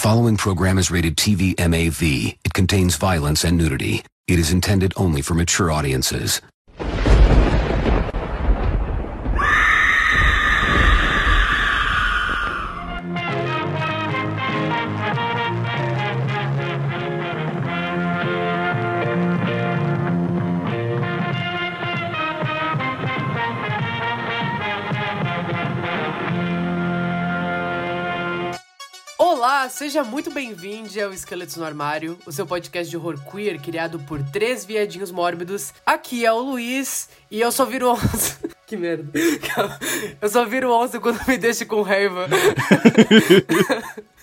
following program is rated TV MAV. It contains violence and nudity. It is intended only for mature audiences. Seja muito bem-vindo ao Esqueletos no Armário, o seu podcast de horror queer criado por três viadinhos mórbidos. Aqui é o Luiz e eu só viro onça. que merda. Eu só viro onça quando me deixo com raiva.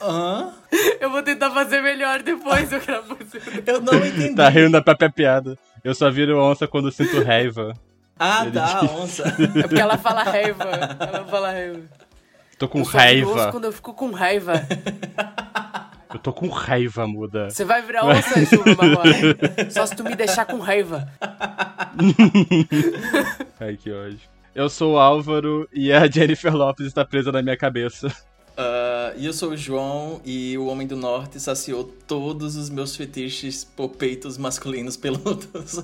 Hã? Eu vou tentar fazer melhor depois, eu quero fazer. Eu não entendi. Tá rindo da própria piada. Eu só viro onça quando sinto raiva. Ah, Ele tá, diz. onça. É porque ela fala raiva. Ela fala raiva. Tô com Eu raiva. quando eu fico com raiva. Eu tô com raiva, muda. Você vai virar onça, Júlio agora. Só se tu me deixar com raiva. Ai, que ódio. Eu sou o Álvaro e a Jennifer Lopes está presa na minha cabeça. E eu sou o João e o Homem do Norte saciou todos os meus fetiches por peitos masculinos peludos.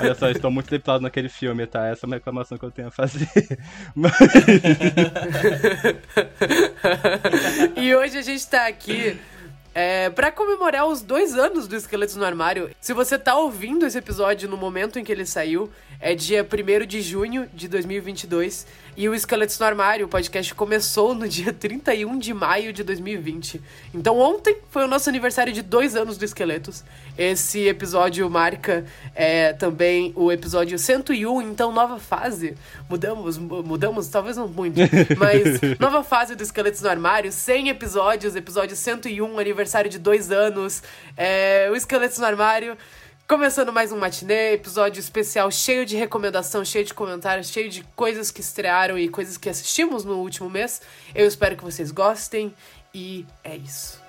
Olha só, estou muito deputado naquele filme, tá? Essa é uma reclamação que eu tenho a fazer. Mas... e hoje a gente tá aqui é, para comemorar os dois anos do Esqueletos no Armário. Se você tá ouvindo esse episódio no momento em que ele saiu, é dia 1 de junho de 2022. E o Esqueletos no Armário, o podcast, começou no dia 31 de maio de 2020. Então ontem foi o nosso aniversário de dois anos do Esqueletos. Esse episódio marca é, também o episódio 101, então nova fase. Mudamos, mu- mudamos, talvez não muito, mas nova fase do Esqueletos no Armário, 100 episódios, episódio 101, aniversário de dois anos. É, o Esqueletos no Armário. Começando mais um matinê, episódio especial cheio de recomendação, cheio de comentários, cheio de coisas que estrearam e coisas que assistimos no último mês. Eu espero que vocês gostem e é isso.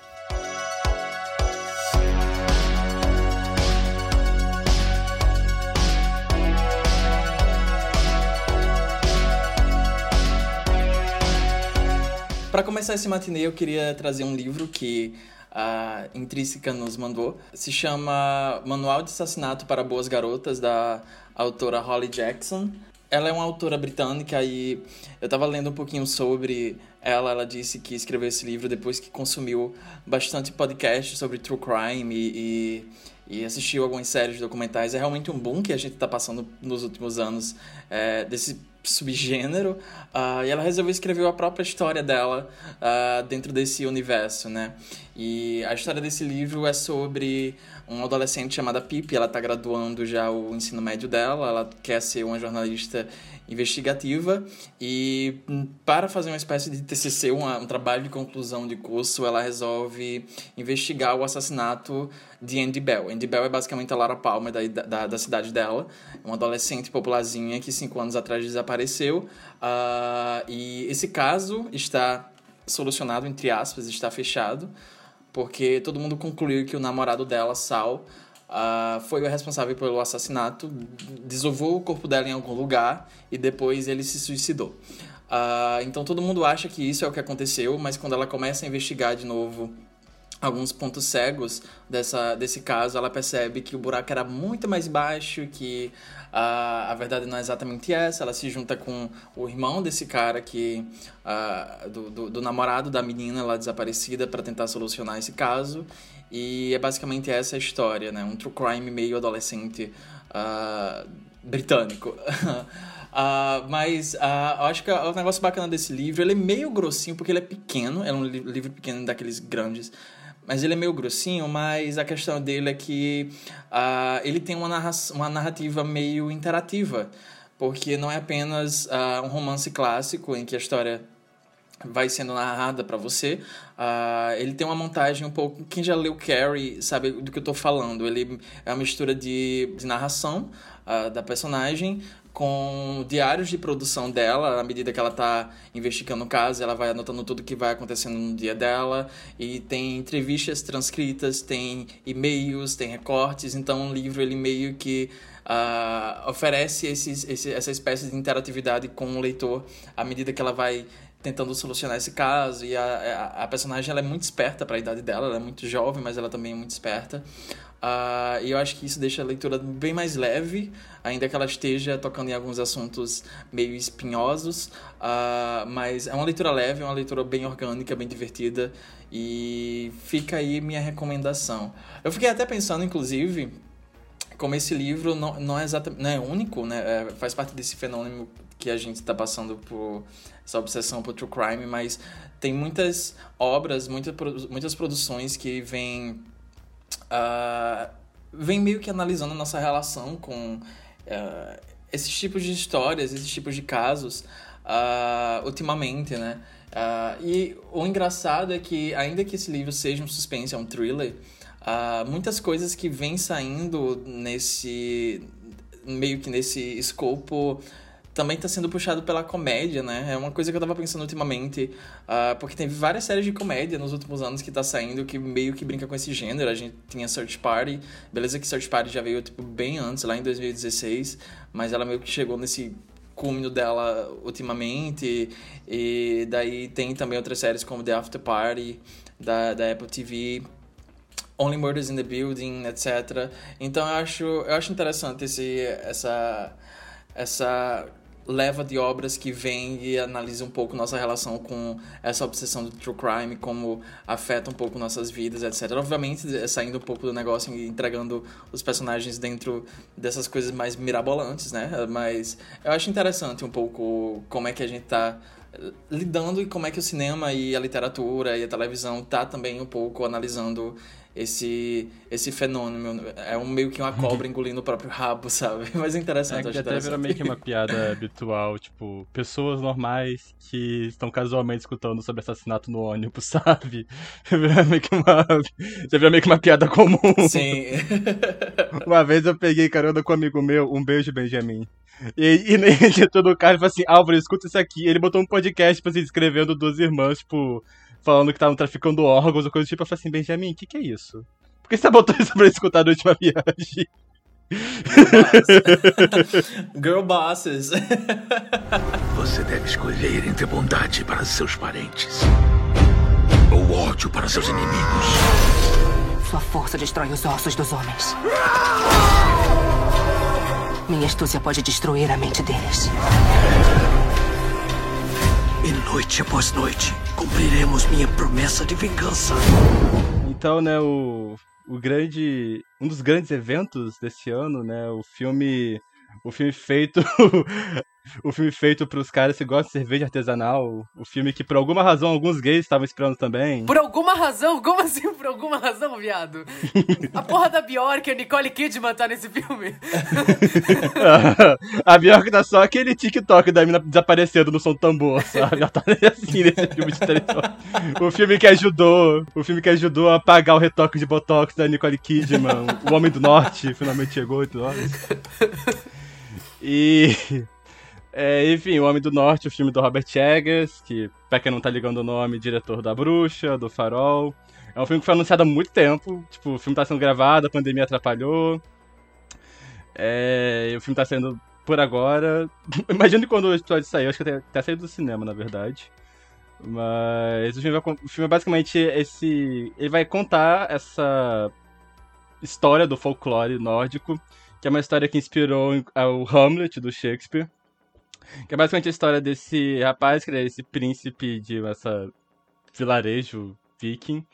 Pra começar esse matinê, eu queria trazer um livro que a Intrínseca nos mandou. Se chama Manual de Assassinato para Boas Garotas, da autora Holly Jackson. Ela é uma autora britânica e eu tava lendo um pouquinho sobre ela. Ela disse que escreveu esse livro depois que consumiu bastante podcast sobre true crime e, e, e assistiu algumas séries documentais. É realmente um boom que a gente tá passando nos últimos anos é, desse subgênero. ah, e ela resolveu escrever a própria história dela ah, dentro desse universo, né? E a história desse livro é sobre uma adolescente chamada Pippi. Ela está graduando já o ensino médio dela. Ela quer ser uma jornalista investigativa e hum, para fazer uma espécie de TCC, uma, um trabalho de conclusão de curso, ela resolve investigar o assassinato de Andy Bell. Andy Bell é basicamente a Laura Palmer da, da, da cidade dela, uma adolescente popularzinha que cinco anos atrás desapareceu. Ah, e esse caso está solucionado, entre aspas, está fechado, porque todo mundo concluiu que o namorado dela, Sal, ah, foi o responsável pelo assassinato, desovou o corpo dela em algum lugar e depois ele se suicidou. Ah, então todo mundo acha que isso é o que aconteceu, mas quando ela começa a investigar de novo alguns pontos cegos dessa, desse caso, ela percebe que o buraco era muito mais baixo, que ah, a verdade não é exatamente essa. Ela se junta com o irmão desse cara, que ah, do, do, do namorado da menina lá desaparecida, para tentar solucionar esse caso. E é basicamente essa a história, né? Um true crime meio adolescente ah, britânico. Ah, mas ah, eu acho que o negócio bacana desse livro, ele é meio grossinho, porque ele é pequeno, é um li- livro pequeno daqueles grandes, mas ele é meio grossinho, mas a questão dele é que ah, ele tem uma, narra uma narrativa meio interativa, porque não é apenas ah, um romance clássico em que a história vai sendo narrada para você. Ah, ele tem uma montagem um pouco. Quem já leu Carrie sabe do que eu tô falando. Ele é uma mistura de, de narração ah, da personagem com diários de produção dela, à medida que ela tá investigando o caso, ela vai anotando tudo que vai acontecendo no dia dela, e tem entrevistas transcritas, tem e-mails, tem recortes, então o livro ele meio que ah, oferece esses, esse, essa espécie de interatividade com o leitor à medida que ela vai tentando solucionar esse caso. E a, a, a personagem ela é muito esperta para a idade dela, ela é muito jovem, mas ela também é muito esperta. Uh, e eu acho que isso deixa a leitura bem mais leve, ainda que ela esteja tocando em alguns assuntos meio espinhosos. Uh, mas é uma leitura leve, é uma leitura bem orgânica, bem divertida. E fica aí minha recomendação. Eu fiquei até pensando, inclusive, como esse livro não, não é exatamente não é único, né? É, faz parte desse fenômeno que a gente está passando por essa obsessão por true crime, mas tem muitas obras, muita, muitas produções que vêm uh, vem meio que analisando nossa relação com uh, esses tipos de histórias, esses tipos de casos, uh, ultimamente, né? Uh, e o engraçado é que, ainda que esse livro seja um suspense, é um thriller, muitas coisas que vêm saindo nesse meio que nesse escopo também está sendo puxado pela comédia, né? É uma coisa que eu tava pensando ultimamente, uh, porque tem várias séries de comédia nos últimos anos que tá saindo que meio que brinca com esse gênero. A gente tinha Search Party, beleza que Search Party já veio tipo bem antes, lá em 2016, mas ela meio que chegou nesse cúmino dela ultimamente. E daí tem também outras séries como The After Party da, da Apple TV. Only Murders in the Building, etc. Então eu acho, eu acho interessante esse, essa, essa leva de obras que vem e analisa um pouco nossa relação com essa obsessão do true crime, como afeta um pouco nossas vidas, etc. Obviamente, é saindo um pouco do negócio e entregando os personagens dentro dessas coisas mais mirabolantes, né? Mas eu acho interessante um pouco como é que a gente tá lidando e como é que o cinema e a literatura e a televisão tá também um pouco analisando esse, esse fenômeno. É um, meio que uma cobra engolindo o próprio rabo, sabe? Mas é interessante, é, acho até vira meio que uma piada habitual, tipo, pessoas normais que estão casualmente escutando sobre assassinato no ônibus, sabe? Vira meio que uma, você vira meio que uma piada comum. Sim. uma vez eu peguei carona com um amigo meu, um beijo, Benjamin. E, e nem editor do carro, ele falou assim, Álvaro, escuta isso aqui. Ele botou um podcast, tipo assim, escrevendo duas irmãs, tipo, falando que estavam traficando órgãos ou coisa do tipo. Eu falei assim, Benjamin, o que, que é isso? Por que você botou isso pra escutar na última viagem? Girl bosses. Você deve escolher entre bondade para seus parentes ou ódio para seus inimigos. Sua força destrói os ossos dos homens. Minha astúcia pode destruir a mente deles. E noite após noite, cumpriremos minha promessa de vingança. Então, né, o, o grande. Um dos grandes eventos desse ano, né? O filme. O filme feito o filme feito pros caras que gostam de cerveja artesanal. O filme que, por alguma razão, alguns gays estavam esperando também. Por alguma razão? Como assim, por alguma razão, viado? a porra da Bjork e a Nicole Kidman tá nesse filme. a Bjork tá só aquele TikTok da mina desaparecendo no som tambor, sabe? Ela tá assim nesse filme de três O filme que ajudou. O filme que ajudou a apagar o retoque de Botox da Nicole Kidman. o Homem do Norte finalmente chegou e tudo mais. E é, enfim, O Homem do Norte, o filme do Robert Eggers, que, pra quem não tá ligando o nome, diretor da Bruxa, do Farol. É um filme que foi anunciado há muito tempo. Tipo, o filme tá sendo gravado, a pandemia atrapalhou. É, o filme tá saindo por agora. Imagino quando o episódio sair, acho que até, até saído do cinema, na verdade. Mas o filme, vai, o filme é basicamente esse. Ele vai contar essa história do folclore nórdico, que é uma história que inspirou o Hamlet do Shakespeare. Que é basicamente a história desse rapaz, que é esse príncipe de essa vilarejo viking.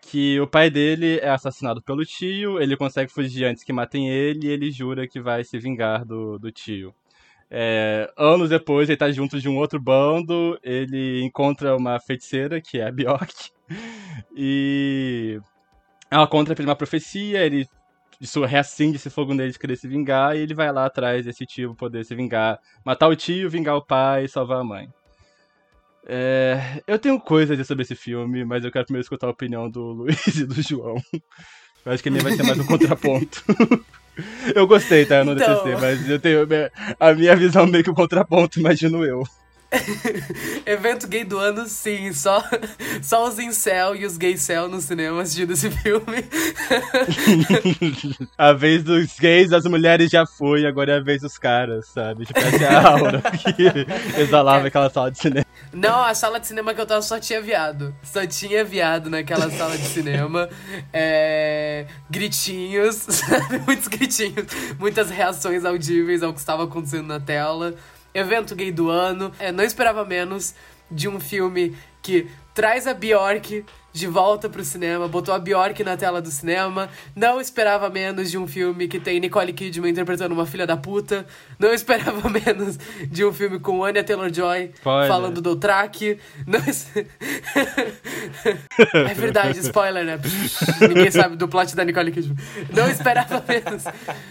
Que o pai dele é assassinado pelo tio, ele consegue fugir antes que matem ele e ele jura que vai se vingar do, do tio. É, anos depois, ele tá junto de um outro bando, ele encontra uma feiticeira, que é a Bjork, e ela conta pra ele uma profecia, ele isso reacende esse fogo nele de querer se vingar, e ele vai lá atrás desse tio poder se vingar. Matar o tio, vingar o pai e salvar a mãe. É, eu tenho coisas a dizer sobre esse filme, mas eu quero primeiro escutar a opinião do Luiz e do João. Eu acho que ele vai ser mais um contraponto. eu gostei, tá? Eu não então... detestei, mas eu tenho. A minha visão meio que um contraponto, imagino eu. Evento gay do ano, sim. Só, só os incel e os gay cel no cinema assistindo esse filme. a vez dos gays, das mulheres já foi, agora é a vez dos caras, sabe? Tipo, essa é a aura que exalava aquela sala de cinema. Não, a sala de cinema que eu tava só tinha viado. Só tinha viado naquela sala de cinema. É... Gritinhos, sabe? Muitos gritinhos. Muitas reações audíveis ao que estava acontecendo na tela evento gay do ano. É, não esperava menos de um filme que traz a Bjork de volta pro cinema, botou a Bjork na tela do cinema. Não esperava menos de um filme que tem Nicole Kidman interpretando uma filha da puta. Não esperava menos de um filme com Anya Taylor-Joy falando do Track. Não... é verdade, spoiler, né? Ninguém sabe do plot da Nicole Kidman. Não esperava menos.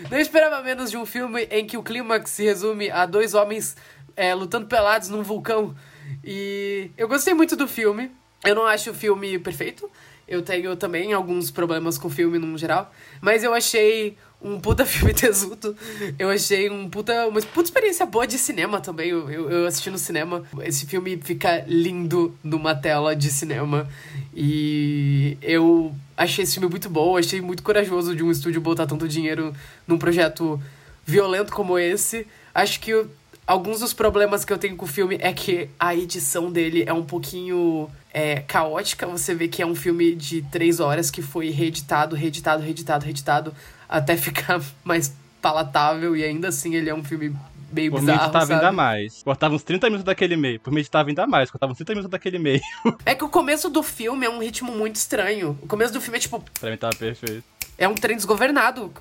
Não esperava menos de um filme em que o clímax se resume a dois homens é, lutando pelados num vulcão. E eu gostei muito do filme. Eu não acho o filme perfeito. Eu tenho também alguns problemas com o filme no geral. Mas eu achei um puta filme tesudo. Eu achei um puta, uma puta experiência boa de cinema também. Eu, eu, eu, assisti no cinema. Esse filme fica lindo numa tela de cinema. E eu achei esse filme muito bom. Achei muito corajoso de um estúdio botar tanto dinheiro num projeto violento como esse. Acho que alguns dos problemas que eu tenho com o filme é que a edição dele é um pouquinho é, caótica. Você vê que é um filme de três horas que foi reeditado, reeditado, reeditado, reeditado, até ficar mais palatável. E ainda assim ele é um filme meio Por bizarro, mim editava sabe? ainda mais. Cortava uns 30 minutos daquele meio. Por mim editava ainda mais. Cortava uns 30 minutos daquele meio. É que o começo do filme é um ritmo muito estranho. O começo do filme é tipo... pra mim tava perfeito. É um trem desgovernado.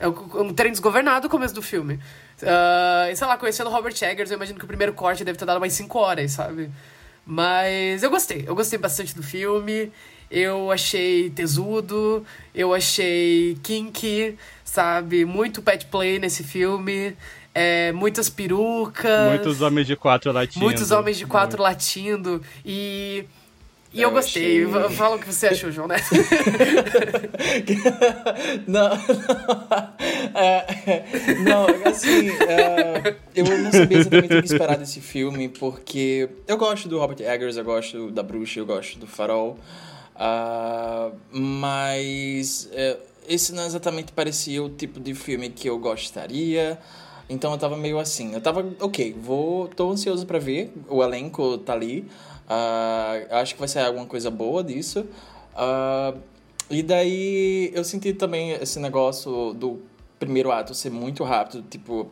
É um trem desgovernado o começo do filme. Uh, sei lá, conhecendo Robert Eggers, eu imagino que o primeiro corte deve ter dado mais 5 horas, sabe? Mas eu gostei. Eu gostei bastante do filme. Eu achei tesudo. Eu achei kinky, sabe? Muito pet play nesse filme. É, muitas perucas. Muitos homens de quatro latindo. Muitos homens de quatro latindo. E. E eu, eu gostei. Achei... Fala o que você achou, João, né? não, não, é, não, assim, é, eu não sabia exatamente o que esperar desse filme, porque eu gosto do Robert Eggers, eu gosto da Bruxa, eu gosto do Farol, uh, mas uh, esse não exatamente parecia o tipo de filme que eu gostaria. Então eu tava meio assim, eu tava, ok, vou, tô ansioso para ver, o elenco tá ali, Uh, acho que vai sair alguma coisa boa disso. Uh, e daí eu senti também esse negócio do primeiro ato ser muito rápido, tipo,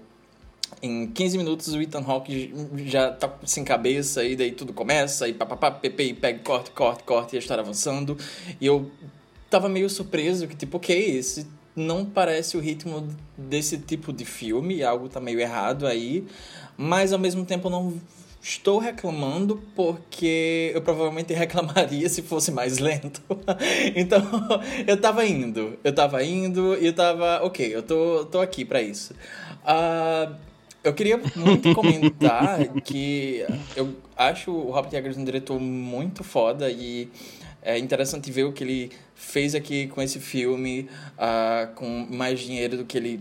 em 15 minutos o Ethan Hawke já tá sem cabeça e daí tudo começa e papapá, e pega, corte, corte, corte e a história avançando. E eu tava meio surpreso que, tipo, ok, esse não parece o ritmo desse tipo de filme, algo tá meio errado aí, mas ao mesmo tempo não Estou reclamando porque eu provavelmente reclamaria se fosse mais lento. então, eu tava indo. Eu tava indo e eu tava, ok, eu tô, tô aqui para isso. Uh, eu queria muito comentar que eu acho o Robert Eggers um diretor muito foda e é interessante ver o que ele fez aqui com esse filme, uh, com mais dinheiro do que ele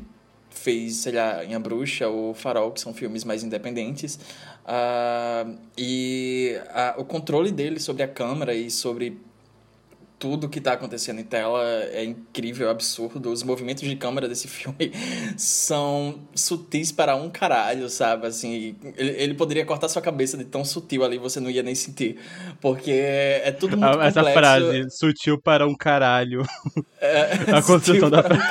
fez, sei lá, em A Bruxa ou Farol, que são filmes mais independentes. Uh, e uh, o controle dele sobre a câmera e sobre tudo que está acontecendo em tela é incrível, absurdo. Os movimentos de câmera desse filme são sutis para um caralho, sabe? Assim, ele, ele poderia cortar sua cabeça de tão sutil ali, você não ia nem sentir. Porque é tudo muito Essa complexo. frase, sutil para um caralho. É, a construção da frase.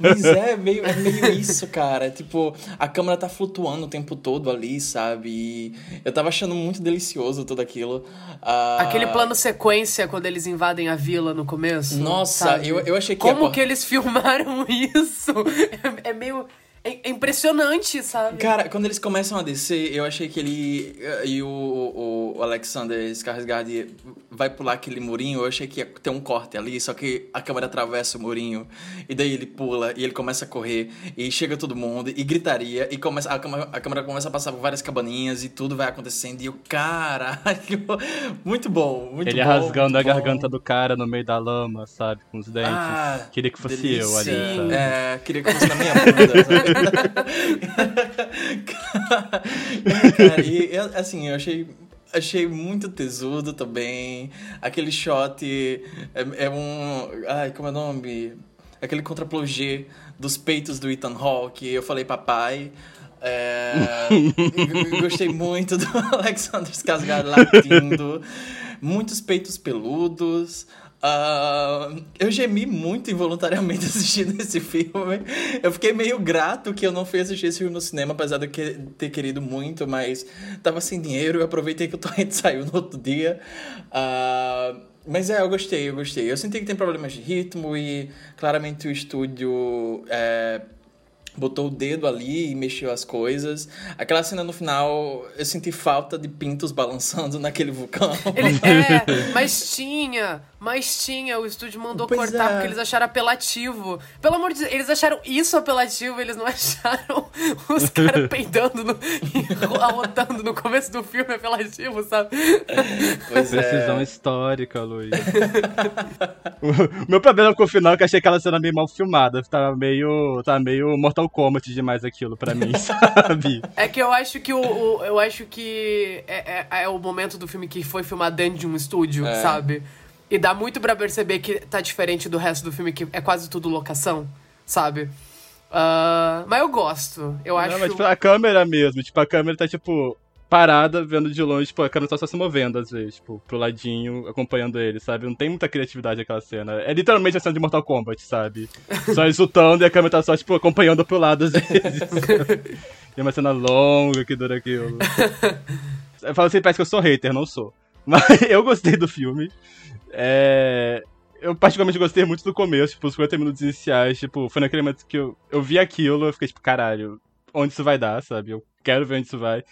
Mas é meio, é meio isso, cara. Tipo, a câmera tá flutuando o tempo todo ali, sabe? E eu tava achando muito delicioso tudo aquilo. Uh... Aquele plano sequência quando eles invadem a vila no começo. Nossa, eu, eu achei que. Como que eles filmaram isso? É, é meio. É, impressionante, sabe? Cara, quando eles começam a descer, eu achei que ele e o, o Alexander Skarsgård vai pular aquele murinho, eu achei que ia ter um corte ali, só que a câmera atravessa o murinho, e daí ele pula, e ele começa a correr, e chega todo mundo, e gritaria, e começa, a, câmera, a câmera começa a passar por várias cabaninhas, e tudo vai acontecendo, e o caralho, muito bom, muito ele bom. Ele rasgando a bom. garganta do cara no meio da lama, sabe, com os dentes. Ah, queria que fosse delícia. eu ali, sabe? É, queria que fosse na minha bunda, sabe? Cara, e assim, eu achei, achei muito tesudo também. Aquele shot é, é um. Ai, como é o nome? Aquele contraplongé dos peitos do Ethan Hawke. Eu falei papai. É, gostei muito do Alexander Skarsgård latindo. Muitos peitos peludos. Ah, eu gemi muito involuntariamente assistindo esse filme. Eu fiquei meio grato que eu não fui assistir esse filme no cinema, apesar de ter querido muito, mas tava sem dinheiro. Eu aproveitei que o torrent saiu no outro dia. Ah, mas é, eu gostei, eu gostei. Eu senti que tem problemas de ritmo e claramente o estúdio é, botou o dedo ali e mexeu as coisas. Aquela cena no final, eu senti falta de pintos balançando naquele vulcão. Ele, é, mas tinha, mas tinha. O estúdio mandou Pois cortar é. porque eles acharam apelativo. Pelo amor de Deus, eles acharam isso apelativo, eles não acharam os caras peidando no, e arrotando no começo do filme apelativo, sabe? Pois é. Decisão histórica, Luiz. o meu problema com o final é que eu achei aquela cena meio mal filmada. Tava meio. Tava meio Mortal Kombat demais aquilo pra mim, sabe? É que eu acho que o, o- eu acho que é, é- é o momento do filme que foi filmado dentro de um estúdio, É. sabe? E dá muito pra perceber que tá diferente do resto do filme, que é quase tudo locação, sabe? Ah, mas eu gosto. Eu acho. Não, mas tipo, a câmera mesmo, tipo, a câmera tá, tipo, parada, vendo de longe, tipo, a câmera tá só se movendo, às vezes, tipo, pro ladinho, acompanhando ele, sabe? Não tem muita criatividade aquela cena. É literalmente a cena de Mortal Kombat, sabe? Só eles lutando e a câmera tá só, tipo, acompanhando pro lado, às vezes. Tem uma cena longa que dura aquilo. Eu falo assim, parece que eu sou hater, não sou. Mas eu gostei do filme. É... Eu particularmente gostei muito do começo, tipo, os 50 minutos iniciais, tipo, foi naquele momento que eu, eu vi aquilo, eu fiquei tipo, caralho, onde isso vai dar, sabe? Eu quero ver onde isso vai.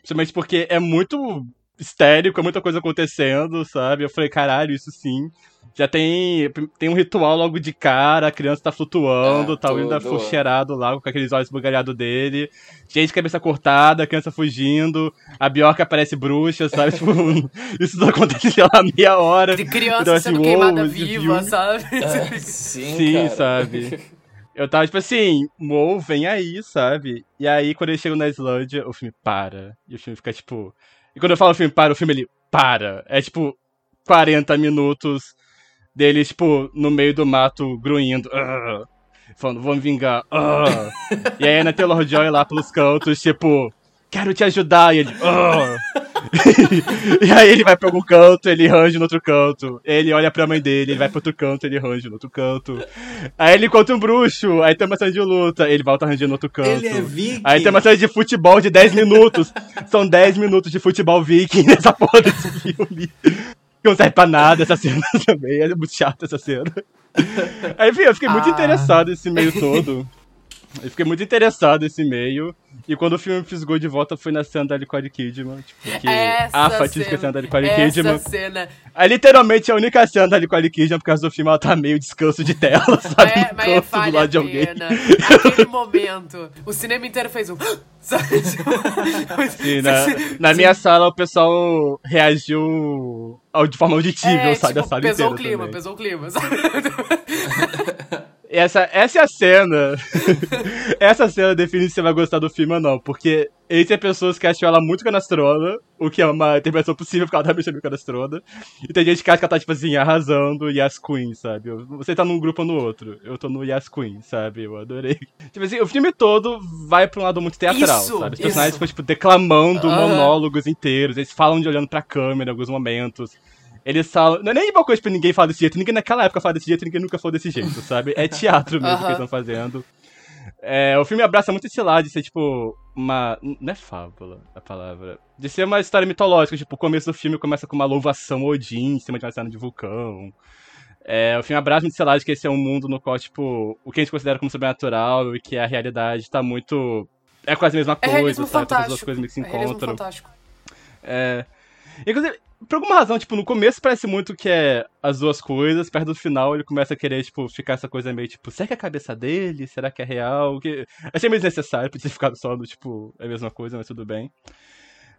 Principalmente porque é muito histérico, é muita coisa acontecendo, sabe? Eu falei, caralho, isso sim. Já tem, tem um ritual logo de cara, a criança tá flutuando, É, tá ainda tudo. cheirado lá com aqueles olhos bugalhados dele. Gente de cabeça cortada, a criança fugindo, a Bjork aparece bruxa, sabe? tipo, isso tudo acontece, sei lá, meia hora. De criança Então, assim, sendo uou, queimada viva, filme- sabe? É, sim, Sim, cara. sabe? Eu tava tipo assim, Mo, vem aí, sabe? E aí, quando eles chegam na Islândia, o filme para. E o filme fica tipo. E quando eu falo o filme para, o filme ele para. É tipo 40 minutos deles, tipo, no meio do mato, gruindo. "Ah", falando, vamos vingar. "Ah". e aí na Taylor Joy lá pelos cantos, tipo, quero te ajudar. E ele. "Ah". e aí ele vai pra algum canto, ele range no outro canto. Ele olha pra mãe dele, ele vai pro outro canto, ele range no outro canto. Aí ele encontra um bruxo, aí tem uma cena de luta, ele volta rangendo no outro canto. Ele é viking. Aí tem uma cena de futebol de 10 minutos. São 10 minutos de futebol viking nessa porra desse filme. Que não serve pra nada essa cena também. É muito chata essa cena. Aí, enfim, eu fiquei muito Ah. interessado nesse meio todo. Eu fiquei muito interessado nesse meio. E quando o filme me fisgou de volta foi na cena da Nicole Kidman. Tipo, que Essa a fatídica cena da Nicole essa Kidman. cena. É literalmente a única cena da Nicole Kidman, por causa do filme, ela tá meio descanso de tela, sabe? É, No mas é canto do lado de alguém. pena. Aquele momento. O cinema inteiro fez um. Sim, na, na minha sala o pessoal reagiu de forma auditível, É, sabe? tipo, a sala pesou inteira o clima, também. pesou o clima, sabe? Essa, essa é a cena. essa cena define se você vai gostar do filme ou não. Porque entre pessoas que acham ela muito canastrona, o que é uma interpretação possível, porque ela é meio canastrona. E tem gente que acha que ela tá, tipo assim, arrasando Yas Queen, sabe? Você tá num grupo ou no outro. Eu tô no Yas Queen, sabe? Eu adorei. Tipo assim, o filme todo vai pra um lado muito teatral, Isso, sabe? Os personagens isso. ficam, tipo, declamando monólogos inteiros. Eles falam de olhando pra câmera em alguns momentos. Eles falam. Não é nem uma coisa pra ninguém falar desse jeito. Ninguém naquela época fala desse jeito, ninguém nunca falou desse jeito, sabe? É teatro mesmo que Aham. eles estão fazendo. É, o filme abraça muito esse lado de ser, tipo, uma. Não é fábula a palavra. De ser uma história mitológica. Tipo, o começo do filme começa com uma louvação Odin em cima de uma cena de vulcão. É, o filme abraça muito esse lado de que esse é um mundo no qual, tipo, o que a gente considera como sobrenatural e que a realidade tá muito. É quase a mesma É coisa, realismo sabe? Todas as fantástico. coisas meio que se É encontram. fantástico. É. Inclusive, por alguma razão, tipo, no começo parece muito que é as duas coisas, perto do final ele começa a querer, tipo, ficar essa coisa meio, tipo, será que é a cabeça dele? Será que é real? Que... Achei meio desnecessário pra ter ficado só no, tipo, é a mesma coisa, mas tudo bem.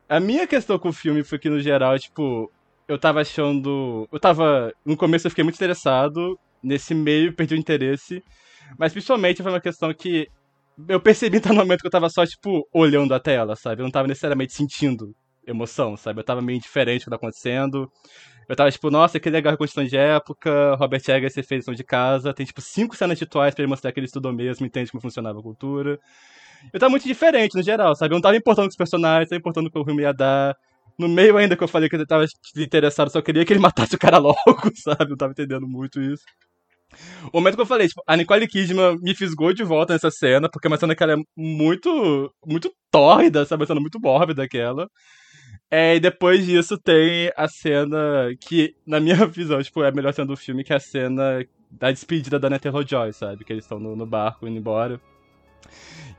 A minha questão com o filme foi que, no geral, tipo, eu tava achando... Eu tava... No começo eu fiquei muito interessado, nesse meio perdi o interesse, mas principalmente foi uma questão que eu percebi no momento que eu tava só, tipo, olhando a tela, sabe? Eu não tava necessariamente sentindo emoção, sabe? Eu tava meio indiferente do que tá acontecendo. Eu tava tipo, nossa, que legal reconstrução de época, Robert Eggers fez lição de casa, tem tipo cinco cenas rituais pra ele mostrar que ele estudou mesmo, entende como funcionava a cultura. Eu tava muito diferente no geral, sabe? Eu não tava importando com os personagens, tava importando com o filme ia dar. No meio ainda que eu falei que eu tava interessado, só queria que ele matasse o cara logo, sabe? Eu tava entendendo muito isso. O momento que eu falei, tipo, a Nicole Kidman me fisgou de volta nessa cena, porque é uma cena que ela é muito, muito tórrida, sabe? Uma cena muito mórbida aquela. É, e depois disso tem a cena que, na minha visão, tipo, é a melhor cena do filme, que é a cena da despedida da Natalie Joy, sabe? Que eles estão no, no, barco indo embora.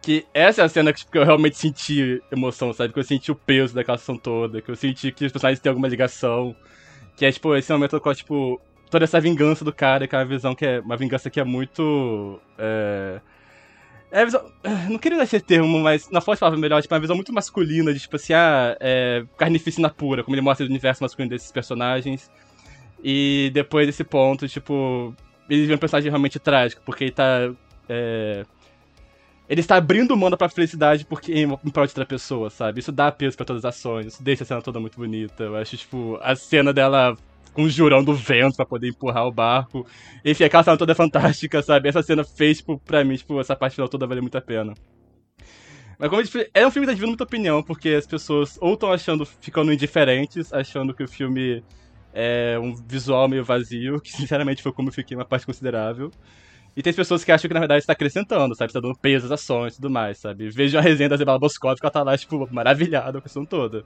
Que essa é a cena que, tipo, que eu realmente senti emoção, sabe? Que eu senti o peso daquela ação toda, que eu senti que os personagens têm alguma ligação. Que é, tipo, esse momento com, tipo, toda essa vingança do cara, que é uma visão que é uma vingança que é muito. É, é visão, não queria dar esse termo, mas na forte palavra melhor, tipo, é uma visão muito masculina, de tipo assim, ah, é, carnificina pura, como ele mostra o universo masculino desses personagens. E depois desse ponto, tipo, ele vê um personagem realmente trágico, porque ele tá. É, ele está abrindo mão própria felicidade porque em, em prol de outra pessoa, sabe? Isso dá peso para todas as ações, isso deixa a cena toda muito bonita. Eu acho, tipo, a cena dela conjurando o vento para poder empurrar o barco. Enfim, aquela cena toda é fantástica, sabe? Essa cena fez, tipo, pra mim, tipo, essa parte final toda valeu muito a pena. Mas como eu disse, é um filme que tá dividindo muita opinião, porque as pessoas ou estão achando, ficando indiferentes, achando que o filme é um visual meio vazio, que sinceramente foi como eu fiquei uma parte considerável. E tem pessoas que acham que na verdade está acrescentando, sabe? Está dando peso às ações e tudo mais, sabe? Vejo a resenha da Zebala Boscov que ela tá lá, tipo, maravilhada com a questão toda.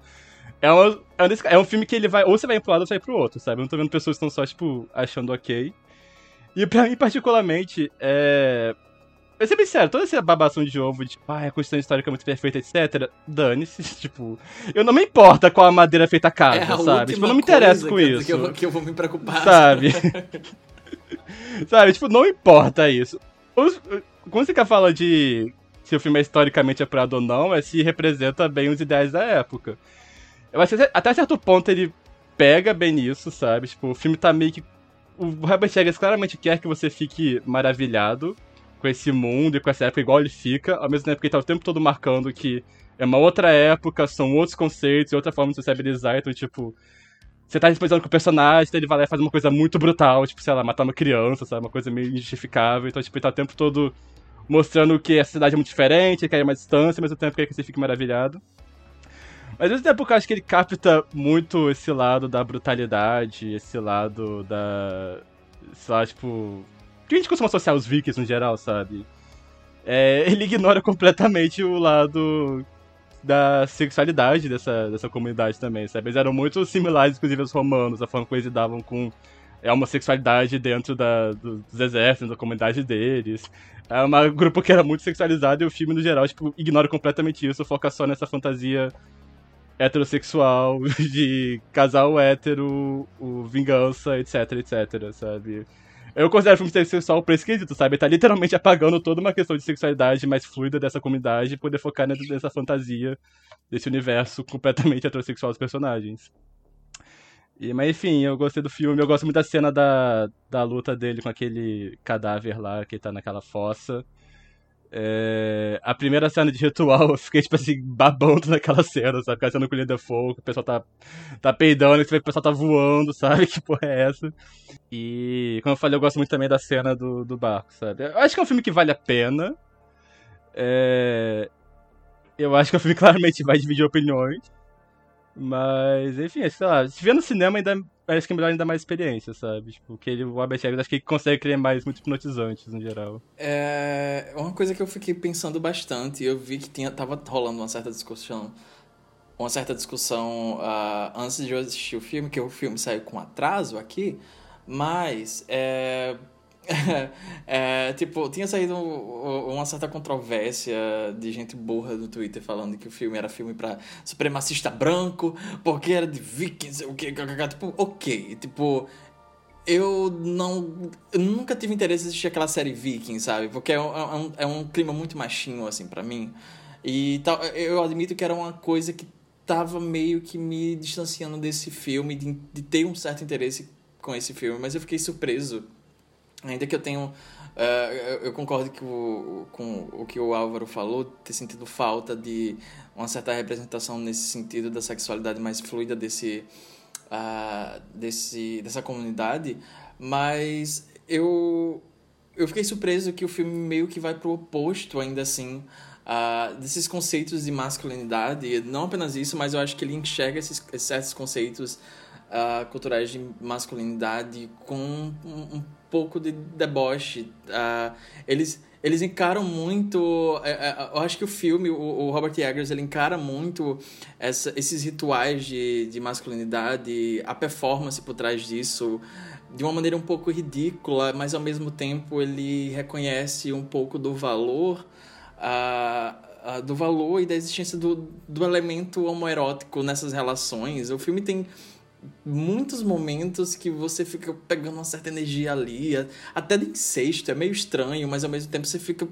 É, uma, é, um, é um filme que ele vai. Ou você vai pro lado ou você vai pro outro, sabe? Eu não tô vendo pessoas que estão só, tipo, achando ok. E pra mim, particularmente, é. Eu ser bem sério, toda essa babação de ovo de, tipo, ah, a construção histórica é muito perfeita, etc. Dane-se, tipo. Eu não me importa qual a madeira é feita a casa, é a sabe? Tipo, eu não me interesso com isso. Que eu, que eu vou me preocupar. Sabe? sabe? Tipo, não importa isso. Quando você quer falar de se o filme é historicamente apurado ou não, é se representa bem os ideais da época. Eu acho que até certo ponto ele pega bem nisso, sabe? Tipo, o filme tá meio que. O Robert Eggers claramente quer que você fique maravilhado com esse mundo e com essa época igual ele fica, ao mesmo tempo que ele tá o tempo todo marcando que é uma outra época, são outros conceitos, outra forma de sociabilizar, então, tipo, você tá disposando com o personagem, então ele vai lá e faz uma coisa muito brutal, tipo, sei lá, matar uma criança, sabe? Uma coisa meio injustificável, então, tipo, ele tá o tempo todo mostrando que a cidade é muito diferente, que quer uma distância, mas mesmo tempo quer que você fique maravilhado. Mas ao mesmo tempo eu acho que ele capta muito esse lado da brutalidade, esse lado da. sei lá, tipo. que a gente costuma associar os vikings no geral, sabe? É, ele ignora completamente o lado da sexualidade dessa, dessa comunidade também, sabe? Eles eram muito similares, inclusive, aos romanos, a forma como eles lidavam com a homossexualidade dentro da, dos exércitos, da comunidade deles. É um grupo que era muito sexualizado e o filme, no geral, tipo, ignora completamente isso, foca só nessa fantasia heterossexual, de casal hétero, o vingança, etc, etc, sabe? Eu considero o filme sexual por sabe? Tá literalmente apagando toda uma questão de sexualidade mais fluida dessa comunidade e poder focar nessa fantasia desse universo completamente heterossexual dos personagens. E, mas enfim, eu gostei do filme, eu gosto muito da cena da, da luta dele com aquele cadáver lá que tá naquela fossa. É, a primeira cena de ritual, eu fiquei, tipo assim, babando naquela cena, sabe? Aquela cena com o Linda Fogo, o pessoal tá, tá peidando, o pessoal tá voando, sabe? Que porra é essa? E, como eu falei, eu gosto muito também da cena do, do barco, sabe? Eu acho que é um filme que vale a pena. É, eu acho que o filme claramente vai dividir opiniões. Mas, enfim, sei lá, se vier no cinema ainda parece que é melhor ainda mais experiência, sabe? Tipo, que ele, o Eggers acho que ele consegue criar mais muito hipnotizantes no geral. É uma coisa que eu fiquei pensando bastante, eu vi que tinha, tava rolando uma certa discussão uma certa discussão uh, antes de eu assistir o filme, que o filme saiu com atraso aqui, mas é, é, tipo, tinha saído uma certa controvérsia de gente burra no Twitter falando que o filme era filme pra supremacista branco, porque era de vikings, o que, tipo, ok, tipo, eu não. Eu nunca tive interesse em assistir aquela série Viking, sabe? Porque é um, é um, é um clima muito machinho, assim, para mim. E tal, eu admito que era uma coisa que tava meio que me distanciando desse filme, de, de ter um certo interesse com esse filme, mas eu fiquei surpreso Ainda que eu tenha Uh, eu concordo que o, com o que o Álvaro falou, ter sentido falta de uma certa representação nesse sentido da sexualidade mais fluida desse, uh, desse, dessa comunidade, mas eu, eu fiquei surpreso que o filme meio que vai pro oposto ainda assim uh, desses conceitos de masculinidade. Não apenas isso, mas eu acho que ele enxerga esses, esses conceitos uh, culturais de masculinidade com um, um pouco de deboche. Uh, eles, eles encaram muito. É, é, eu acho que o filme, o, o Robert Eggers, ele encara muito essa, esses rituais de, de masculinidade, a performance por trás disso de uma maneira um pouco ridícula, mas ao mesmo tempo ele reconhece um pouco do valor a, do valor e da existência do, do elemento homoerótico nessas relações. O filme tem muitos momentos que você fica pegando uma certa energia ali, até de incesto, é meio estranho, mas ao mesmo tempo você fica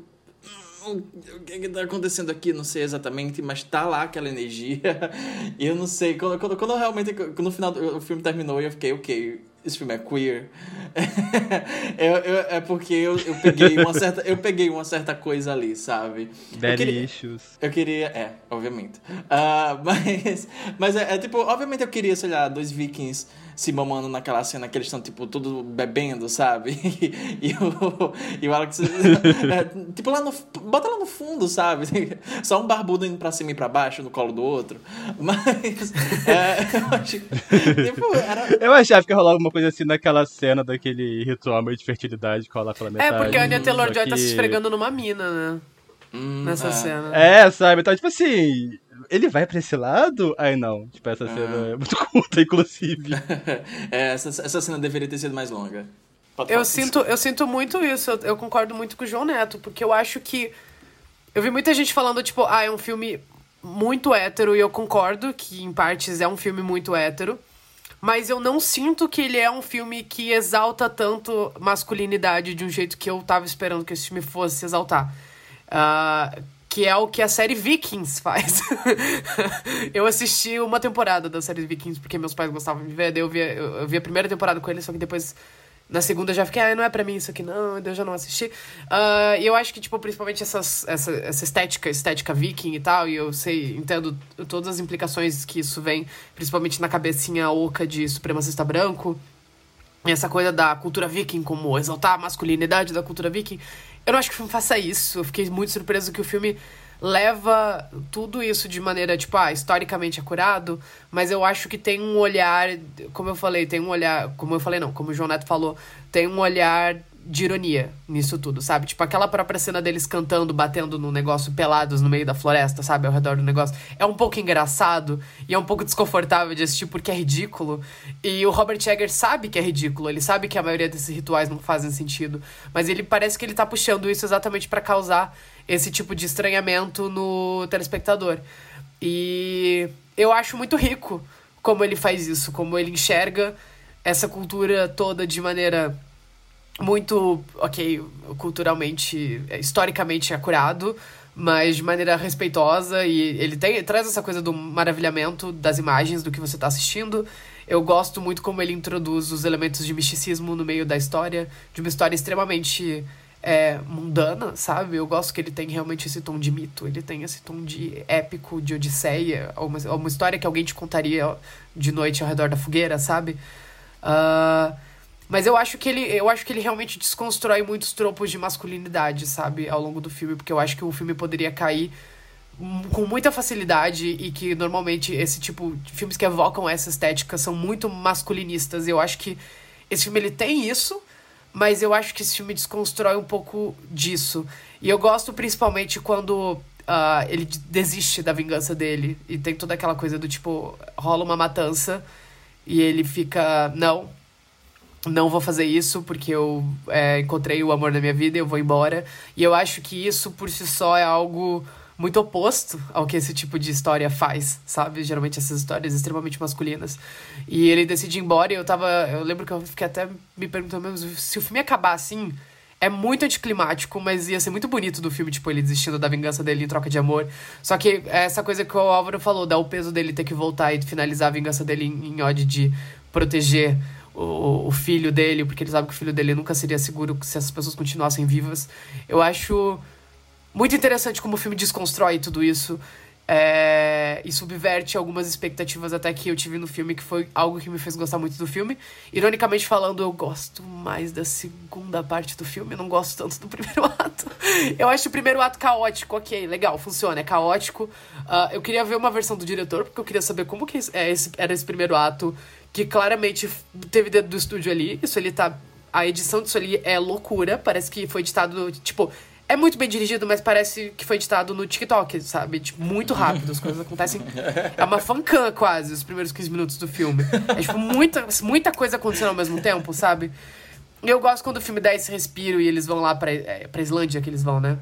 hum, o que está acontecendo aqui? Não sei exatamente, mas tá lá aquela energia. E eu não sei. Quando, quando, quando realmente. No final o filme terminou eu fiquei, ok, esse filme é queer. eu, eu, é porque eu, eu, peguei uma certa, eu peguei uma certa coisa ali, sabe? Daddy eu queria, issues. Eu queria. É, obviamente. Uh, mas mas é, é, tipo, obviamente eu queria, sei lá, dois vikings se mamando naquela cena que eles estão, tipo, tudo bebendo, sabe? E, e, o, e o Alex. é, tipo, lá no. Bota lá no fundo, sabe? Só um barbudo indo pra cima e pra baixo no colo do outro. Mas. É, eu, acho, tipo, era... eu achava que rolava uma coisa assim naquela cena daquele ritual meio de fertilidade que rola pela metade. É, porque a Anya Taylor-Joy que... tá se esfregando numa mina, né? Hum, Nessa é. cena. É, sabe? Então, tipo assim, ele vai pra esse lado? Aí não. Tipo, essa cena ah. é muito curta, inclusive. é, essa, essa cena deveria ter sido mais longa. eu sinto, eu sinto muito isso, eu, eu, concordo muito com o João Neto, porque eu acho que. Eu vi muita gente falando, tipo, ah, é um filme muito hétero, e eu concordo que, em partes, é um filme muito hétero. Mas eu não sinto que ele é um filme que exalta tanto masculinidade de um jeito que eu tava esperando que esse filme fosse exaltar. Uh, que é o que a série Vikings faz. eu assisti uma temporada da série Vikings porque meus pais gostavam de ver, daí eu vi, eu, vi a primeira temporada com eles, só que depois na segunda eu já fiquei, ah, não é pra mim isso aqui não, eu já não assisti. Uh, e eu acho que, tipo, principalmente essas, essa, essa estética, estética viking e tal, e eu sei, entendo todas as implicações que isso vem, principalmente na cabecinha oca de supremacista branco, essa coisa da cultura viking, como exaltar a masculinidade da cultura viking. Eu não acho que o filme faça isso. Eu fiquei muito surpreso que o filme leva tudo isso de maneira, tipo, ah, historicamente acurado, mas eu acho que tem um olhar, como eu falei, tem um olhar, como eu falei não, como o João Neto falou, tem um olhar de ironia nisso tudo, sabe? Tipo, aquela própria cena deles cantando, batendo no negócio pelados no meio da floresta, sabe? Ao redor do negócio. É um pouco engraçado e é um pouco desconfortável de assistir porque é ridículo. E o Robert Eggers sabe que é ridículo, ele sabe que a maioria desses rituais não fazem sentido. Mas ele parece que ele tá puxando isso exatamente para causar esse tipo de estranhamento no telespectador. E eu acho muito rico como ele faz isso, como ele enxerga essa cultura toda de maneira muito, ok, culturalmente, historicamente acurado, mas de maneira respeitosa e ele tem, traz essa coisa do maravilhamento das imagens do que você está assistindo. Eu gosto muito como ele introduz os elementos de misticismo no meio da história, de uma história extremamente é, mundana, sabe? Eu gosto que ele tem realmente esse tom de mito, ele tem esse tom de épico, de odisseia, uma, uma história que alguém te contaria de noite ao redor da fogueira, sabe? Uh, mas eu acho que ele, eu acho que ele realmente desconstrói muitos tropos de masculinidade, sabe, ao longo do filme, porque eu acho que o filme poderia cair com muita facilidade e que normalmente esse tipo de filmes que evocam essa estética são muito masculinistas. Eu acho que esse filme ele tem isso, mas eu acho que esse filme desconstrói um pouco disso. E eu gosto principalmente quando uh, ele desiste da vingança dele e tem toda aquela coisa do tipo rola uma matança e ele fica não não vou fazer isso porque eu é, encontrei o amor da minha vida e eu vou embora. E eu acho que isso por si só é algo muito oposto ao que esse tipo de história faz, sabe? Geralmente essas histórias extremamente masculinas. E ele decide ir embora e eu tava. Eu lembro que eu fiquei até me perguntando mesmo se o filme acabar assim. É muito anticlimático, mas ia ser muito bonito do filme, tipo, ele desistindo da vingança dele em troca de amor. Só que essa coisa que o Álvaro falou, dá o peso dele ter que voltar e finalizar a vingança dele em, em ódio de proteger o, o, filho dele, porque ele sabe que o filho dele nunca seria seguro se essas pessoas continuassem vivas. Eu acho muito interessante como o filme desconstrói tudo isso. É, e subverte algumas expectativas até que eu tive no filme, que foi algo que me fez gostar muito do filme. Ironicamente falando, eu gosto mais da segunda parte do filme, não gosto tanto do primeiro ato. Eu acho o primeiro ato caótico, ok, legal, funciona, é caótico. Uh, eu queria ver uma versão do diretor, porque eu queria saber como que é esse, era esse primeiro ato, que claramente teve dedo do estúdio ali. Isso ele tá. A edição disso ali é loucura, parece que foi editado, tipo, é muito bem dirigido, mas parece que foi editado no TikTok, sabe? Tipo, muito rápido, as coisas acontecem. É uma fancam quase, os primeiros 15 minutos do filme. É tipo, muita, muita coisa acontecendo ao mesmo tempo, sabe? E eu gosto quando o filme dá esse respiro e eles vão lá pra, é, pra Islândia, que eles vão, né?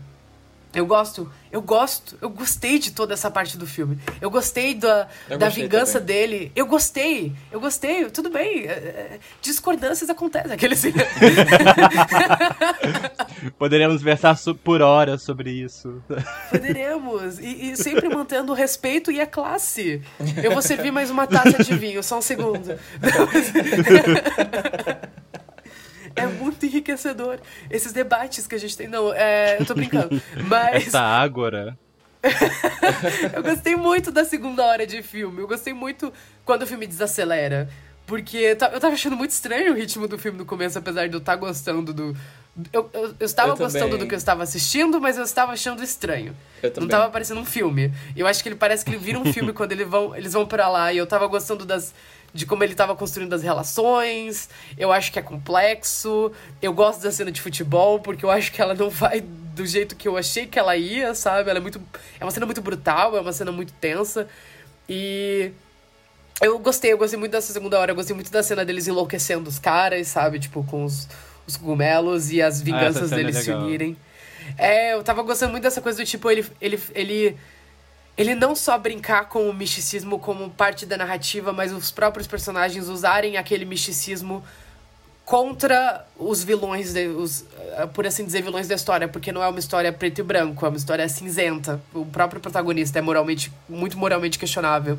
Eu gosto, eu gosto, eu gostei de toda essa parte do filme. Eu gostei da, eu da gostei vingança também. dele. Eu gostei, eu gostei, tudo bem. É, é, discordâncias acontecem. Aqueles... Poderíamos versar por horas sobre isso. Poderíamos. E, e sempre mantendo o respeito e a classe. Eu vou servir mais uma taça de vinho, só um segundo. É muito enriquecedor. Esses debates que a gente tem. Não, é, eu tô brincando. Mas. Essa ágora. eu gostei muito da segunda hora de filme. Eu gostei muito quando o filme desacelera. Porque eu tava achando muito estranho o ritmo do filme no começo, apesar de eu estar tá gostando do. Eu, eu, eu estava eu gostando do que eu estava assistindo, mas eu estava achando estranho. Eu Não estava parecendo um filme. Eu acho que ele parece que ele vira um filme quando ele vão, eles vão para lá. E eu estava gostando das, de como ele estava construindo as relações. Eu acho que é complexo. Eu gosto da cena de futebol, porque eu acho que ela não vai do jeito que eu achei que ela ia, sabe? Ela é muito. É uma cena muito brutal, é uma cena muito tensa. E. Eu gostei, eu gostei muito dessa segunda hora. Eu gostei muito da cena deles enlouquecendo os caras, sabe? Tipo, com os, os cogumelos e as ah, vinganças ah, deles é se unirem. É, eu tava gostando muito dessa coisa do tipo, ele, ele, ele ele não só brincar com o misticismo como parte da narrativa, mas os próprios personagens usarem aquele misticismo contra os vilões, de, os, eh, por assim dizer, vilões da história, porque não é uma história preto e branco, é uma história cinzenta. O próprio protagonista é moralmente, muito moralmente questionável.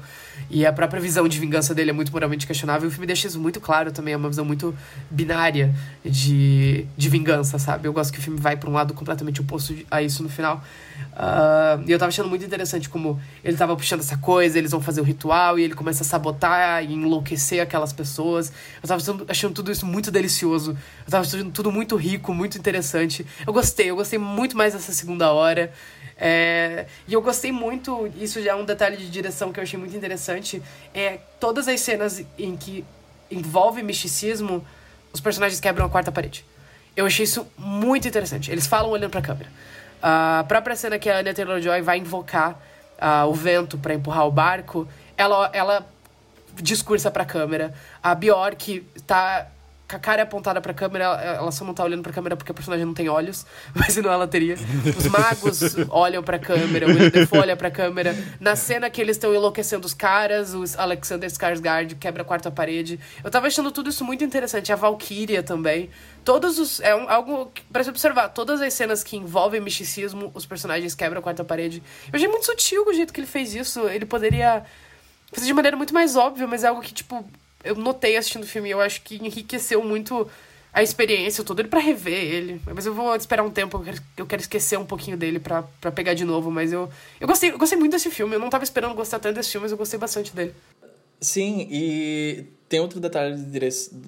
E a própria visão de vingança dele é muito moralmente questionável. O filme deixa isso muito claro também, é uma visão muito binária de, de vingança, sabe? Eu gosto que o filme vai para um lado completamente oposto a isso no final. Uh, e eu tava achando muito interessante como ele tava puxando essa coisa, eles vão fazer o ritual e ele começa a sabotar e enlouquecer aquelas pessoas. Eu tava achando tudo isso muito delicioso. Eu tava achando tudo muito rico, muito interessante. Eu gostei, eu gostei muito mais dessa segunda hora. É, e eu gostei muito, isso já é um detalhe de direção que eu achei muito interessante, é todas as cenas em que envolve misticismo, os personagens quebram a quarta parede. Eu achei isso muito interessante. Eles falam olhando pra câmera. A própria cena que a Anya Taylor-Joy vai invocar uh, o vento para empurrar o barco, ela, ela discursa pra câmera. A Bjork tá com a cara apontada pra câmera, ela só não tá olhando pra câmera porque a personagem não tem olhos, mas senão ela teria. Os magos olham pra câmera, o William Defoe olha pra câmera. Na cena que eles estão enlouquecendo os caras, o Alexander Skarsgård quebra a quarta parede. Eu tava achando tudo isso muito interessante. A Valkyria também. Todos os... É um, algo pra se observar. Todas as cenas que envolvem misticismo, os personagens quebram a quarta parede. Eu achei muito sutil o jeito que ele fez isso. Ele poderia... Fazer de maneira muito mais óbvia, mas é algo que, tipo, eu notei assistindo o filme, eu acho que enriqueceu muito a experiência, eu tô doido pra rever ele. Mas eu vou esperar um tempo, eu quero, eu quero esquecer um pouquinho dele pra pegar de novo. Mas eu, eu, gostei, eu gostei muito desse filme, eu não tava esperando gostar tanto desse filme, mas eu gostei bastante dele. Sim, e tem outro detalhe de direção.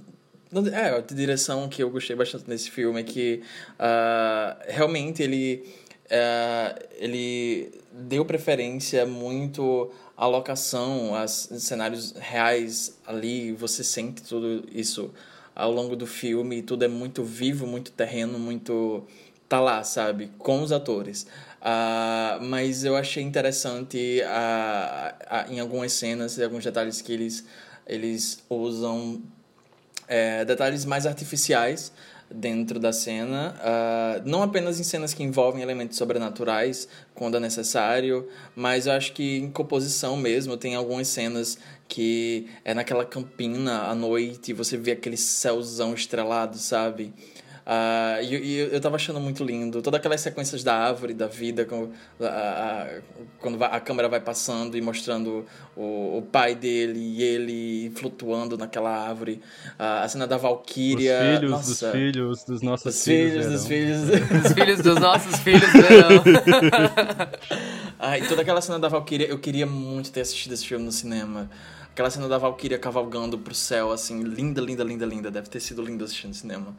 É, de direção que eu gostei bastante nesse filme é que uh, realmente ele, uh, ele deu preferência muito a locação, os cenários reais ali, você sente tudo isso ao longo do filme, tudo é muito vivo, muito terreno, muito tá lá, sabe, com os atores. Uh, mas eu achei interessante uh, uh, em algumas cenas, alguns detalhes que eles, eles usam é, detalhes mais artificiais dentro da cena, uh, não apenas em cenas que envolvem elementos sobrenaturais, quando é necessário, mas eu acho que em composição mesmo, tem algumas cenas que é naquela campina à noite, você vê aquele céuzão estrelado, sabe? Uh, e, e, eu tava achando muito lindo. Todas aquelas sequências da árvore, da vida, com, quando a câmera vai passando e mostrando o, o, pai dele e ele flutuando naquela árvore. Uh, a cena da Valkyria. Os filhos Nossa, dos filhos dos nossos dos filhos. Dos filhos, dos filhos dos nossos filhos verão. ah, e toda aquela cena da Valkyria, eu queria muito ter assistido esse filme no cinema. Aquela cena da Valkyria cavalgando pro céu, assim, linda, linda, linda, linda. Deve ter sido lindo assistir no cinema.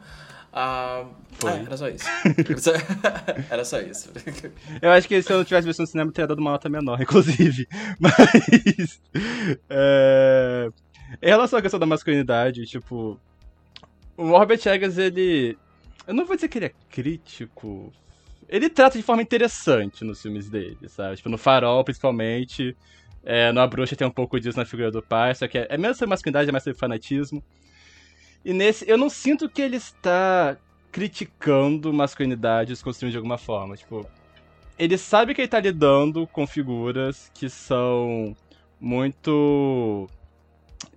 Ah, Foi. É, era só isso. era só isso. Eu acho que se eu não tivesse visto no cinema, teria dado uma nota menor, inclusive. Mas. É... Em relação à questão da masculinidade, tipo. O Robert Eggers, ele. Eu não vou dizer que ele é crítico. Ele trata de forma interessante nos filmes dele, sabe? Tipo, no Farol, principalmente. É, no A Bruxa tem um pouco disso na figura do pai, só que é, é menos sobre masculinidade, é mais sobre fanatismo. E nesse, eu não sinto que ele está criticando masculinidade desconstruindo de alguma forma. Tipo, ele sabe que ele está lidando com figuras que são muito.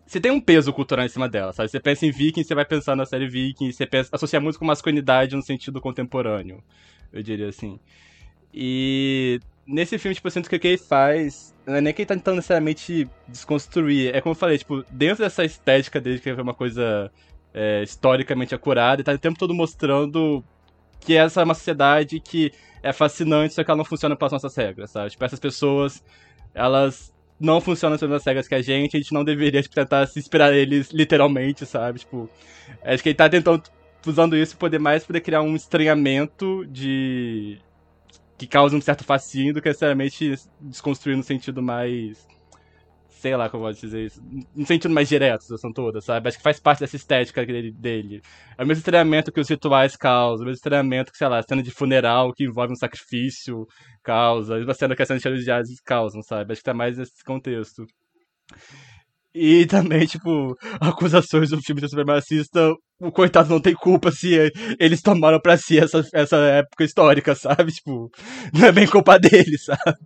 Você tem um peso cultural em cima dela, sabe? Você pensa em Viking, você vai pensar na série Viking, você pensa, associa muito com masculinidade no sentido contemporâneo, eu diria assim. E nesse filme, tipo, eu sinto que o que ele faz não é nem que ele tá tentando necessariamente desconstruir. É como eu falei, tipo, dentro dessa estética dele, que é uma coisa é, historicamente acurada, e tá o tempo todo mostrando que essa é uma sociedade que é fascinante, só que ela não funciona pelas nossas regras, sabe? Tipo, essas pessoas, elas não funcionam pelas mesmas regras que a gente, a gente não deveria tipo, tentar se inspirar eles literalmente, sabe? Tipo, acho que ele tá tentando, usando isso, poder mais poder criar um estranhamento de. Que causa um certo fascínio do que necessariamente desconstruir no sentido mais sei lá como eu posso dizer isso, no sentido mais direto, situação toda, sabe? Acho que faz parte dessa estética dele. dele. É o mesmo treinamento que os rituais causam, o mesmo treinamento que, sei lá, a cena de funeral que envolve um sacrifício causa, a mesma cena que a cena de religiosos causam, sabe? Acho que tá mais nesse contexto. E também, tipo, acusações do filme de supremacista, o coitado não tem culpa se eles tomaram pra si essa, essa época histórica, sabe? Tipo, não é bem culpa dele, sabe?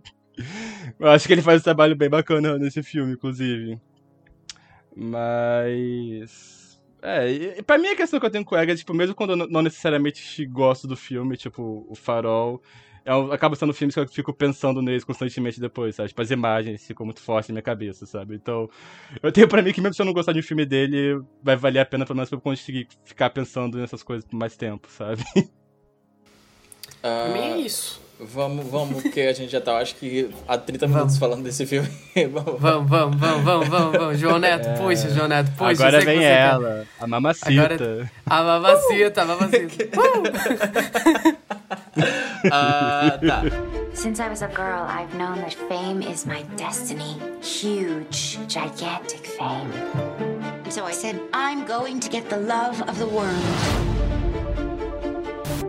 Eu acho que ele faz um trabalho bem bacana nesse filme, inclusive. Mas. É, e pra mim a questão que eu tenho com o Egg é, tipo, mesmo quando eu não necessariamente gosto do filme, tipo, o Farol, é, acaba sendo filmes que eu fico pensando neles constantemente depois, sabe? Tipo, as imagens ficam muito fortes na minha cabeça, sabe? Então, eu tenho pra mim que mesmo se eu não gostar de um filme dele, vai valer a pena pelo menos pra eu conseguir ficar pensando nessas coisas por mais tempo, sabe? Uh, pra mim é isso. Vamos, vamos, porque a gente já tá, acho que há 30 minutos vamos. falando desse filme. vamos, vamos, vamos, vamos, vamos, vamos, vamos. João Neto, é... puxa, João Neto, puxa. Agora vem ela, a mamacita. Agora, a mamacita, a mamacita. uh, tá. Since I was a girl, I've known that fame is my destiny. Huge, gigantic fame. So I said, I'm going to get the love of the world.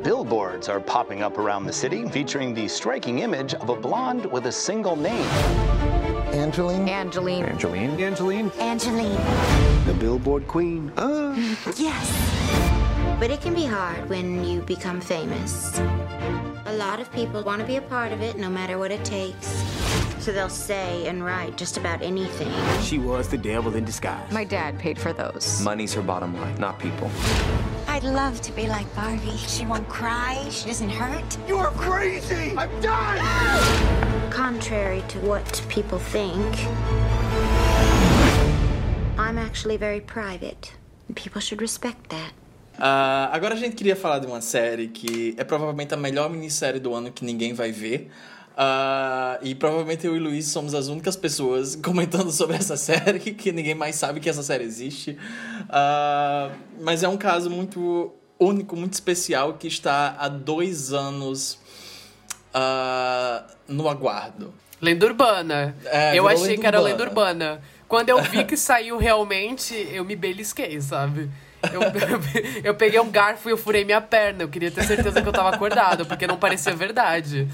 Billboards are popping up around the city featuring the striking image of a blonde with a single name. Angeline? Angeline. Angeline? Angeline. Angeline. The Billboard Queen. Uh. Yes. But it can be hard when you become famous. A lot of people want to be a part of it, no matter what it takes. So they'll say and write just about anything. She was the devil in disguise. My dad paid for those. Money's her bottom line, not people. I'd love to be like Barbie. She won't cry, she doesn't hurt. You're crazy! I'm done! Contrary to what people think, I'm actually very private. People should respect that. Uh, agora a gente queria falar de uma série que é provavelmente a melhor minissérie do ano que ninguém vai ver. Uh, e provavelmente eu e Luiz somos as únicas pessoas comentando sobre essa série, que ninguém mais sabe que essa série existe. Uh, mas é um caso muito único, muito especial, que está há dois anos uh, no aguardo. Lenda urbana. É, eu achei que era lenda urbana. Quando eu vi que saiu realmente, eu me belisquei, sabe? Eu, eu, peguei um garfo e eu furei minha perna. Eu queria ter certeza que eu tava acordado, porque não parecia verdade.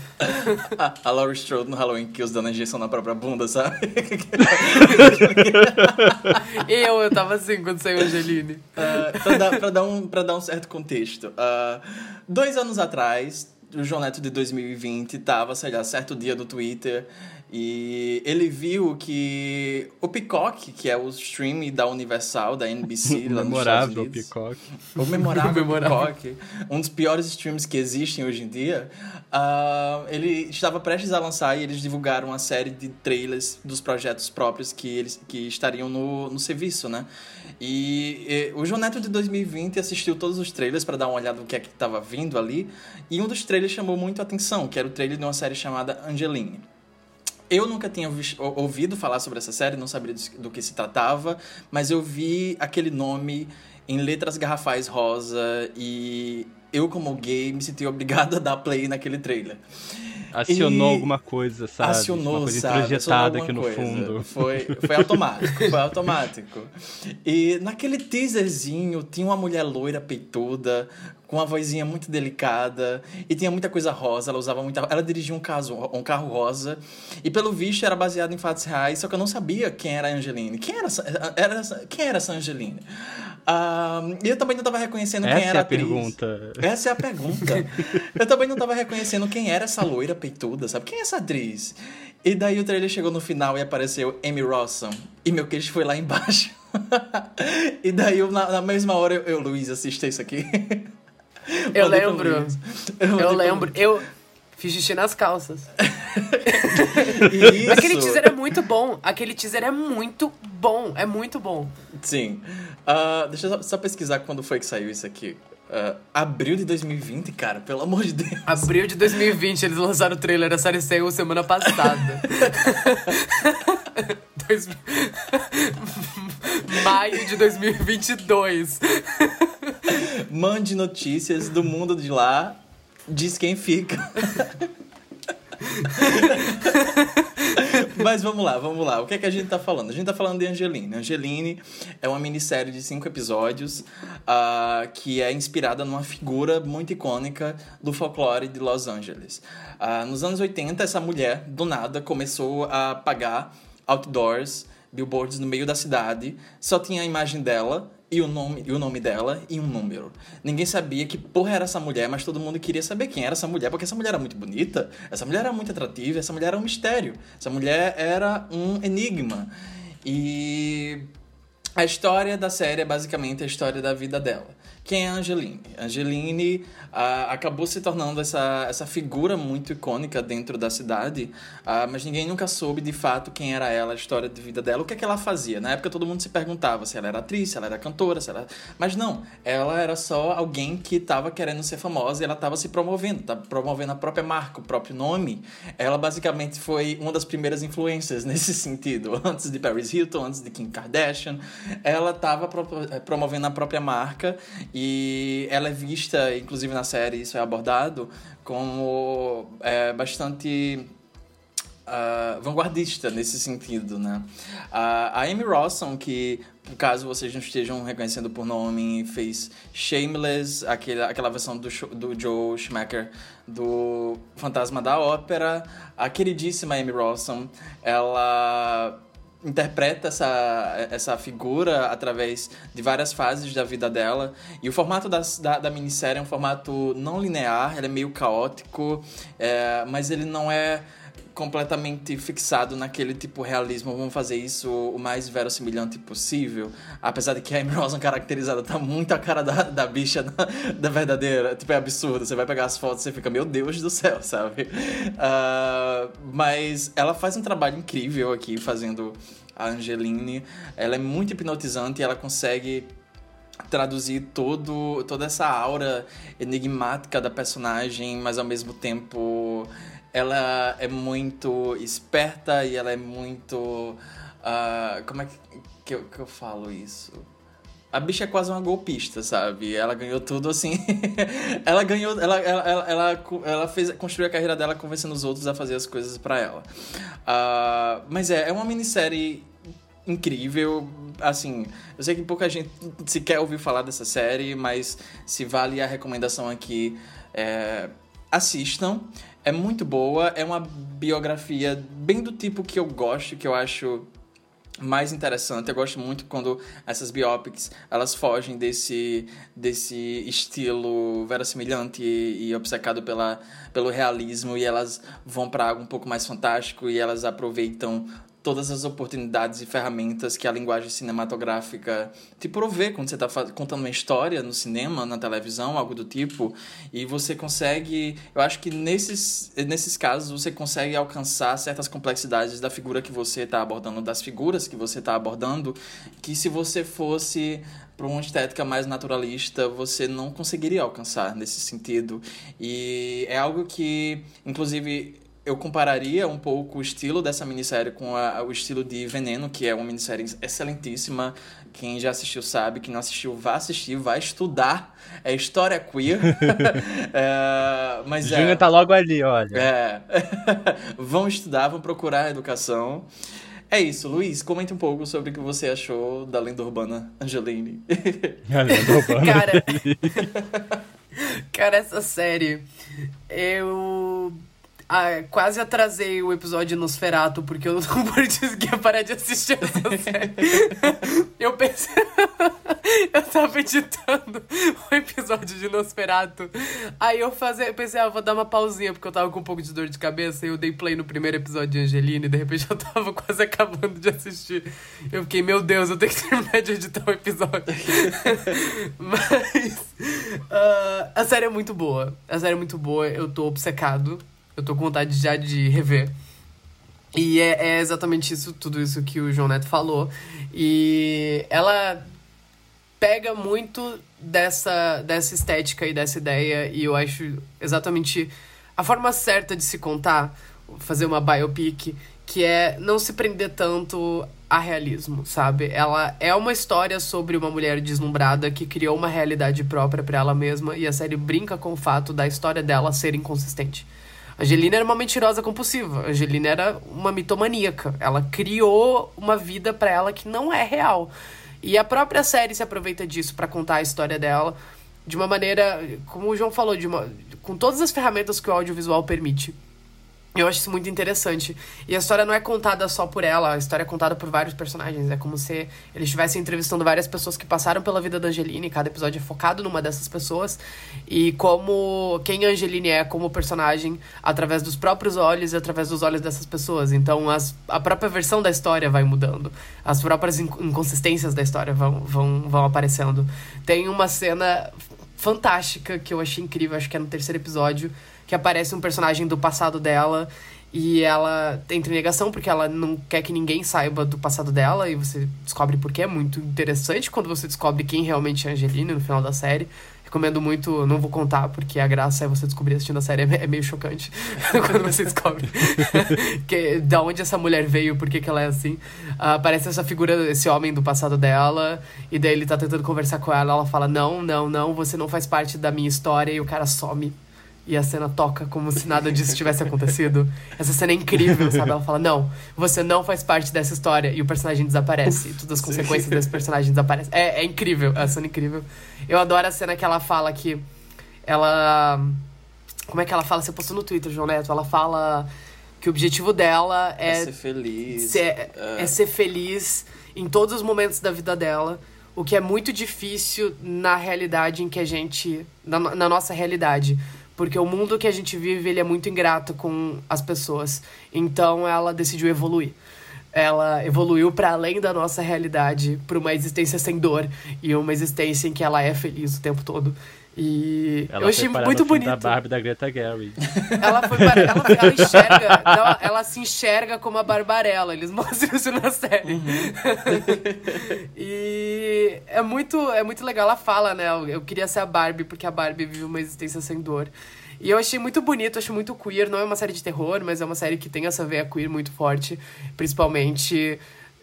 A, a Laurie Strode no Halloween que os dando injeção na própria bunda, sabe? eu, eu tava assim quando saiu a Angeline. Uh, pra, dar, pra, dar um, pra dar um certo contexto. Uh, dois anos atrás, o João Neto de 2020 tava, sei lá, certo dia do Twitter E ele viu que o Peacock, que é o stream da Universal, da NBC, lá nos Estados Memorável Unidos, Peacock. o memorável, O memorável. Peacock, um dos piores streams que existem hoje em dia, ah, ele estava prestes a lançar e eles divulgaram uma série de trailers dos projetos próprios que eles que estariam no, no serviço, né? E, eh, o João Neto de 2020 assistiu todos os trailers para dar uma olhada no que é que estava vindo ali, e um dos trailers chamou muito a atenção, que era o trailer de uma série chamada Angeline. Eu nunca tinha ouvido falar sobre essa série, não sabia do que se tratava, mas eu vi aquele nome em letras garrafais rosa e eu, como gay, me senti obrigado a dar play naquele trailer. Acionou E- alguma coisa, sabe? Acionou, Uma coisa sabe? introjetada aqui no coisa. fundo. Foi, foi automático, foi automático. E naquele teaserzinho tinha uma mulher loira, peituda, com uma vozinha muito delicada, e tinha muita coisa rosa, ela usava muita... Ela dirigia um, caso, um carro rosa, e pelo visto era baseado em fatos reais, só que eu não sabia quem era a Angeline. Quem era, era, quem era essa Angeline? E eu também não estava reconhecendo quem Essa era é a atriz. pergunta. Essa é a pergunta. Eu também não tava reconhecendo quem era essa loira peituda, sabe? Quem é essa atriz? E daí o trailer chegou no final e apareceu Amy Rossum. E meu queixo foi lá embaixo. e daí, eu, na, na mesma hora, eu, eu Luiz, assista isso aqui. Eu lembro. Eu pro lembro. Eu fiz xixi nas calças. Aquele teaser é muito bom. Aquele teaser é muito bom. É muito bom. Sim. Ah, deixa eu só, só pesquisar quando foi que saiu isso aqui. Ah, abril de 2020, cara, pelo amor de Deus. Abril de 2020, eles lançaram o trailer. A série saiu semana passada. Dois... Maio de 2022. Mande notícias do mundo de lá, diz quem fica. Mas vamos lá, vamos lá. O que é que a gente tá falando? A gente tá falando de Angeline. Angeline é uma minissérie de cinco episódios ah, que é inspirada numa figura muito icônica do folclore de Los Angeles. Ah, nos anos 80, essa mulher, do nada, começou a pagar outdoors, billboards no meio da cidade. Só tinha a imagem dela e o nome, e o nome dela e um número. Ninguém sabia que porra era essa mulher, mas todo mundo queria saber quem era essa mulher, porque essa mulher era muito bonita, essa mulher era muito atrativa, essa mulher era um mistério, essa mulher era um enigma. E a história da série é basicamente a história da vida dela. Quem é a Angeline? Angeline ah, acabou se tornando essa, essa figura muito icônica dentro da cidade, ah, mas ninguém nunca soube de fato quem era ela, a história de vida dela, o que é que ela fazia. Na época todo mundo se perguntava se ela era atriz, se ela era cantora, se ela... mas não, ela era só alguém que estava querendo ser famosa e ela estava se promovendo, estava promovendo a própria marca, o próprio nome. Ela basicamente foi uma das primeiras influências nesse sentido, antes de Paris Hilton, antes de Kim Kardashian, ela estava promovendo a própria marca e ela é vista, inclusive na série isso é abordado, como é, bastante ah, vanguardista nesse sentido, né? Ah, a Amy Rossum, que caso vocês não estejam reconhecendo por nome, fez Shameless, aquele, aquela versão do, do Joe Schumacher do Fantasma da Ópera. A queridíssima Amy Rossum, ela interpreta essa, essa figura através de várias fases da vida dela. E o formato da, da minissérie é um formato não linear, ele é meio caótico, é, mas ele não é completamente fixado naquele tipo realismo, vamos fazer isso o mais verossimilhante possível. Apesar de que a Amy Rosen caracterizada tá muito a cara da, da bicha da, da verdadeira. Tipo, é absurdo. Você vai pegar as fotos e fica, meu Deus do céu, sabe? Ah, mas ela faz um trabalho incrível aqui fazendo a Angeline. Ela é muito hipnotizante e ela consegue traduzir todo, toda essa aura enigmática da personagem, mas ao mesmo tempo ela é muito esperta e ela é muito. ah, como é que, que, eu, que eu falo isso? A bicha é quase uma golpista, sabe? Ela ganhou tudo assim. ela ganhou. Ela, ela, ela, ela, ela fez, construiu a carreira dela convencendo os outros a fazer as coisas pra ela. Ah, mas é, é uma minissérie incrível. Assim, eu sei que pouca gente sequer ouviu falar dessa série, mas se vale a recomendação aqui, é, assistam. É muito boa, é uma biografia bem do tipo que eu gosto, que eu acho mais interessante. Eu gosto muito quando essas biopics elas fogem desse, desse estilo verossimilhante e, e obcecado pela, pelo realismo e elas vão para algo um pouco mais fantástico e elas aproveitam todas as oportunidades e ferramentas que a linguagem cinematográfica te provê quando você está contando uma história no cinema, na televisão, algo do tipo, e você consegue, eu acho que nesses, nesses casos você consegue alcançar certas complexidades da figura que você está abordando, das figuras que você está abordando, que se você fosse para uma estética mais naturalista, você não conseguiria alcançar nesse sentido. E é algo que, inclusive, eu compararia um pouco o estilo dessa minissérie com a, o estilo de Veneno, que é uma minissérie excelentíssima. Quem já assistiu sabe, quem não assistiu, vá assistir, vai estudar. É história queer. é, mas Júnior é, tá logo ali, olha. É. vão estudar, vão procurar educação. É isso, Luiz, comente um pouco sobre o que você achou da lenda urbana Angeline. A lenda urbana. Cara, cara, essa série, eu ah, quase atrasei o episódio Nosferato, porque eu não conseguia parar de assistir essa série. eu pensei. eu tava editando o episódio de Nosferato. Aí eu, fazia, eu pensei, ah, vou dar uma pausinha, porque eu tava com um pouco de dor de cabeça. E eu dei play no primeiro episódio de Angelina, e de repente eu tava quase acabando de assistir. Eu fiquei, meu Deus, eu tenho que terminar de editar o episódio. Mas. Uh, a série é muito boa. A série é muito boa, eu tô obcecado. Eu tô com vontade já de rever. E é, é, exatamente isso, tudo isso que o João Neto falou. E ela pega muito dessa, dessa estética e dessa ideia, e eu acho exatamente a forma certa de se contar, fazer uma biopic, que é não se prender tanto a realismo, sabe? Ela é uma história sobre uma mulher deslumbrada que criou uma realidade própria para ela mesma, e a série brinca com o fato da história dela ser inconsistente. Angelina era uma mentirosa compulsiva. Angelina era uma mitomaníaca. Ela criou uma vida para ela que não é real. E a própria série se aproveita disso para contar a história dela de uma maneira, como o João falou, de uma, com todas as ferramentas que o audiovisual permite. Eu acho isso muito interessante. E a história não é contada só por ela, a história é contada por vários personagens. É como se eles estivessem entrevistando várias pessoas que passaram pela vida da Angeline, cada episódio é focado numa dessas pessoas. E como quem a Angeline é como personagem, através dos próprios olhos e através dos olhos dessas pessoas. Então as, a própria versão da história vai mudando. As próprias inconsistências da história vão, vão, vão aparecendo. Tem uma cena fantástica que eu achei incrível, acho que é no terceiro episódio que aparece um personagem do passado dela e ela entra em negação porque ela não quer que ninguém saiba do passado dela e você descobre porque é muito interessante quando você descobre quem realmente é Angelina no final da série. Recomendo muito, não vou contar porque a graça é você descobrir assistindo a série, é meio chocante quando você descobre que, da onde essa mulher veio, por que, que ela é assim. Uh, aparece essa figura, esse homem do passado dela, e daí ele tá tentando conversar com ela, ela fala: Não, não, não, você não faz parte da minha história, e o cara some e a cena toca como se nada disso tivesse acontecido. Essa cena é incrível, sabe? Ela fala: Não, você não faz parte dessa história. E o personagem desaparece. e todas as consequências desse personagem desaparecem. É, é incrível, é a cena incrível. Eu adoro a cena que ela fala que ela. Como é que ela fala? Você postou no Twitter, João Neto. Ela fala que o objetivo dela é. É ser feliz. Ser, é. é ser feliz em todos os momentos da vida dela. O que é muito difícil na realidade em que a gente. na, na nossa realidade porque o mundo que a gente vive, ele é muito ingrato com as pessoas. Então ela decidiu evoluir. Ela evoluiu para além da nossa realidade, para uma existência sem dor e uma existência em que ela é feliz o tempo todo. E ela eu achei muito bonito. da Barbie da Greta Gerwig. Ela foi para, ela, ela enxerga, ela, ela, se enxerga como a Barbarella, eles mostram isso na série. Uhum. e é muito, é muito legal, ela fala, né? Eu, queria ser a Barbie porque a Barbie vive uma existência sem dor. E eu achei muito bonito, achei muito queer. Não é uma série de terror, mas é uma série que tem essa veia queer muito forte. Principalmente,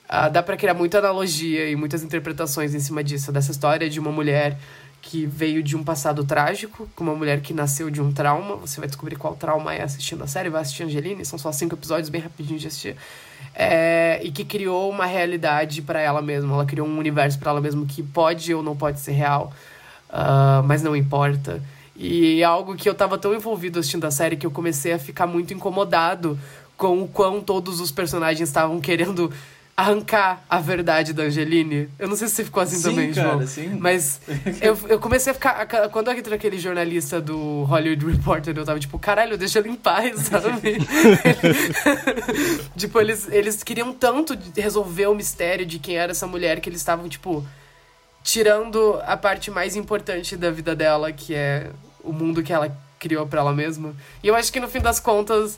uh, dá para criar muita analogia e muitas interpretações em cima disso. Dessa história de uma mulher que veio de um passado trágico, com uma mulher que nasceu de um trauma. Você vai descobrir qual trauma é assistindo a série, vai assistir Angeline, são só cinco episódios, bem rapidinho de assistir. É, e que criou uma realidade para ela mesma, ela criou um universo para ela mesma que pode ou não pode ser real, uh, mas não importa. E algo que eu tava tão envolvido assistindo a série que eu comecei a ficar muito incomodado com o quão todos os personagens estavam querendo arrancar a verdade da Angeline. Eu não sei se você ficou assim Sim, também, cara, João. sim. Mas eu, eu comecei a ficar. Quando entrou aquele jornalista do Hollywood Reporter, eu tava tipo, caralho, deixa ele em paz, sabe? tipo, eles, eles queriam tanto resolver o mistério de quem era essa mulher que eles estavam, tipo, tirando a parte mais importante da vida dela, que é o mundo que ela criou para ela mesma. E eu acho que no fim das contas,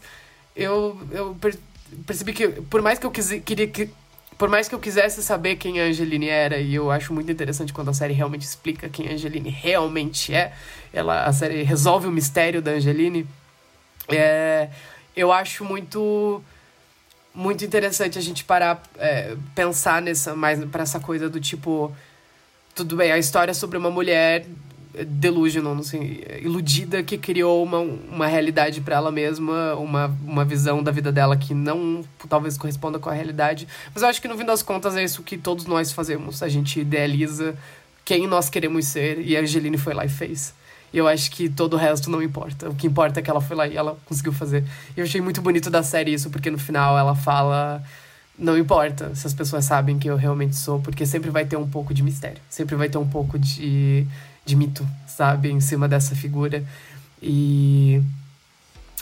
eu, eu per percebi que, por mais que eu quis, queria que. Por mais que eu quisesse saber quem a Angeline era, e eu acho muito interessante quando a série realmente explica quem a Angeline realmente é, ela, a série resolve o mistério da Angeline, é, eu acho muito muito interessante a gente parar, é, pensar nessa, mais para essa coisa do tipo, tudo bem, a história é sobre uma mulher delusional, não sei, iludida que criou uma, uma realidade para ela mesma, uma, uma visão da vida dela que não talvez corresponda com a realidade. Mas eu acho que no fim das contas é isso que todos nós fazemos. A gente idealiza quem nós queremos ser e a Angeline foi lá e fez. E eu acho que todo o resto não importa. O que importa é que ela foi lá e ela conseguiu fazer. E eu achei muito bonito da série isso, porque no final ela fala não importa se as pessoas sabem quem eu realmente sou, porque sempre vai ter um pouco de mistério, sempre vai ter um pouco de, de mito, sabe, em cima dessa figura. E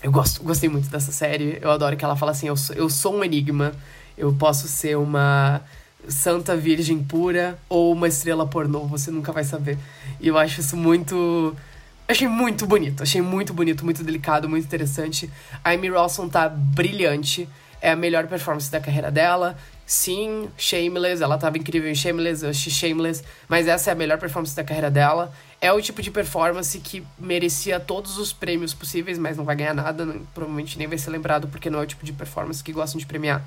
eu gosto, gostei muito dessa série. Eu adoro que ela fala assim: eu sou, eu sou um enigma, eu posso ser uma santa virgem pura ou uma estrela pornô, você nunca vai saber. E eu acho isso muito. Achei muito bonito, achei muito bonito, muito delicado, muito interessante. A Amy Rawson tá brilhante, é a melhor performance da carreira dela. Sim, Shameless, ela tava incrível em Shameless, eu achei Shameless, mas essa é a melhor performance da carreira dela. É o tipo de performance que merecia todos os prêmios possíveis, mas não vai ganhar nada, não, provavelmente nem vai ser lembrado, porque não é o tipo de performance que gostam de premiar.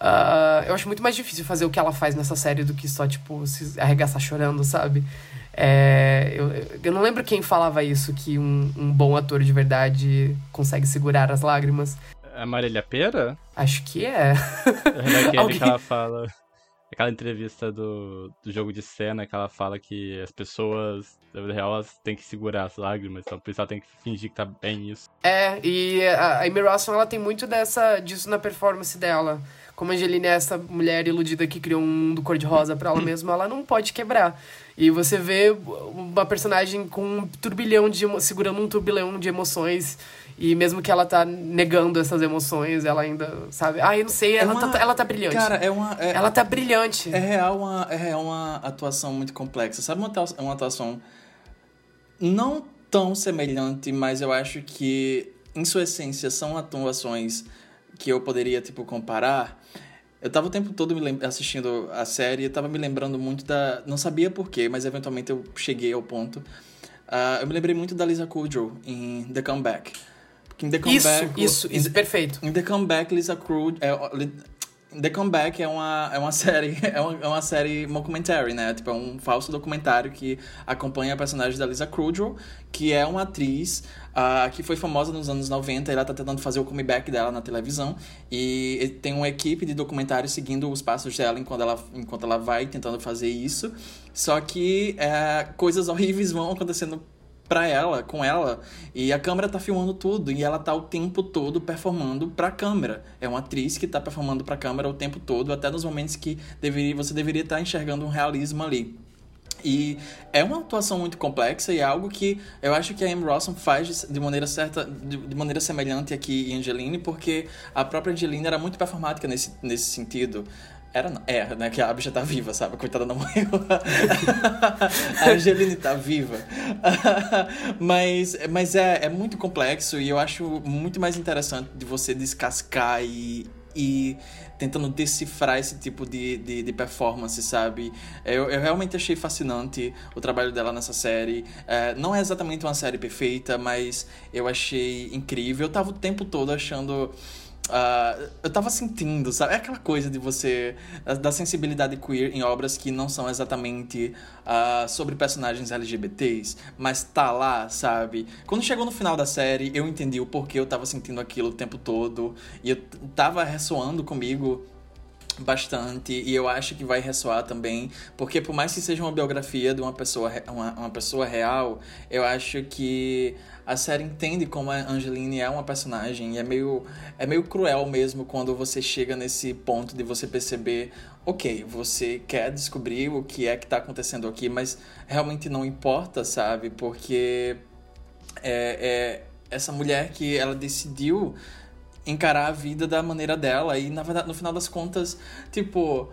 Uh, eu acho muito mais difícil fazer o que ela faz nessa série do que só, tipo, se arregaçar chorando, sabe? É, eu, eu não lembro quem falava isso, que um, um bom ator de verdade consegue segurar as lágrimas. A Marília Pera? Acho que é. Naquele Alguém... que ela fala. Aquela entrevista do, do jogo de cena que ela fala que as pessoas, na vida real, elas têm que segurar as lágrimas, então por isso ela tem que fingir que tá bem isso. É, e a Amy Rossum, ela tem muito dessa, disso na performance dela. Como a Angelina é essa mulher iludida que criou um mundo cor-de-rosa pra ela mesma, ela não pode quebrar. E você vê uma personagem com um turbilhão de... segurando um turbilhão de emoções e mesmo que ela tá negando essas emoções, ela ainda, sabe? Ah, eu não sei, ela, uma, tá, ela tá brilhante. Cara, é uma. É, ela tá brilhante. É real uma, é real uma atuação muito complexa. Sabe uma, uma atuação não tão semelhante, mas eu acho que, em sua essência, são atuações que eu poderia, tipo, comparar. Eu tava o tempo todo me assistindo a série e tava me lembrando muito da. Não sabia porquê, mas eventualmente eu cheguei ao ponto. Uh, eu me lembrei muito da Lisa Kudrow em The Comeback. In The Comeback, isso, isso, isso, perfeito. In The Comeback, Lisa Kudrow... É, The Comeback é uma, é uma série é uma, é uma série mockumentary, né? Tipo, é um falso documentário que acompanha a personagem da Lisa Kudrow, que é uma atriz uh, que foi famosa nos anos 90 e ela tá tentando fazer o comeback dela na televisão e tem uma equipe de documentários seguindo os passos dela enquanto ela, enquanto ela vai tentando fazer isso. Só que é, coisas horríveis vão acontecendo pra ela, com ela, e a câmera tá filmando tudo, e ela tá o tempo todo performando pra câmera. É uma atriz que tá performando pra câmera o tempo todo, até nos momentos que deveria, você deveria estar tá enxergando um realismo ali. E é uma atuação muito complexa e é algo que eu acho que a Amy Rossum faz de maneira certa, de maneira semelhante aqui em Angeline, porque a própria Angeline era muito performática nesse, nesse sentido. Era, não. É, né? Que a bicha tá viva, sabe? Coitada não morreu. a Angeline tá viva. mas mas é, é muito complexo e eu acho muito mais interessante de você descascar e, e tentando decifrar esse tipo de, de, de performance, sabe? Eu, eu realmente achei fascinante o trabalho dela nessa série. É, não é exatamente uma série perfeita, mas eu achei incrível. Eu tava o tempo todo achando Uh, eu tava sentindo, sabe? É aquela coisa de você. da sensibilidade queer em obras que não são exatamente uh, sobre personagens LGBTs, mas tá lá, sabe? Quando chegou no final da série, eu entendi o porquê eu tava sentindo aquilo o tempo todo e eu tava ressoando comigo bastante e eu acho que vai ressoar também, porque por mais que seja uma biografia de uma pessoa, uma, uma pessoa real, eu acho que a série entende como a Angeline é uma personagem e é meio, é meio cruel mesmo quando você chega nesse ponto de você perceber, ok, você quer descobrir o que é que está acontecendo aqui, mas realmente não importa, sabe? Porque é, é essa mulher que ela decidiu encarar a vida da maneira dela. E na verdade, no final das contas, tipo.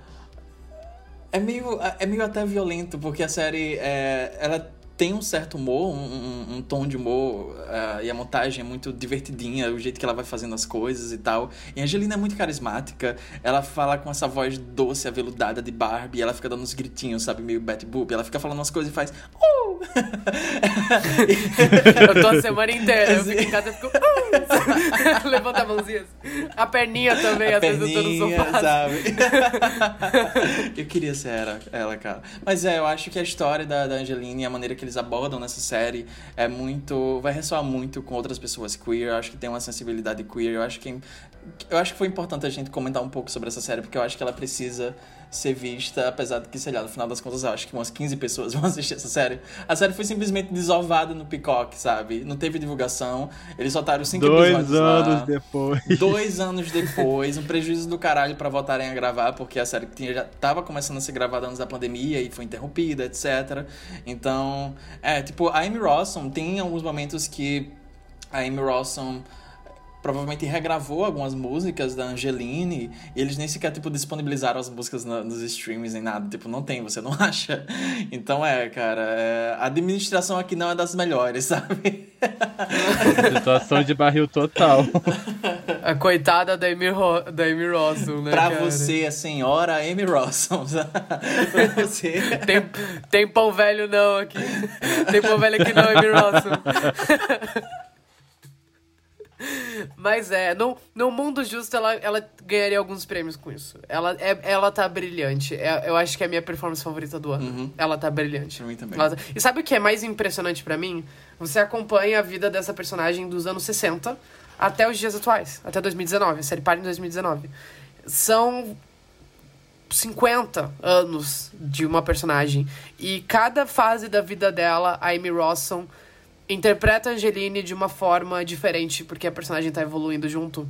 É meio, é meio até violento, porque a série é, ela tem um certo humor, um, um, um tom de humor, uh, e a montagem é muito divertidinha, o jeito que ela vai fazendo as coisas e tal. E a Angelina é muito carismática, ela fala com essa voz doce, aveludada de Barbie, ela fica dando uns gritinhos, sabe, meio Betty Boop, ela fica falando umas coisas e faz. Uh! eu tô a semana inteira, eu fico em casa e fico. Uh! Levanta a mãozinha. A perninha também, a às perninha, vezes eu tô no sofá. Sabe? eu queria ser ela, ela, cara. Mas é, eu acho que a história da, da Angelina e a maneira que eles abordam nessa série é muito. vai ressoar muito com outras pessoas queer. Eu acho que tem uma sensibilidade queer. Eu acho que. Eu acho que foi importante a gente comentar um pouco sobre essa série, porque eu acho que ela precisa ser vista, apesar de que, sei lá, no final das contas, eu acho que umas 15 pessoas vão assistir essa série. A série foi simplesmente desovada no Peacock, sabe? Não teve divulgação. Eles soltaram cinco Dois episódios anos lá. depois. Dois anos depois. Um prejuízo do caralho pra voltarem a gravar, porque a série tinha, já tava começando a ser gravada antes da pandemia e foi interrompida, etc. Então, é, tipo, a Amy Rossum tem alguns momentos que a Amy Rossum provavelmente regravou algumas músicas da Angeline e eles nem sequer, tipo, disponibilizaram as músicas na, nos streams nem nada. Tipo, não tem, você não acha. Então é, cara, é... a administração aqui não é das melhores, sabe? Situação de barril total. A coitada da Amy, Ro da Amy Rossum, né, Pra cara? você, a senhora Amy Rossum. pra você... Tem, tem pão velho não aqui. Tem pão velho aqui não, Amy Rossum. Mas é, no, no mundo justo ela, ela ganharia alguns prêmios com isso. Ela, é, ela tá brilhante. É, eu acho que é a minha performance favorita do ano. Uhum. Ela tá brilhante. Pra mim também. Tá- E sabe o que é mais impressionante para mim? Você acompanha a vida dessa personagem dos anos 60 até os dias atuais, até 2019. A série para em 2019. São 50 anos de uma personagem. E cada fase da vida dela, a Amy Rossum interpreta a Angeline de uma forma diferente, porque a personagem tá evoluindo junto.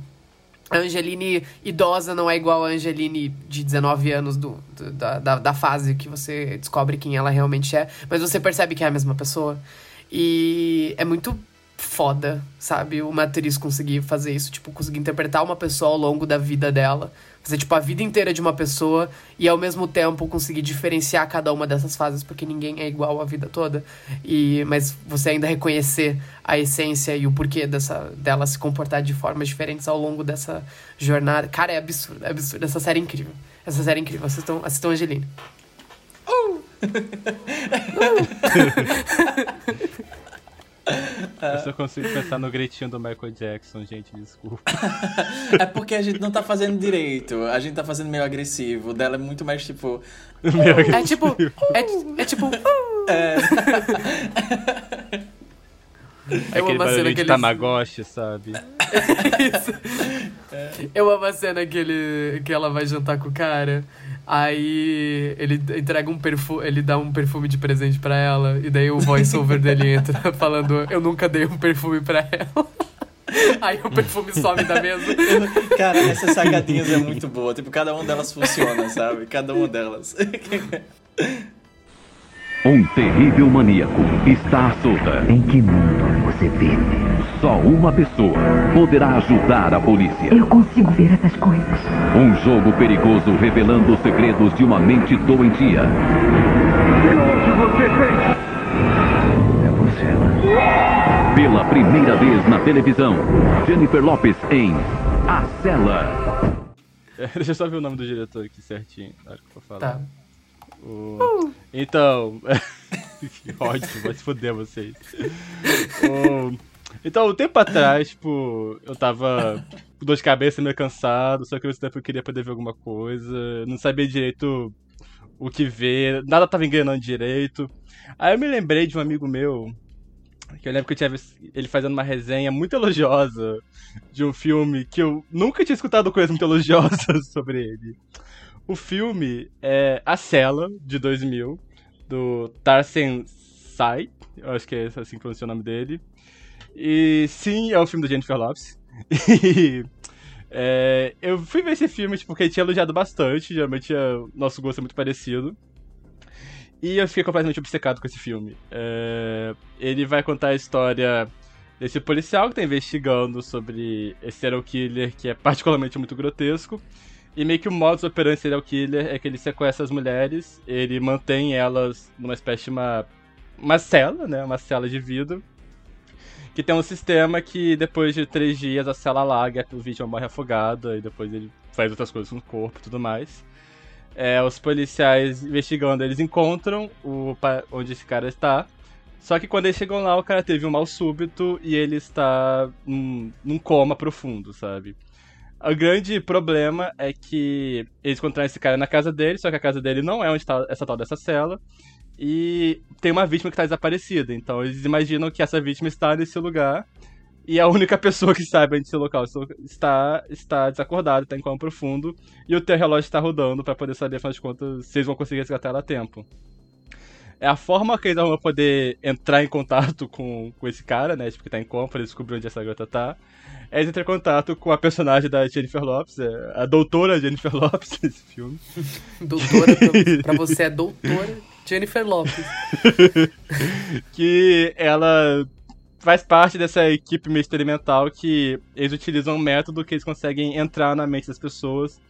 A Angeline idosa não é igual a Angeline de 19 anos do, do da, da, da, fase que você descobre quem ela realmente é, mas você percebe que é a mesma pessoa. E é muito foda, sabe? Uma atriz conseguir fazer isso, tipo, conseguir interpretar uma pessoa ao longo da vida dela. Fazer, tipo, a vida inteira de uma pessoa e, ao mesmo tempo, conseguir diferenciar cada uma dessas fases, porque ninguém é igual a vida toda. E, mas você ainda reconhecer a essência e o porquê dessa, dela se comportar de formas diferentes ao longo dessa jornada. Cara, é absurdo, é absurdo. Essa série é incrível. Essa série é incrível. Assistam, assistam Angeline. Uh! Eu só consigo pensar no gritinho do Michael Jackson, gente, desculpa. é porque a gente não tá fazendo direito, a gente tá fazendo meio agressivo. O dela é muito mais tipo. Meio é tipo. É, é tipo. É. Eu amo a cena que ele. Tamagotchi, sabe? Isso. É. Eu amo a cena que, ele, que ela vai jantar com o cara. Aí ele entrega um perfume, ele dá um perfume de presente para ela, e daí o voice-over dele entra falando: Eu nunca dei um perfume para ela. Aí o perfume some da mesa. Cara, essas sagadinhas é muito boa. Tipo, cada uma delas funciona, sabe? Cada uma delas. Um terrível maníaco está à solta. Em que mundo você vive? Só uma pessoa poderá ajudar a polícia. Eu consigo ver essas coisas. Um jogo perigoso revelando os segredos de uma mente doentia. O que você fez? É você. Pela primeira vez na televisão, Jennifer Lopes em A Cela. É, deixa eu só ver o nome do diretor aqui certinho, na hora que eu falar. Tá. Uh. Então. que ótimo, vai se foder vocês. o... Então, um tempo atrás, tipo, eu tava com dor de cabeça, meio cansado, só que ao mesmo tempo eu queria poder ver alguma coisa, não sabia direito o que ver, nada tava enganando direito. Aí eu me lembrei de um amigo meu, que eu lembro que eu tinha visto ele fazendo uma resenha muito elogiosa de um filme que eu nunca tinha escutado coisas muito elogiosas sobre ele. O filme é A Cela, de 2000, do Tarsen Sai, eu acho que é assim que pronuncia o nome dele. E sim, é o filme da Jennifer Lopes. É, eu fui ver esse filme tipo, porque ele tinha elogiado bastante, geralmente o nosso gosto é muito parecido. E eu fiquei completamente obcecado com esse filme. É, ele vai contar a história desse policial que está investigando sobre esse serial killer que é particularmente muito grotesco. E meio que o modus operandi serial killer é que ele sequestra as mulheres, ele mantém elas numa espécie de uma, uma cela, né? Uma cela de vidro. Que tem um sistema que depois de três dias a cela larga, o vítima morre afogado, e depois ele faz outras coisas com o corpo e tudo mais. É, os policiais investigando, eles encontram o, onde esse cara está. Só que quando eles chegam lá, o cara teve um mal súbito e ele está num, num coma profundo, sabe? O grande problema é que eles encontraram esse cara na casa dele, só que a casa dele não é onde está essa tal dessa cela. E tem uma vítima que está desaparecida. Então eles imaginam que essa vítima está nesse lugar. E a única pessoa que sabe onde esse local está, está desacordada, está em coma profundo. E o teu relógio está rodando para poder saber, afinal de contas, se eles vão conseguir resgatar ela a tempo. É a forma que eles vão poder entrar em contato com, com esse cara, né? Tipo, que tá em coma, pra descobrir onde essa garota tá é entrar em contato com a personagem da Jennifer Lopes, é, a doutora Jennifer Lopes nesse filme. doutora, pra, pra você é doutora Jennifer Lopes. que ela faz parte dessa equipe meio experimental que eles utilizam um método que eles conseguem entrar na mente das pessoas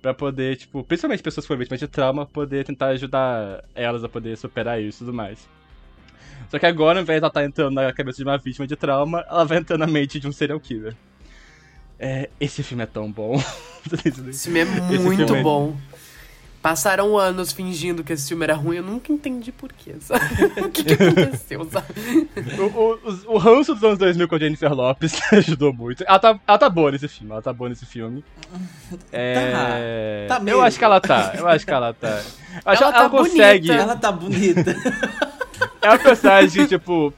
para poder, tipo, principalmente pessoas que foram vítimas de trauma, poder tentar ajudar elas a poder superar isso e tudo mais. Só que agora, ao invés de ela estar tá entrando na cabeça de uma vítima de trauma, ela vai entrando na mente de um serial killer. É, esse filme é tão bom. esse filme é muito filme é... bom. Passaram anos fingindo que esse filme era ruim, eu nunca entendi porquê, sabe? o que, que aconteceu, sabe? o, o, o ranço dos anos 2000 com a Jennifer Lopes ajudou muito. Ela tá, ela tá boa nesse filme, ela tá boa nesse filme. É... Tá, tá Eu acho que ela tá, eu acho que ela tá. ela, ela, tá consegue. Bonita. Ela tá bonita. É uma personagem, tipo.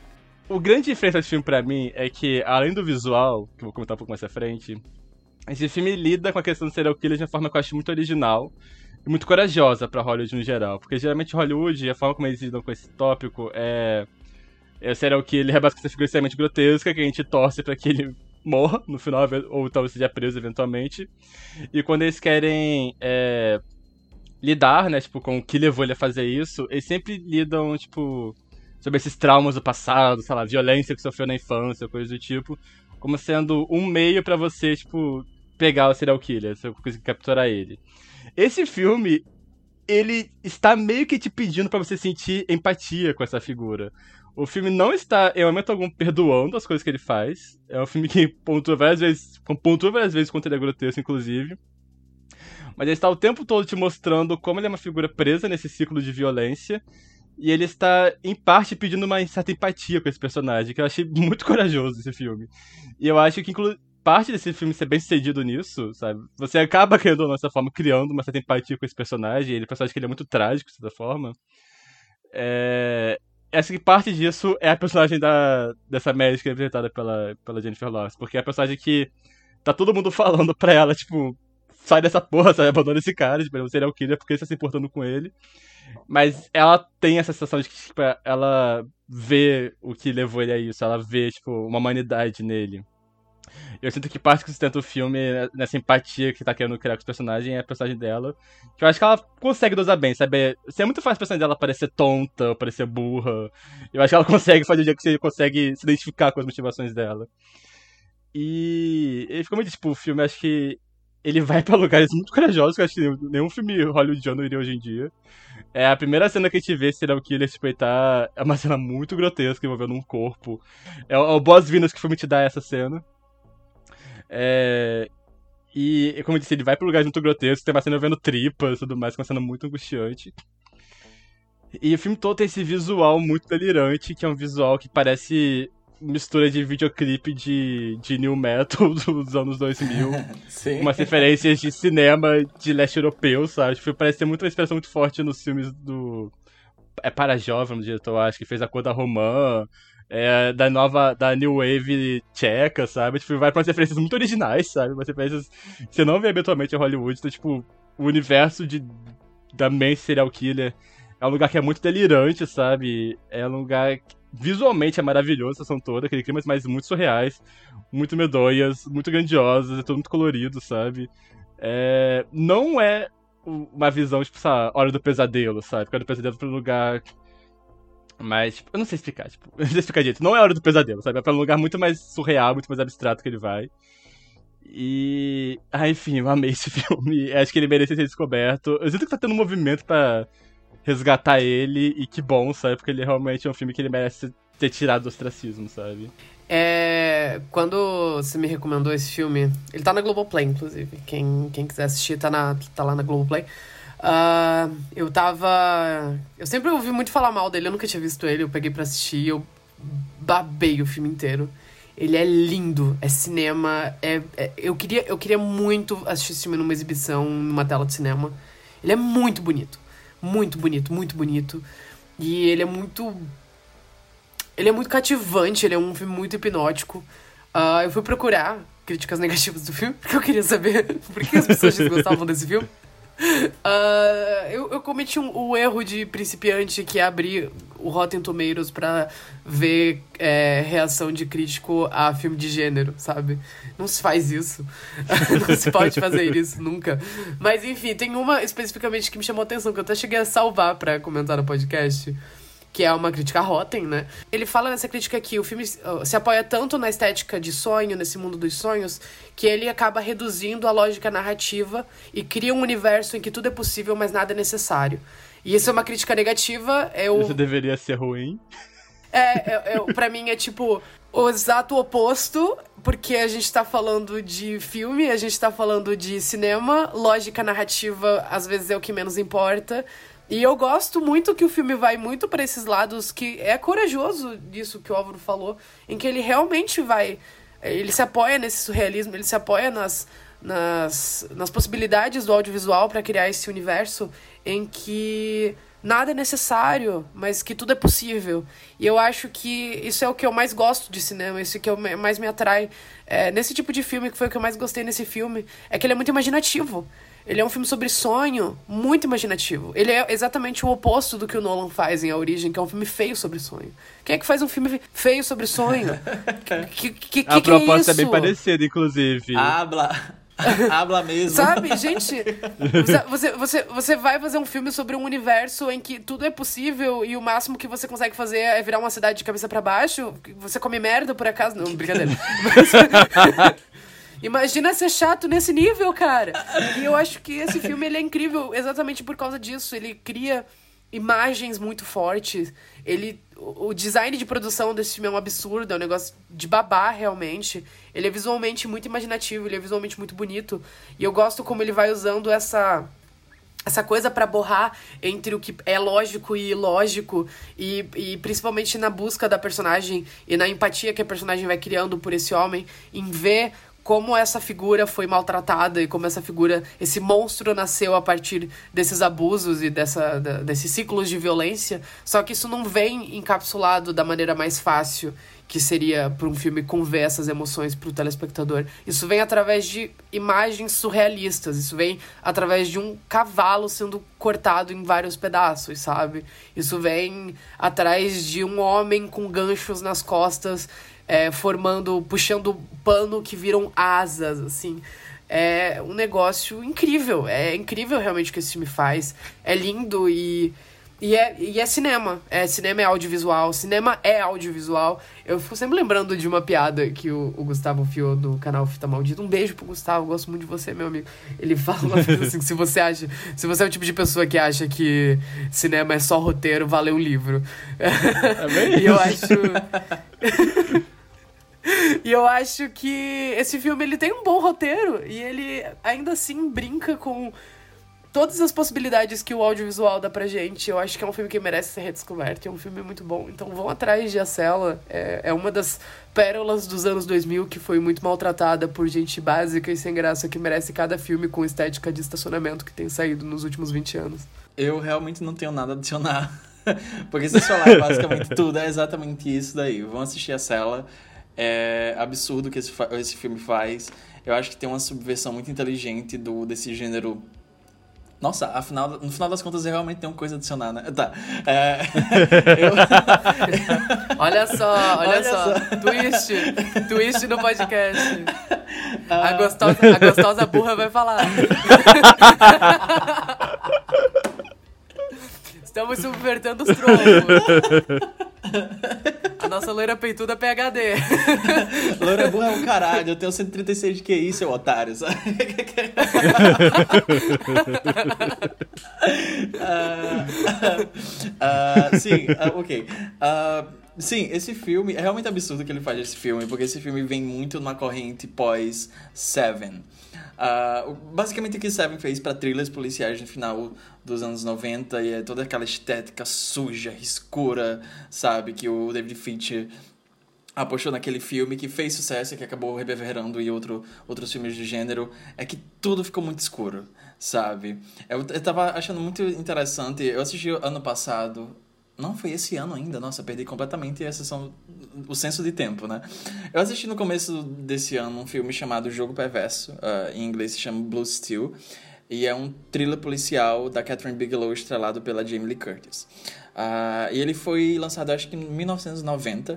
O grande diferença desse filme pra mim é que, além do visual, que eu vou comentar um pouco mais à frente, esse filme lida com a questão do serial killer de uma forma que eu acho muito original e muito corajosa pra Hollywood no geral. Porque geralmente Hollywood, a forma como eles lidam com esse tópico é. É o serial killer é basicamente essa figura extremamente grotesca que a gente torce pra que ele morra no final, ou talvez seja preso eventualmente. E quando eles querem é, lidar, né, tipo, com o que levou ele a fazer isso, eles sempre lidam, tipo, sobre esses traumas do passado, sei lá, violência que sofreu na infância, coisa do tipo, como sendo um meio para você, tipo, pegar o serial killer, você conseguir capturar ele. Esse filme, ele está meio que te pedindo para você sentir empatia com essa figura. O filme não está, em momento algum, perdoando as coisas que ele faz. É um filme que pontua várias vezes, pontua várias vezes contra ele é grotesco, inclusive. Mas ele está o tempo todo te mostrando como ele é uma figura presa nesse ciclo de violência e ele está, em parte, pedindo uma certa empatia com esse personagem, que eu achei muito corajoso esse filme. E eu acho que, parte desse filme ser bem sucedido nisso, sabe? Você acaba, querendo dessa forma, criando uma certa empatia com esse personagem. Ele personagem que ele é muito trágico, de certa forma. É... Essa que parte disso é a personagem da, dessa médica representada pela, pela Jennifer Lawrence. Porque é a personagem que tá todo mundo falando pra ela, tipo, sai dessa porra, sabe? Abandona esse cara, tipo, ele é o killer porque ele está se importando com ele. Mas ela tem essa sensação de que, tipo, ela vê o que levou ele a isso, ela vê, tipo, uma humanidade nele. Eu sinto que parte que sustenta o filme nessa empatia que tá querendo criar com os personagens é a personagem dela. Que eu acho que ela consegue dosar bem, sabe? Se é muito fácil a personagem dela parecer tonta, parecer burra. Eu acho que ela consegue fazer o dia que você consegue se identificar com as motivações dela. E, e como eu disse, tipo, o filme acho que ele vai para lugares muito corajosos que eu acho que nenhum filme hollywoodiano iria hoje em dia. É a primeira cena que a gente vê serial killer, tipo, ele tá. É uma cena muito grotesca envolvendo um corpo. É, é o boas-vindas que o filme te dá essa cena. É. E, como eu disse, ele vai pra lugares muito grotescos, tem uma cena vendo tripas e tudo mais, uma cena muito angustiante. E o filme todo tem esse visual muito delirante, que é um visual que parece mistura de videoclipe de, de new metal dos anos 2000. Sim. Umas referências de cinema de leste europeu, sabe? Tipo, parece ter muita inspiração muito forte nos filmes do. É para jovem, o diretor, acho que fez a cor da Romã. É, da nova, da New Wave tcheca, sabe? Tipo, vai pra umas referências muito originais, sabe? Umas referências que você não vê habitualmente em Hollywood, então, tipo, o universo de, da main serial killer é um lugar que é muito delirante, sabe? É um lugar visualmente é maravilhoso, sessão toda, aquele clima, mas muito surreais, muito medonhas, muito grandiosas, é tudo muito colorido, sabe? É, não é uma visão, tipo, essa Hora do Pesadelo, sabe? Hora do Pesadelo pra um lugar mas, tipo, eu não sei explicar, tipo, não sei explicar direito. Não é a hora do pesadelo, sabe? É pra um lugar muito mais surreal, muito mais abstrato que ele vai. E. Ah, enfim, eu amei esse filme. Acho que ele merecia ser descoberto. Eu sinto que tá tendo um movimento pra resgatar ele, e que bom, sabe? Porque ele realmente é um filme que ele merece ter tirado do ostracismo, sabe? É. Quando você me recomendou esse filme, ele tá na Globoplay, inclusive. Quem, quem quiser assistir, tá, na, tá lá na Globoplay. Uh, eu tava. Eu sempre ouvi muito falar mal dele, eu nunca tinha visto ele, eu peguei pra assistir, eu babei o filme inteiro. Ele é lindo, é cinema, é, é, eu, queria, eu queria muito assistir esse filme numa exibição, numa tela de cinema. Ele é muito bonito. Muito bonito, muito bonito. E ele é muito. Ele é muito cativante, ele é um filme muito hipnótico. Uh, eu fui procurar críticas negativas do filme, porque eu queria saber por que as pessoas gostavam desse filme. Uh, eu, eu cometi um, o erro de principiante que é abrir o Rotten Tomatoes pra ver é, reação de crítico a filme de gênero, sabe? Não se faz isso. Não se pode fazer isso nunca. Mas enfim, tem uma especificamente que me chamou atenção, que eu até cheguei a salvar pra comentar no podcast que é uma crítica Rotten, né? Ele fala nessa crítica que o filme se apoia tanto na estética de sonho, nesse mundo dos sonhos, que ele acaba reduzindo a lógica narrativa e cria um universo em que tudo é possível, mas nada é necessário. E isso é uma crítica negativa. Eu... Isso deveria ser ruim. É, é, é para mim é tipo o exato oposto, porque a gente tá falando de filme, a gente tá falando de cinema, lógica narrativa às vezes é o que menos importa. E eu gosto muito que o filme vai muito para esses lados que é corajoso disso que o Álvaro falou, em que ele realmente vai. Ele se apoia nesse surrealismo, ele se apoia nas, nas, nas possibilidades do audiovisual para criar esse universo em que nada é necessário, mas que tudo é possível. E eu acho que isso é o que eu mais gosto de cinema, isso que eu, mais me atrai é, nesse tipo de filme, que foi o que eu mais gostei nesse filme, é que ele é muito imaginativo. Ele é um filme sobre sonho, muito imaginativo. Ele é exatamente o oposto do que o Nolan faz em A Origem, que é um filme feio sobre sonho. Quem é que faz um filme feio sobre sonho? que, que, que, A que proposta é, é, bem parecida, inclusive. Habla. Habla mesmo. Sabe, gente, você, você, você vai fazer um filme sobre um universo em que tudo é possível e o máximo que você consegue fazer é virar uma cidade de cabeça para baixo. Você come merda por acaso? Não, brincadeira. Imagina ser chato nesse nível, cara. E eu acho que esse filme ele é incrível exatamente por causa disso. Ele cria imagens muito fortes. Ele o design de produção desse filme é um absurdo, é um negócio de babar realmente. Ele é visualmente muito imaginativo, ele é visualmente muito bonito. E eu gosto como ele vai usando essa essa coisa para borrar entre o que é lógico e ilógico e, e principalmente na busca da personagem e na empatia que a personagem vai criando por esse homem em ver como essa figura foi maltratada e como essa figura, esse monstro nasceu a partir desses abusos e dessa, da, desses ciclos de violência. Só que isso não vem encapsulado da maneira mais fácil que seria para um filme conver essas emoções para o telespectador. Isso vem através de imagens surrealistas, isso vem através de um cavalo sendo cortado em vários pedaços, sabe? Isso vem atrás de um homem com ganchos nas costas é, formando, puxando pano que viram asas, assim. É um negócio incrível. É incrível realmente o que esse filme faz. É lindo e. E é, e é cinema. É, cinema é audiovisual. Cinema é audiovisual. Eu fico sempre lembrando de uma piada que o, o Gustavo fiou do canal Fita Maldita. Um beijo pro Gustavo, gosto muito de você, meu amigo. Ele fala uma coisa assim: se você acha. Se você é o tipo de pessoa que acha que cinema é só roteiro, valeu um livro. É bem e eu acho. E eu acho que esse filme ele tem um bom roteiro e ele ainda assim brinca com todas as possibilidades que o audiovisual dá pra gente. Eu acho que é um filme que merece ser redescoberto. É um filme muito bom. Então vão atrás de A Cela. É, é uma das pérolas dos anos 2000 que foi muito maltratada por gente básica e sem graça que merece cada filme com estética de estacionamento que tem saído nos últimos 20 anos. Eu realmente não tenho nada a adicionar. Porque vocês falaram basicamente tudo, é exatamente isso daí. Vão assistir A Cela. É absurdo que esse, esse filme faz. Eu acho que tem uma subversão muito inteligente do desse gênero Nossa, afinal, no final das contas eu realmente tenho coisa a adicionar, né? Tá. É, eu... olha só, olha, olha só. só. Twist. Twist no podcast. A, gostosa, a gostosa burra vai falar. Estamos subvertendo os troncos. A nossa loira peituda PHD. loira burra é um caralho, eu tenho 136 de QI, seu otário, sabe? uh, uh, sim, uh, ok. Sim, esse filme, é realmente absurdo que ele faz esse filme, porque esse filme vem muito numa corrente pós-Seven. Uh, basicamente o que Seven fez para trilhas policiais no final dos anos 90 e é toda aquela estética suja, escura, sabe? Que o David Fincher apostou naquele filme que fez sucesso e que acabou reverberando em outro, outros filmes de gênero, é que tudo ficou muito escuro, sabe? Eu, eu tava achando muito interessante, eu assisti ano passado não, foi esse ano ainda. Nossa, perdi completamente a sessão, o senso de tempo, né? Eu assisti no começo desse ano um filme chamado Jogo Perverso. Uh, em inglês se chama Blue Steel. E é um thriller policial da Catherine Bigelow estrelado pela Jamie Lee Curtis. Uh, e ele foi lançado, acho que em 1990.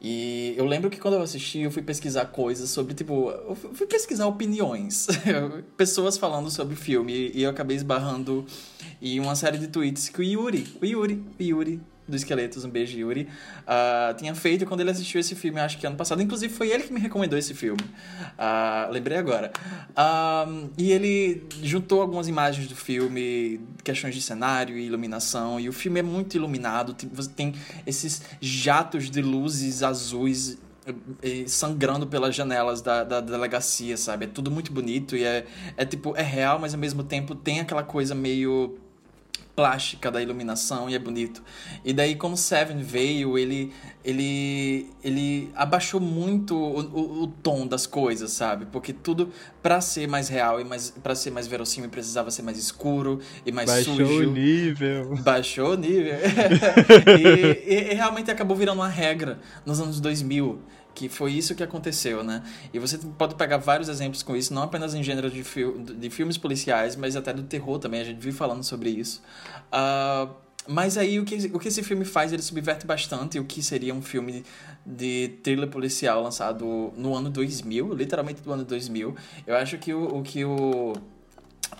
E eu lembro que quando eu assisti, eu fui pesquisar coisas sobre, tipo, eu fui pesquisar opiniões, pessoas falando sobre o filme, e eu acabei esbarrando em uma série de tweets que o Yuri, o Yuri, o Yuri, do Esqueletos, um beijo, Yuri, uh, tinha feito quando ele assistiu esse filme, acho que ano passado. Inclusive, foi ele que me recomendou esse filme. Uh, lembrei agora. Uh, e ele juntou algumas imagens do filme, questões de cenário e iluminação, e o filme é muito iluminado. Você tem esses jatos de luzes azuis eh, sangrando pelas janelas da, da, da, delegacia, sabe? É tudo muito bonito e é, é tipo, é real, mas ao mesmo tempo tem aquela coisa meio plástica da iluminação e é bonito. E daí como Seven veio, ele ele ele abaixou muito o, o, o tom das coisas, sabe? Porque tudo para ser mais real e mais para ser mais verossímil precisava ser mais escuro e mais Baixou sujo. Baixou o nível. Baixou o nível. e, e, e realmente acabou virando uma regra nos anos 2000 que foi isso que aconteceu, né? E você pode pegar vários exemplos com isso, não apenas em gênero de, fi de filmes policiais, mas até do terror também, a gente vive falando sobre isso. Uh, mas aí o que, o que esse filme faz, ele subverte bastante o que seria um filme de thriller policial lançado no ano 2000, literalmente do ano 2000. Eu acho que o, o que o,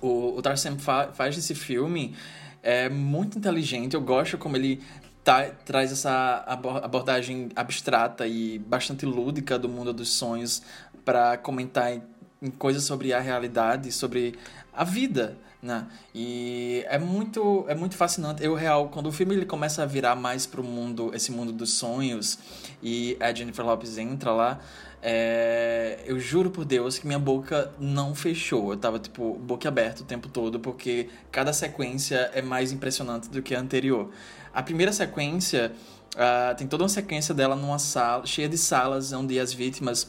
o, o Tarsem fa faz desse filme é muito inteligente. Eu gosto como ele tá, traz essa abordagem abstrata e bastante lúdica do mundo dos sonhos para comentar em, em coisas sobre a realidade, sobre a vida, né? E é muito é muito fascinante. Eu real quando o filme ele começa a virar mais pro mundo, esse mundo dos sonhos e a Jennifer Lopez entra lá, é, eu juro por Deus que minha boca não fechou. Eu tava, tipo, boca aberta o tempo todo, porque cada sequência é mais impressionante do que a anterior. A primeira sequência uh, tem toda uma sequência dela numa sala, cheia de salas onde as vítimas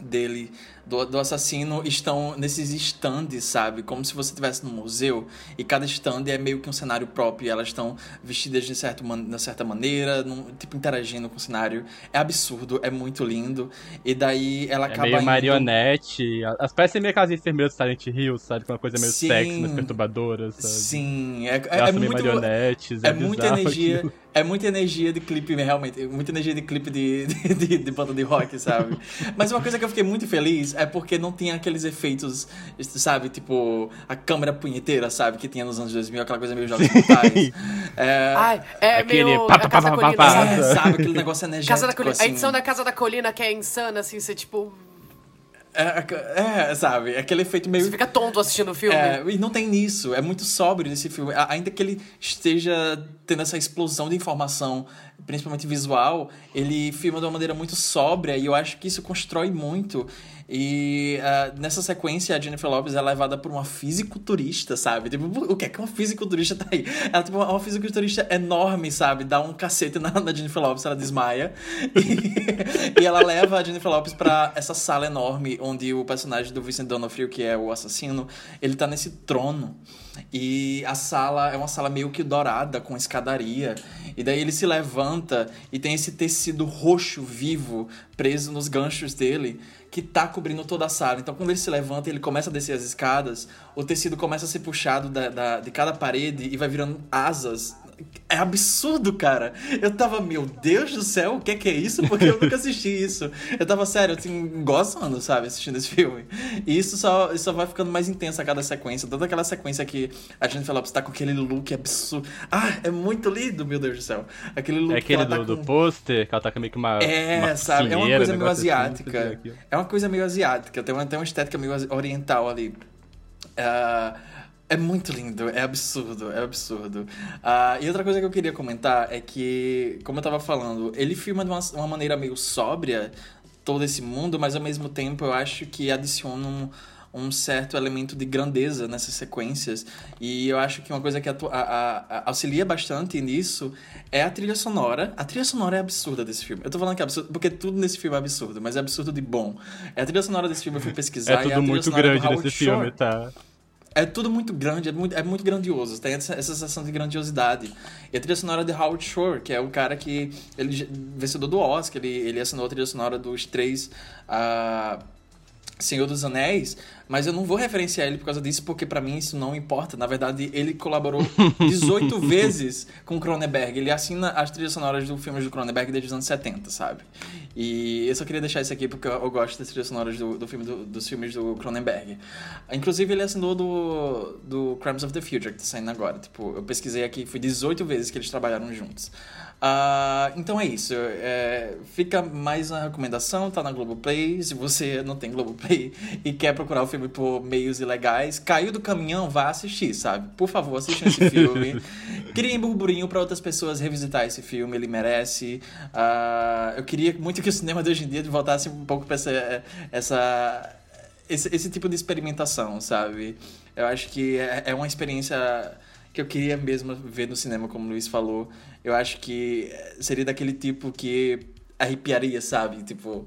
dele do, do assassino estão nesses estandes, sabe? Como se você estivesse num museu e cada stand é meio que um cenário próprio e elas estão vestidas de, certo, de certa maneira, num, tipo, interagindo com o cenário. É absurdo, é muito lindo. E daí ela é acaba. Meio indo... marionete. As parecem meio aquelas enfermeiras do Silent Hill, sabe? Com uma coisa meio sim, sexy, mais perturbadora, sabe? Sim, é, é, é muito. marionetes. É, é muita energia. Aquilo. É muita energia de clipe, realmente. Muita energia de clipe de, de, de, de banda de rock, sabe? Mas uma coisa que eu fiquei muito feliz é porque não tinha aqueles efeitos, sabe? Tipo, a câmera punheteira, sabe? Que tinha nos anos 2000, aquela coisa meio jogos mortais. É... Ai, é Aquele meio... Pá, pá, pá, pá, pá, é, sabe? Aquele negócio energético, Casa da Colina. assim. A edição da Casa da Colina que é insana, assim, você, tipo... É, é, sabe? Aquele efeito meio. Você fica tonto assistindo o filme. É, e não tem nisso. É muito sóbrio nesse filme. Ainda que ele esteja tendo essa explosão de informação, principalmente visual, ele filma de uma maneira muito sóbria e eu acho que isso constrói muito. E uh, nessa sequência, a Jennifer Lopez é levada por uma fisiculturista, sabe? Tipo, o que é que uma fisiculturista tá aí? Ela, tipo, uma fisiculturista enorme, sabe? Dá um cacete na, na Jennifer Lopez, ela desmaia. E, e, ela leva a Jennifer Lopez pra essa sala enorme, onde o personagem do Vincent D'Onofrio, que é o assassino, ele tá nesse trono. E a sala é uma sala meio que dourada, com escadaria. E daí ele se levanta e tem esse tecido roxo vivo preso nos ganchos dele que tá cobrindo toda a sala. Então, quando ele se levanta ele começa a descer as escadas, o tecido começa a ser puxado da, da, de cada parede e vai virando asas é absurdo, cara. Eu tava, meu Deus do céu, o que é, que é isso? Porque eu nunca assisti isso. Eu tava sério, assim, gostando, sabe, assistindo esse filme. E isso só, isso só vai ficando mais intenso a cada sequência. Toda aquela sequência que a Jennifer Lopez tá com aquele look absurdo. Ah, é muito lindo, meu Deus do céu. Aquele look É aquele que ela do, tá do com... pôster, que ela tá com meio que uma. É, uma sabe? É uma coisa meio assim, asiática. aquilo. é uma coisa meio asiática. Tem uma, tem uma estética meio oriental ali. Ah, é muito lindo, é absurdo, é absurdo. Ah, e outra coisa que eu queria comentar é que, como eu tava falando, ele filma de uma, uma maneira meio sóbria todo esse mundo, mas ao mesmo tempo eu acho que adiciona um, um certo elemento de grandeza nessas sequências. E eu acho que uma coisa que a- a- a- auxilia bastante nisso é a trilha sonora. A trilha sonora é absurda desse filme. Eu tô falando que é absurdo, porque tudo nesse filme é absurdo, mas é absurdo de bom. É a trilha sonora desse filme, eu fui pesquisar. É e a tudo trilha muito sonora do grande nesse Shore. filme, tá? É tudo muito grande, é muito, é muito grandioso. Tem essa, essa sensação de grandiosidade. E a trilha sonora de Howard Shore, que é o cara que. Ele vencedor do Oscar, ele, ele assinou a trilha sonora dos três. ah, Senhor dos Anéis, mas eu não vou referenciar ele por causa disso, porque pra mim isso não importa. Na verdade, ele colaborou 18 vezes com o Cronenberg. Ele assina as trilhas sonoras do filmes do Cronenberg desde os anos 70, sabe? E eu só queria deixar isso aqui porque eu, eu gosto das trilhas sonoras do, do filme do- dos filmes do Cronenberg. Inclusive, ele assinou do, do Crimes of the Future, que tá saindo agora. Tipo, eu pesquisei aqui, foi 18 vezes que eles trabalharam juntos. Ah, então é isso. É, fica mais uma recomendação, tá na Globoplay. Se você não tem Globoplay e quer procurar o filme por meios ilegais, caiu do caminhão, vá assistir, sabe? Por favor, assistam esse filme. Criem burburinho para outras pessoas revisitar esse filme, ele merece. Ah, eu queria muito que o cinema de hoje em dia voltasse um pouco pra essa. essa esse, esse tipo de experimentação, sabe? Eu acho que é, é uma experiência que eu queria mesmo ver no cinema, como o Luiz falou. Eu acho que seria daquele tipo que arrepiaria, sabe? Tipo,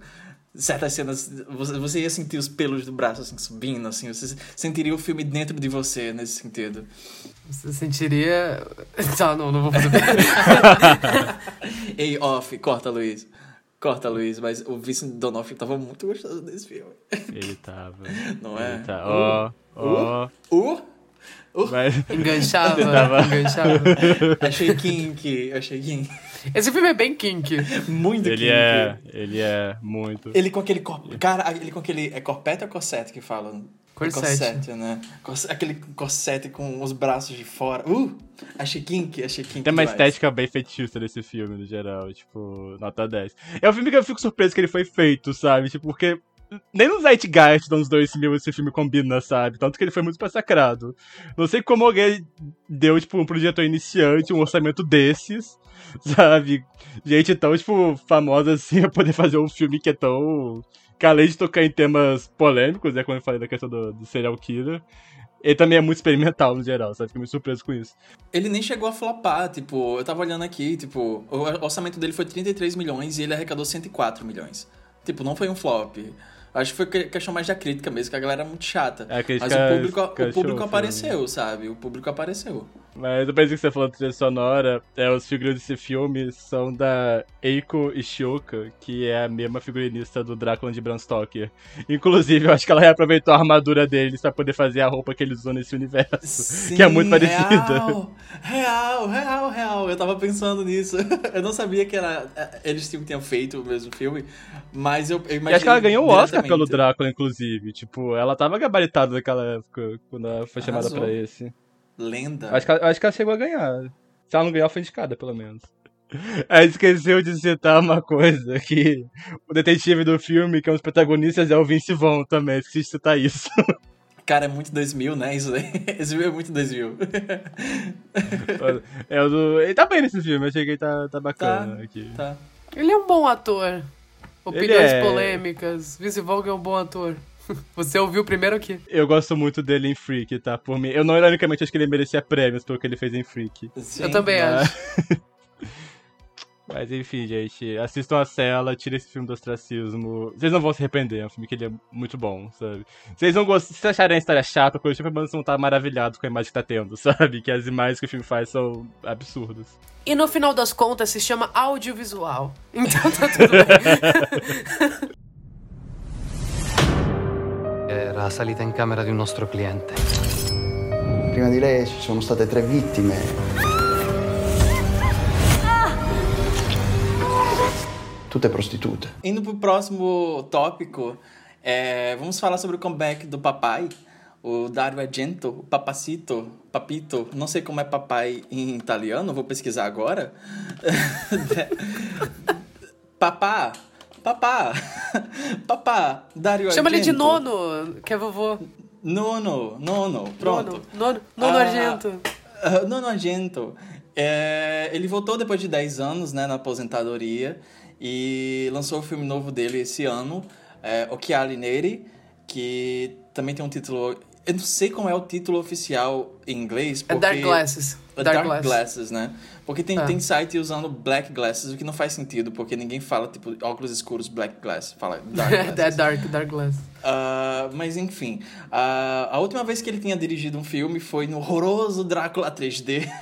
certas cenas, você, ia sentir os pelos do braço assim subindo, assim, você sentiria o filme dentro de você nesse sentido. Você sentiria. Tá, não, não vou fazer. Ei, off, corta, Luiz. Corta, Luiz, mas o Vincent D'Onofrio tava muito gostoso desse filme. Ele tava. Não Ele é? tá. Ó, ó. Uh? Mas... Enganchava, tava- enganchava. Achei kink, achei kink. Esse filme é bem kink. Muito Ele kink. é. Ele é muito. Ele com aquele cor... Cara, ele com aquele. É corpete ou corsete que falam? Corsete. Corsete, né? Aquele corsete com os braços de fora. Uh! Achei kink, achei kink. Tem uma demais. estética bem fetichista desse filme, no geral, tipo, nota 10. É um filme que eu fico surpreso que ele foi feito, sabe? Tipo, porque nem no Zeitgeist dos anos 2000 esse filme combina, sabe? Tanto que ele foi muito massacrado. Não sei como alguém deu, tipo, um projetor iniciante, um orçamento desses, sabe? Gente tão, tipo, famosa assim, a poder fazer um filme que é tão... Que além de tocar em temas polêmicos, né, como eu falei da questão do, do serial killer, ele também é muito experimental no geral, sabe? Fiquei muito surpreso com isso. Ele nem chegou a flopar, tipo, eu tava olhando aqui, tipo, o orçamento dele foi 33 milhões e ele arrecadou 104 milhões. Tipo, não foi um flop. Acho que foi que- questão mais da crítica mesmo, que a galera é muito chata. É, Mas o público, escrachou o público apareceu, sabe? O público apareceu. Mas eu pensei que você falou de trilha sonora, é, os figurinos desse filme são da Eiko Ishioka, que é a mesma figurinista do Drácula de Bram Stoker. Inclusive, eu acho que ela reaproveitou a armadura deles pra poder fazer a roupa que eles usam nesse universo, que é muito parecida. Real, real, real, real. Eu tava pensando nisso. Eu não sabia que era, é, eles tinham, tinham feito o mesmo filme, mas eu, eu E imaginei acho que ela ganhou o Oscar pelo. Drácula, inclusive. Tipo, ela tava gabaritada naquela época, quando ela foi chamada pra esse. Lenda. Acho que, ela, acho que ela chegou a ganhar. Se ela não ganhar, ela foi indicada, pelo menos. Aí esqueceu de citar uma coisa, que o detetive do filme, que é um dos protagonistas, é o Vince Vaughn também, esqueci de citar isso. Cara, é muito 2000, né? Isso aí. Esse filme é muito 2000. é o do... Ele tá bem nesse filme, achei que ele tá, tá bacana Tá, aqui. tá. Ele é um bom ator. Opiniões é- polêmicas. Vince Vaughn é um bom ator. Você ouviu primeiro aqui. Eu gosto muito dele em Freak, tá? Por mim. Eu não, ironicamente, acho que ele merecia prêmios pelo que ele fez em Freak. Sim. Eu também Mas- acho. Mas enfim, gente, assistam a cela, tirem esse filme do ostracismo. Vocês não vão se arrepender, é um filme que ele é muito bom, sabe? Vocês vão gostar, se acharem a história chata, coisa tipo, mas vão estar maravilhados com a imagem que tá tendo, sabe? Que as imagens que o filme faz são absurdas. E no final das contas se chama audiovisual. Então tá tudo bem. Era salita in camera di un nostro cliente. Prima di lei ci sono state tre vittime. Tutte prostitute. Indo pro próximo tópico, é, vamos falar sobre o comeback do papai, o Dario Argento, o papacito, papito, não sei como é papai em italiano, vou pesquisar agora. papá, papá, papá, Dario Argento. Chama ele de nono, que é vovô. Nono, nono, pronto. Nono, nono, Ah, Argento. ah, Nono Argento. É, ele voltou depois de 10 anos, né, na aposentadoria, e lançou o filme novo dele esse ano, é, Occhiali Neri, que também tem um título... Eu não sei como é o título oficial em inglês, É porque... Dark Glasses. É Dark Dark, Glasses. Glasses, né? Porque tem, Ah. tem site usando Black Glasses, o que não faz sentido, porque ninguém fala, tipo, óculos escuros Black Glass, fala Dark Glasses. é Dark, Dark Glass. Ah, mas enfim, ah, a última vez que ele tinha dirigido um filme foi no horroroso Drácula 3D.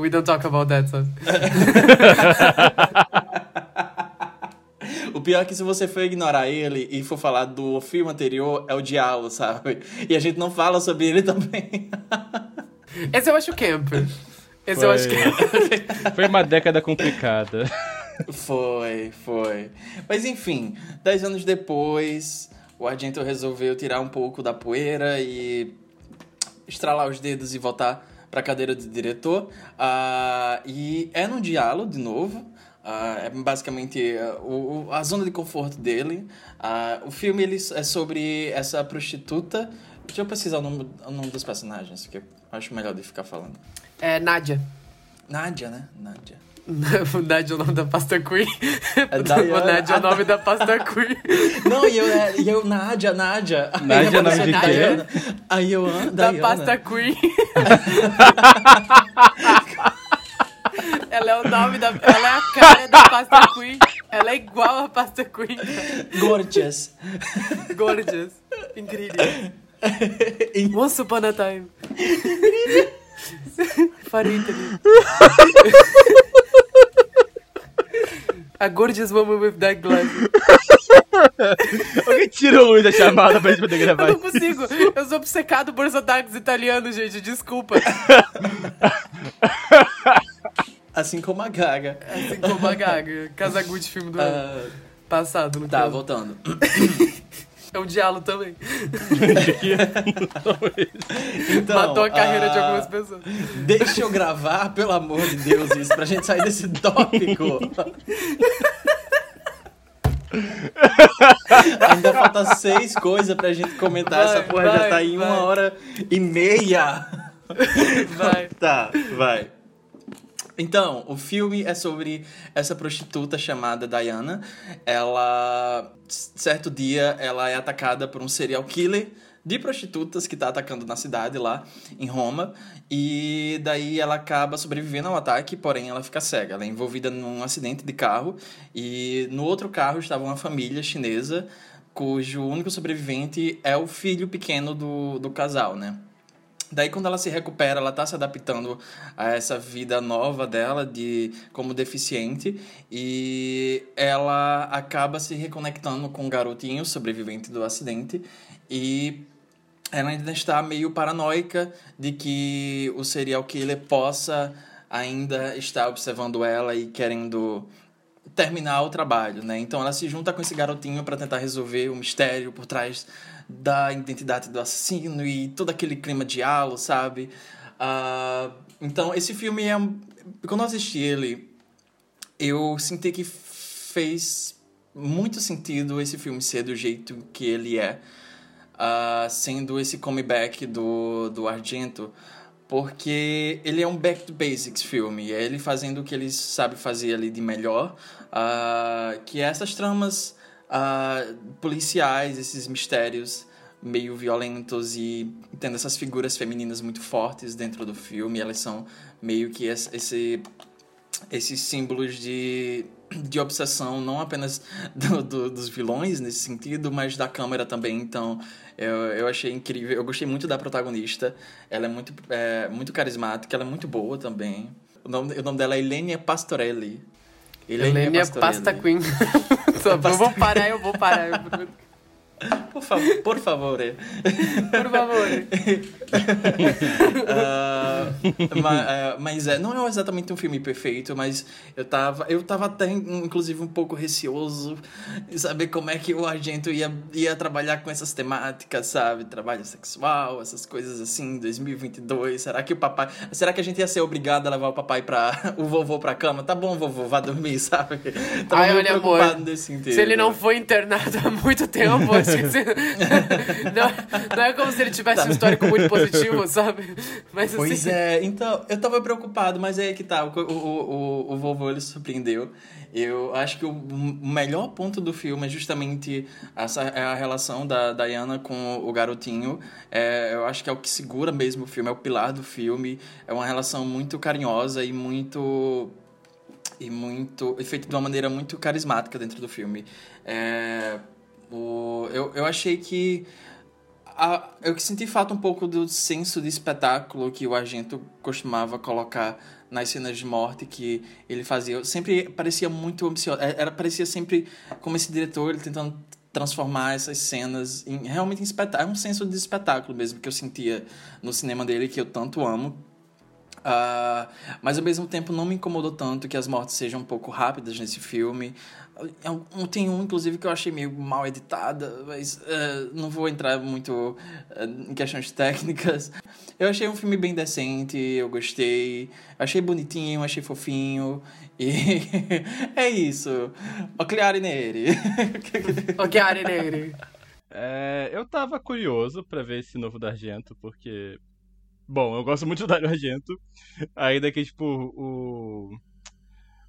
We don't talk about that, o pior é que se você for ignorar ele e for falar do filme anterior, é o diálogo, sabe? E a gente não fala sobre ele também. Esse eu acho camp. Esse eu acho que. Foi uma década complicada. Foi, foi. Mas enfim, dez anos depois, o Argento resolveu tirar um pouco da poeira e estralar os dedos e voltar para a cadeira de diretor. Ah, e é num diálogo, de novo. Ah, é basicamente ah, o, o- a zona de conforto dele. Ah, o filme ele é sobre essa prostituta. Deixa eu pesquisar o nome, o nome dos personagens, que eu acho melhor de ficar falando. É Nádia. Nádia, né? Nádia. Nádia é o nome da pasta Queen. É Diana. Nádia é o nome da pasta Queen. Não, e eu, é, e eu Nádia, Nádia. Nádia é nome de quê? Diana. Aí eu, ah, Da Diana. pasta Queen. ela é o nome da. Ela é a cara da pasta Queen. Ela é igual a pasta Queen. Gorgeous. Gorgeous. Incrível. Once upon a time. Farinha. A gorgeous woman with dark glasses. Alguém tira o luz da chamada pra gente poder gravar. Eu não consigo. Eu sou obcecado por sotaques italianos, gente. Desculpa. Assim como a Gaga. Assim como a Gaga. Casagutti, filme do ano Ah, passado. No tá, caso. voltando. É um diálogo também. Então, Matou a carreira de ah, algumas pessoas. Deixa eu gravar, pelo amor de Deus, isso, pra gente sair desse tópico. Ainda falta seis coisas pra gente comentar. Vai, Essa porra já vai, tá em uma vai. hora e meia. Vai. Tá, vai. Então, o filme é sobre essa prostituta chamada Diana. Ela, certo dia, ela é atacada por um serial killer de prostitutas que tá atacando na cidade lá, em Roma. E daí ela acaba sobrevivendo ao ataque, porém ela fica cega. Ela é envolvida num acidente de carro e no outro carro estava uma família chinesa cujo único sobrevivente é o filho pequeno do, do casal, né? Daí quando ela se recupera, ela tá se adaptando a essa vida nova dela de como deficiente e ela acaba se reconectando com o garotinho sobrevivente do acidente e ela ainda está meio paranoica de que o serial killer possa ainda estar observando ela e querendo terminar o trabalho, né? Então ela se junta com esse garotinho para tentar resolver o mistério por trás da identidade do assassino e todo aquele clima de halo, sabe? Ah, então esse filme é quando eu assisti ele, eu senti que fez muito sentido esse filme ser do jeito que ele é, ah, sendo esse comeback do do Argento, porque ele é um back to basics filme, é ele fazendo o que ele sabe fazer ali de melhor, ah, que é essas tramas ah, policiais, esses mistérios meio violentos e tendo essas figuras femininas muito fortes dentro do filme. Elas são meio que esse, esses símbolos de, de obsessão, não apenas do, do, dos vilões nesse sentido, mas da câmera também. Então, eu, eu achei incrível. Eu gostei muito da protagonista. Ela é muito, é, muito carismática, ela é muito boa também. O nome, o nome dela é Elenia Pastorelli. Elenia Pasta Queen. eu vou parar, eu vou parar. Por, fa por favor. Por favor. uh, mas, uh, mas é, não é exatamente um filme perfeito, mas eu tava, eu tava até, inclusive, um pouco receoso de saber como é que o Argento ia, ia trabalhar com essas temáticas, sabe? Trabalho sexual, essas coisas assim, 2022. Será que o papai. Será que a gente ia ser obrigado a levar o papai pra. o vovô pra cama? Tá bom, vovô, vá dormir, sabe? Tava Ai, olha, amor. Se ele não foi internado há muito tempo, não, não, é como se ele tivesse um histórico muito positivo, sabe? Mas, pois assim... é, então, eu tava preocupado, mas é aí que tá, o, o, o, o vovô ele surpreendeu. Eu acho que o melhor ponto do filme é justamente essa é a relação da Diana com o garotinho. É, eu acho que é o que segura mesmo o filme, é o pilar do filme. É uma relação muito carinhosa e muito e muito e feita de uma maneira muito carismática dentro do filme. É, o, eu, eu achei que. A, eu senti falta um pouco do senso de espetáculo que o Argento costumava colocar nas cenas de morte que ele fazia. Eu sempre parecia muito ambicioso. É, era, parecia sempre como esse diretor ele tentando transformar essas cenas em, realmente em espetáculo. É um senso de espetáculo mesmo que eu sentia no cinema dele, que eu tanto amo. Uh, mas ao mesmo tempo não me incomodou tanto que as mortes sejam um pouco rápidas nesse filme. É tem um, inclusive, que eu achei meio mal editada, mas uh, não vou entrar muito uh, em questões técnicas. Eu achei um filme bem decente, eu gostei, achei bonitinho, achei fofinho, e é isso. Occhiari neri. Occhiari neri. É, eu tava curioso para ver esse novo da Argento, porque. Bom, eu gosto muito do Dario Argento. Ainda que, tipo, o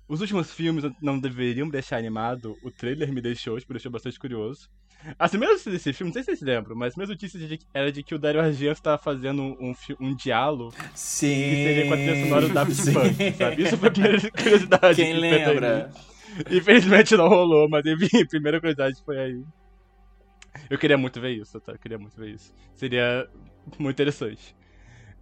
os últimos filmes não deveriam deixar animado. O trailer me deixou, tipo, deixou bastante curioso. As primeiras notícias desse filme, não sei se vocês lembram, mas as primeiras notícias de, era de que o Dario Argento estava fazendo um, um, um diálogo Sim. que seria com a trilha sonora do Daft Punk, sabe? Isso foi a primeira curiosidade. Quem que lembra? Infelizmente não rolou, mas enfim, a primeira curiosidade foi aí. Eu queria muito ver isso, tá? Eu queria muito ver isso. Seria muito interessante.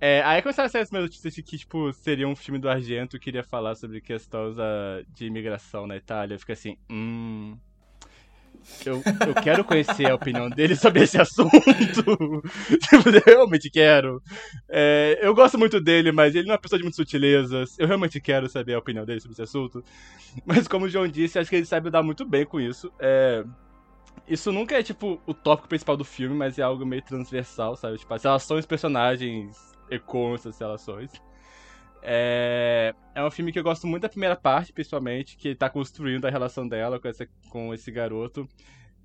É, aí começaram a sair as notícias de que, tipo, seria um filme do Argento que iria falar sobre questões uh, de imigração na Itália. Fica assim, hum. Eu, eu quero conhecer a opinião dele sobre esse assunto. tipo, eu realmente quero. É, eu gosto muito dele, mas ele não é uma pessoa de muitas sutilezas. Eu realmente quero saber a opinião dele sobre esse assunto. Mas como o João disse, acho que ele sabe dar muito bem com isso. É, isso nunca é, tipo, o tópico principal do filme, mas é algo meio transversal, sabe? Tipo, as relações personagens ecoam essas relações. É, é um filme que eu gosto muito da primeira parte, principalmente, que tá construindo a relação dela com, essa, com esse garoto.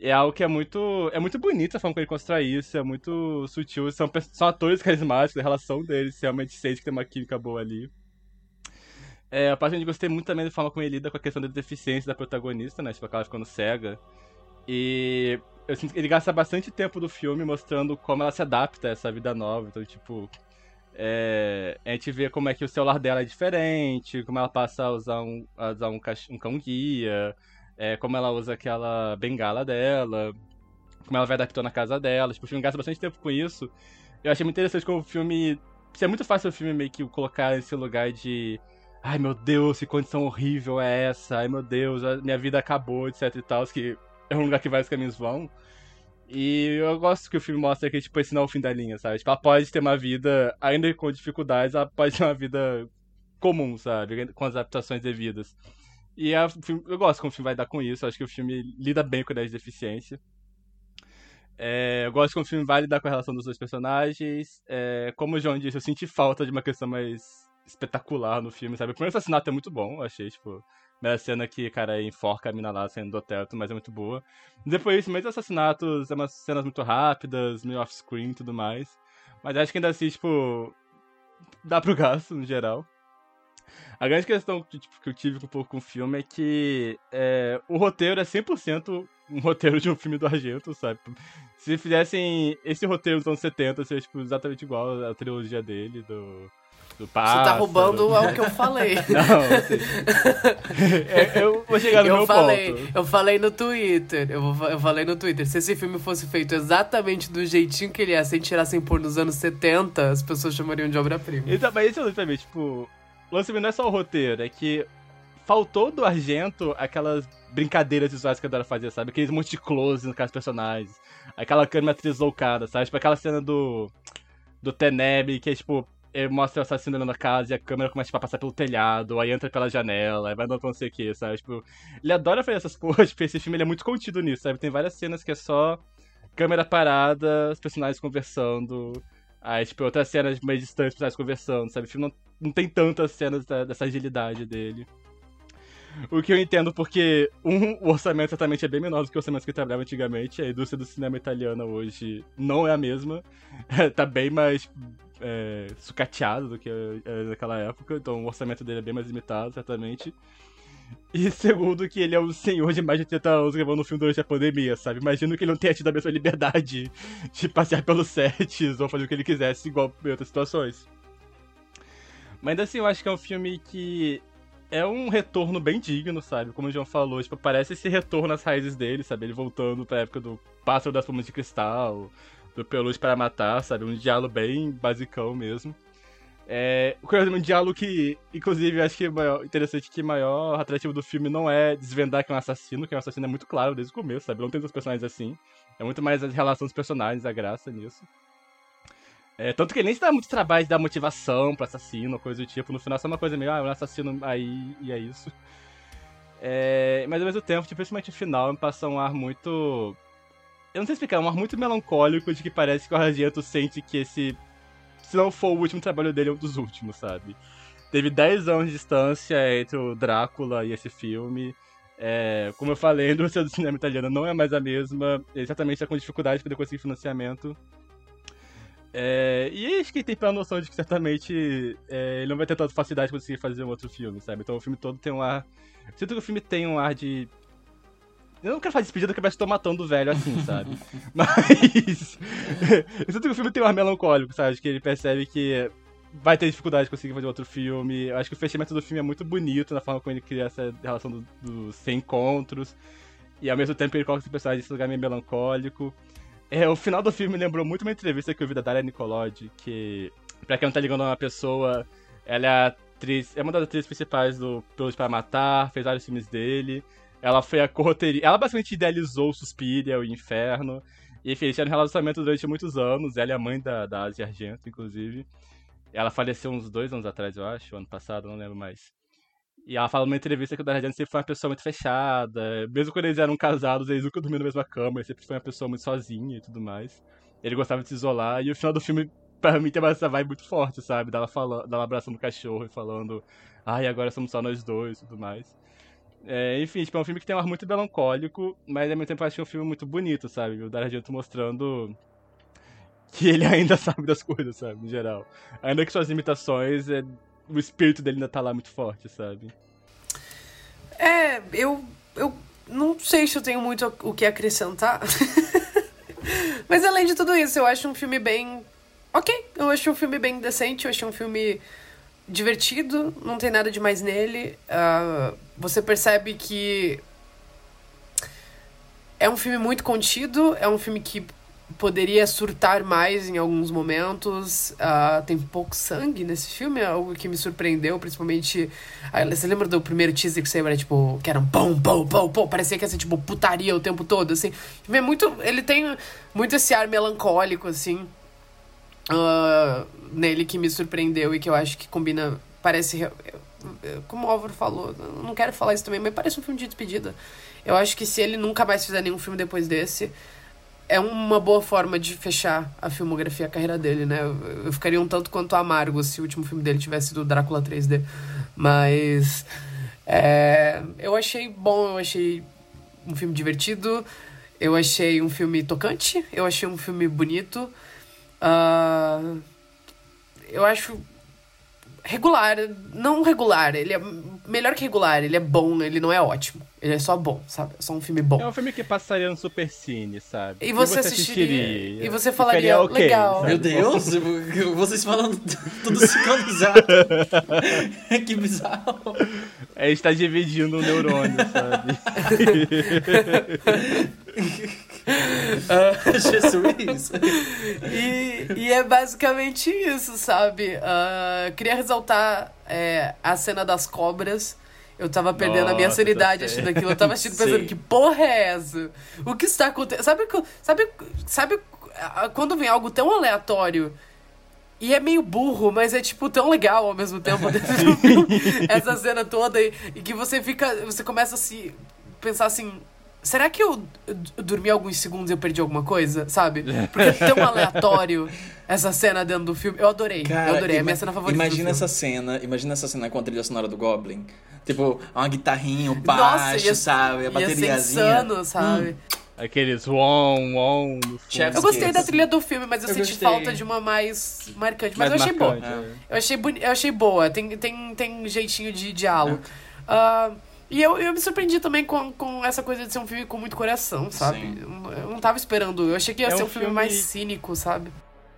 É algo que é muito. É muito bonito a forma que ele constrói isso, é muito sutil. São, são atores carismáticos, a relação deles realmente sente que tem uma química boa ali. É, a parte que eu gostei muito também da forma como ele lida com a questão da deficiência da protagonista, né? Tipo, ela ficando cega. E eu sinto que ele gasta bastante tempo do filme mostrando como ela se adapta a essa vida nova. Então, tipo, é, a gente vê como é que o celular dela é diferente, como ela passa a usar um, a usar um, um cão guia, é, como ela usa aquela bengala dela, como ela vai adaptando na casa dela. Tipo, o filme gasta bastante tempo com isso. Eu achei muito interessante como o filme. É muito fácil o filme meio que colocar nesse lugar de. Ai meu Deus, que condição horrível é essa? Ai meu Deus, minha vida acabou, etc e tal. Que é um lugar que vários caminhos vão. E eu gosto que o filme mostra que, tipo, esse não é o fim da linha, sabe? Tipo, ela pode ter uma vida, ainda com dificuldades, ela pode ter uma vida comum, sabe? Com as adaptações devidas. E a, eu gosto como o filme vai dar com isso, acho que o filme lida bem com a ideia de deficiência. É, eu gosto como o filme vai lidar com a relação dos dois personagens. É, como o João disse, eu senti falta de uma questão mais espetacular no filme, sabe? O primeiro assassinato é muito bom, eu achei, tipo, a cena que, cara, enforca a mina lá saindo do teto, mas é muito boa. Depois, mesmo assassinatos, é umas cenas muito rápidas, meio off-screen e tudo mais. Mas acho que ainda assim, tipo, dá pro gasto, no geral. A grande questão que, tipo, que eu tive um pouco com o filme é que é, o roteiro é 100% um roteiro de um filme do Argento, sabe? Se fizessem esse roteiro dos anos 70, seria tipo, exatamente igual a trilogia dele, do. Do pássaro. Você tá roubando o que eu falei. Não, assim, eu, eu vou chegar no eu meu falei, ponto. Eu falei no Twitter, eu, vou- eu falei no Twitter, se esse filme fosse feito exatamente do jeitinho que ele é, sem tirar, sem pôr nos anos 70, as pessoas chamariam de obra-prima. Então, mas esse é mim, tipo, o lance não é só o roteiro, é que faltou do Argento aquelas brincadeiras visuais que a Dora fazia, sabe? Aqueles monte de close nos caras personagens, aquela câmera deslocada, sabe? Tipo aquela cena do do Teneb, que é tipo, mostra o assassino da casa e a câmera começa tipo, a passar pelo telhado, aí entra pela janela, aí vai dando não sei o que, sabe? Tipo, ele adora fazer essas porras, tipo, esse filme é muito contido nisso, sabe? Tem várias cenas que é só câmera parada, os personagens conversando, aí, tipo, outras cenas mais distantes, os personagens conversando, sabe? O filme não, não tem tantas cenas da- dessa agilidade dele. O que eu entendo porque, um, o orçamento certamente é bem menor do que o orçamento que trabalhava antigamente. A indústria do cinema italiana hoje não é a mesma. tá bem mais é, sucateado do que é, naquela época. Então o orçamento dele é bem mais limitado, certamente. E segundo, que ele é um senhor de mais de 30 anos gravando um filme durante a pandemia, sabe? Imagino que ele não tenha tido a mesma liberdade de passear pelos sets ou fazer o que ele quisesse, igual em outras situações. Mas ainda assim, eu acho que é um filme que é um retorno bem digno, sabe? Como o João falou, tipo, parece esse retorno às raízes dele, sabe? Ele voltando pra época do Pássaro das Plumas de Cristal, do Peluche para Matar, sabe? Um diálogo bem basicão mesmo. É, um diálogo que, inclusive, eu acho que é maior, interessante que o maior atrativo do filme não é desvendar que é um assassino, que é um assassino é muito claro desde o começo, sabe? Não tem tantos personagens assim. É muito mais a relação dos personagens, a graça nisso. É, tanto que nem se dá muito trabalho de dar motivação pro assassino, coisa do tipo. No final, é só uma coisa meio, ah, é um assassino aí e é isso. É, mas ao mesmo tempo, tipo, principalmente o final, me passa um ar muito. Eu não sei explicar, um ar muito melancólico de que parece que o Argento sente que esse. Se não for o último trabalho dele, é um dos últimos, sabe? Teve 10 anos de distância entre o Drácula e esse filme. É, como eu falei, a indústria do cinema italiano não é mais a mesma. Ele certamente está com dificuldade de poder conseguir financiamento. É, e acho que tem pela noção de que certamente é, ele não vai ter tanta facilidade de conseguir fazer um outro filme, sabe? Então o filme todo tem um ar. Sinto que o filme tem um ar de. Eu não quero fazer despedida que eu estou matando o velho assim, sabe? Mas. eu sinto que o filme tem um ar melancólico, sabe? Que ele percebe que vai ter dificuldade de conseguir fazer outro filme. Eu acho que o fechamento do filme é muito bonito na forma como ele cria essa relação dos do, sem encontros. E ao mesmo tempo ele coloca esse personagem nesse lugar meio melancólico. É, o final do filme lembrou muito uma entrevista que eu vi da Daria Nicolodi, que, pra quem não tá ligando a uma pessoa, ela é a atriz, é uma das atrizes principais do Pelos para Matar, fez vários filmes dele. Ela foi a corroteria. Ela basicamente idealizou o Suspiria, o Inferno. E enfim, eles tiveram um relacionamento durante muitos anos. Ela é a mãe da, da Asia Argento, inclusive. Ela faleceu uns dois anos atrás, eu acho, ano passado, não lembro mais. E ela fala numa entrevista que o Argento sempre foi uma pessoa muito fechada. Mesmo quando eles eram casados, eles nunca dormiam na mesma cama. Ele sempre foi uma pessoa muito sozinha e tudo mais. Ele gostava de se isolar. E o final do filme, pra mim, tem essa vibe muito forte, sabe? Dela, fala, dela abraçando o cachorro e falando ai, agora somos só nós dois e tudo mais. É, enfim, tipo, é um filme que tem um ar muito melancólico, mas ao mesmo tempo eu é um filme muito bonito, sabe? O Dario Argento mostrando que ele ainda sabe das coisas, sabe? No geral. Ainda que suas limitações, é... o espírito dele ainda tá lá muito forte, sabe? É, eu, eu não sei se eu tenho muito o que acrescentar. Mas além de tudo isso, eu acho um filme bem. Ok, eu acho um filme bem decente, eu acho um filme divertido, não tem nada demais nele. Uh, você percebe que é um filme muito contido, é um filme que poderia surtar mais em alguns momentos. Uh, tem pouco sangue nesse filme, é algo que me surpreendeu, principalmente. Uh, você lembra do primeiro teaser que saiu? Era tipo, que era um pão, pão, pão, pão. Parecia que ia ser tipo putaria o tempo todo, assim. É muito, ele tem muito esse ar melancólico, assim. Uh, nele que me surpreendeu e que eu acho que combina. Parece. Como o Álvaro falou, não quero falar isso também, mas parece um filme de despedida. Eu acho que se ele nunca mais fizer nenhum filme depois desse, é uma boa forma de fechar a filmografia, a carreira dele, né? Eu ficaria um tanto quanto amargo se o último filme dele tivesse sido Drácula 3D. Mas. É, eu achei bom, eu achei um filme divertido, eu achei um filme tocante, eu achei um filme bonito. Uh, eu acho regular, não regular, ele é melhor que regular, ele é bom, ele não é ótimo. Ele é só bom, sabe? É só um filme bom. É um filme que passaria no Super Cine, sabe? E você, você assistiria, E você falaria, Ficaria ok, legal. sabe? Meu Deus, vocês falando tudo sincronizado. que bizarro. A gente tá dividindo um neurônio, sabe? Ah, Jesus. E, e é basicamente isso, sabe? Ah, queria ressaltar é, a cena das cobras. Eu tava perdendo a minha Nossa, sanidade cena. aquilo. Eu tava assistindo pensando, que porra é essa? O que está acontecendo? Sabe, sabe, sabe ah, quando vem algo tão aleatório e é meio burro, mas é tipo tão legal ao mesmo tempo dentro do filme, essa cena toda e, e que você fica, você começa a se pensar assim, será que eu, d- dormi alguns segundos e eu perdi alguma coisa, sabe? Porque é tão aleatório essa cena dentro do filme. Eu adorei, eu adorei, é a minha cena favorita. Imagina essa cena, imagina essa cena com a trilha sonora do Goblin. Tipo, uma guitarrinha, um Nossa, baixo, ia- sabe? A ia bateriazinha. insano, sabe? Aqueles won, won no fundo. Chef's Eu gostei da trilha do filme, mas eu, Eu senti gostei. falta de uma mais marcante. Mas Mais eu achei boa. marcante, é. Eu achei, boni eu achei boa. Tem, tem, tem jeitinho de diálogo. É. Ah, e eu, eu me surpreendi também com, com essa coisa de ser um filme com muito coração, sabe? Sim. Eu, não tava esperando. Eu achei que ia É ser um filme filme- mais cínico, sabe?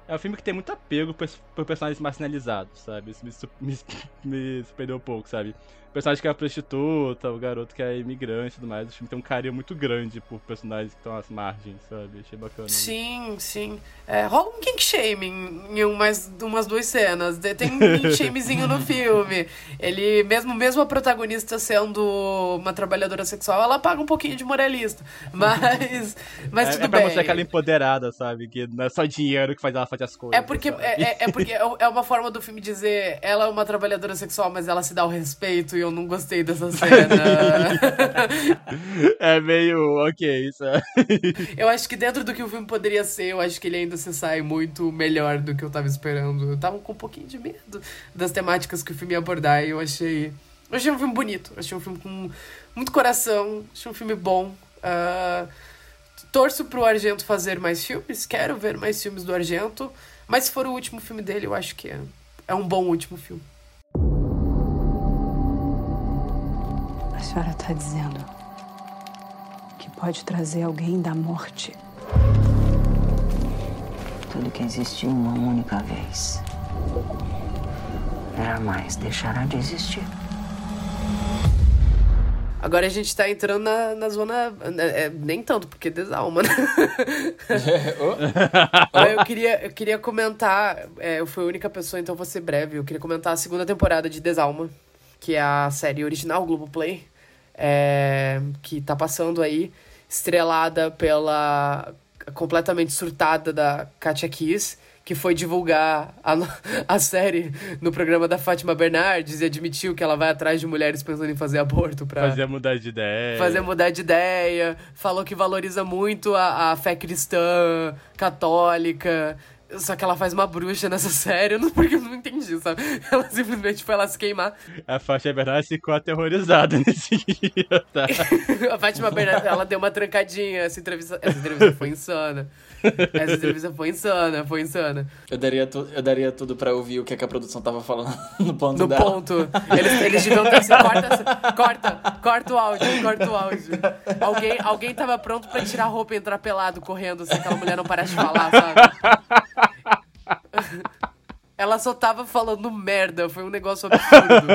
É um filme que tem muito apego por, personagens marginalizados, sabe? Isso me, me, me surpreendeu um pouco, sabe? O personagem que é prostituta, o garoto que é imigrante e tudo mais. O filme tem um carinho muito grande por personagens que estão às margens, sabe? Achei bacana. Sim, sim. É, rola um kink shaming em umas, umas duas cenas. Tem um kink shamezinho no filme. Ele, mesmo, mesmo a protagonista sendo uma trabalhadora sexual, ela paga um pouquinho de moralista. Mas, mas é, tudo é pra bem. mostrar aquela empoderada, sabe? Que não é só dinheiro que faz ela fazer as coisas. É porque, é, é- é porque é é uma forma do filme dizer ela é uma trabalhadora sexual, mas ela se dá o respeito e eu não gostei dessa cena. É meio ok, sabe? eu acho que dentro do que o filme poderia ser, eu acho que ele ainda se sai muito melhor do que eu tava esperando. Eu tava com um pouquinho de medo das temáticas que o filme ia abordar e eu achei. Eu achei um filme bonito, achei um filme com muito coração, achei um filme bom. Ah, torço pro Argento fazer mais filmes, quero ver mais filmes do Argento, mas se for o último filme dele, eu acho que é, é um bom último filme. A senhora está dizendo que pode trazer alguém da morte. Tudo que existiu uma única vez jamais deixará de existir. Agora a gente tá entrando na, na zona. é, é, nem tanto, porque desalma, né? Eu, queria, eu queria comentar. é, eu fui a única pessoa, então vou ser breve. Eu queria comentar a segunda temporada de Desalma, que é a série original Globoplay, é, que tá passando aí, estrelada pela completamente surtada da Katia Kiss, que foi divulgar a, a série no programa da Fátima Bernardes e admitiu que ela vai atrás de mulheres pensando em fazer aborto pra Fazer mudar de ideia. fazer mudar de ideia, falou que valoriza muito a, a fé cristã, católica. Só que ela faz uma bruxa nessa série, eu não, porque eu não entendi, sabe? Ela simplesmente foi lá se queimar. A Faixa Bernardes ficou aterrorizada nesse dia, tá? A Fátima Bernardes, ela deu uma trancadinha. Essa entrevista, essa entrevista foi insana. Essa entrevista foi insana, foi insana. Eu daria, tu, eu daria tudo pra ouvir o que, é que a produção tava falando no ponto No dela. ponto. Eles, eles deviam ter assim, corta, corta, corta o áudio, corta o áudio. Alguém, alguém tava pronto pra tirar a roupa e entrar pelado correndo, se aquela mulher não parasse de falar, sabe? Ela só tava falando merda, foi um negócio absurdo.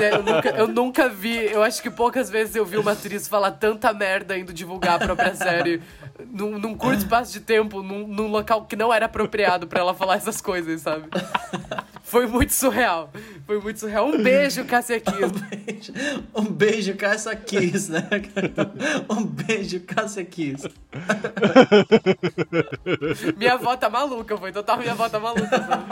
É eu, nunca, eu nunca vi, eu acho que poucas vezes eu vi uma atriz falar tanta merda indo divulgar a própria série num, num curto espaço de tempo, num, num local que não era apropriado pra ela falar essas coisas, sabe? Foi muito surreal. Foi muito surreal. Um beijo, Cássia Kiss. Um beijo, Cássia Kiss, né? Um beijo, Cássia Kiss. Minha avó tá maluca, foi total minha avó tá maluca. sabe?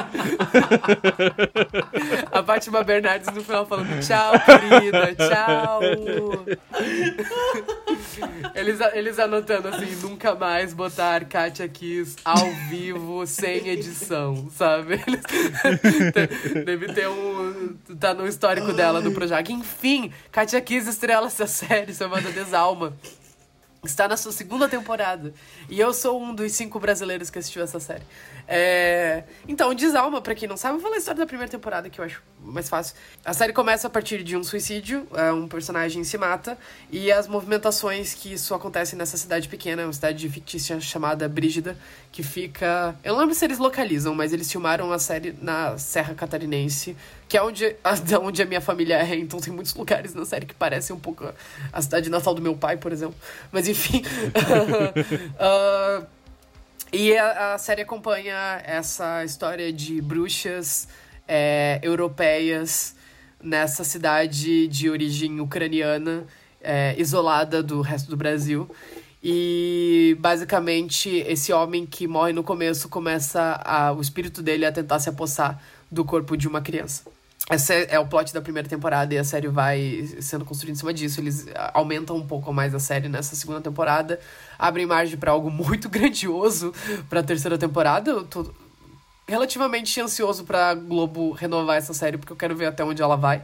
A Fátima Bernardes no final falando tchau, querida, tchau. Eles, eles anotando assim, nunca mais botar Katia Kiss ao vivo, sem edição, sabe? Deve ter um. Tá no histórico dela do Projac. Enfim, Katia Kiss estrela essa série chamada Desalma. Está na sua segunda temporada. E eu sou um dos cinco brasileiros que assistiu essa série. É... Então, Desalma, pra quem não sabe, eu vou falar a história da primeira temporada, que eu acho mais fácil. A série começa a partir de um suicídio, é, um personagem se mata, e as movimentações que isso acontece nessa cidade pequena, uma cidade fictícia chamada Brígida, que fica. Eu não lembro se eles localizam, mas eles filmaram a série na Serra Catarinense, que é onde, onde a minha família é, então tem muitos lugares na série que parecem um pouco a cidade natal do meu pai, por exemplo. Mas enfim. uh, e a, a, série acompanha essa história de bruxas é, europeias nessa cidade de origem ucraniana, é, isolada do resto do Brasil. E basicamente esse homem que morre no começo começa a, o espírito dele a tentar se apossar do corpo de uma criança. Esse é, o plot da primeira temporada e a série vai sendo construída em cima disso. Eles aumentam um pouco mais a série nessa segunda temporada, abrem margem para algo muito grandioso para a terceira temporada. Eu tô relativamente ansioso para Globo renovar essa série porque eu quero ver até onde ela vai.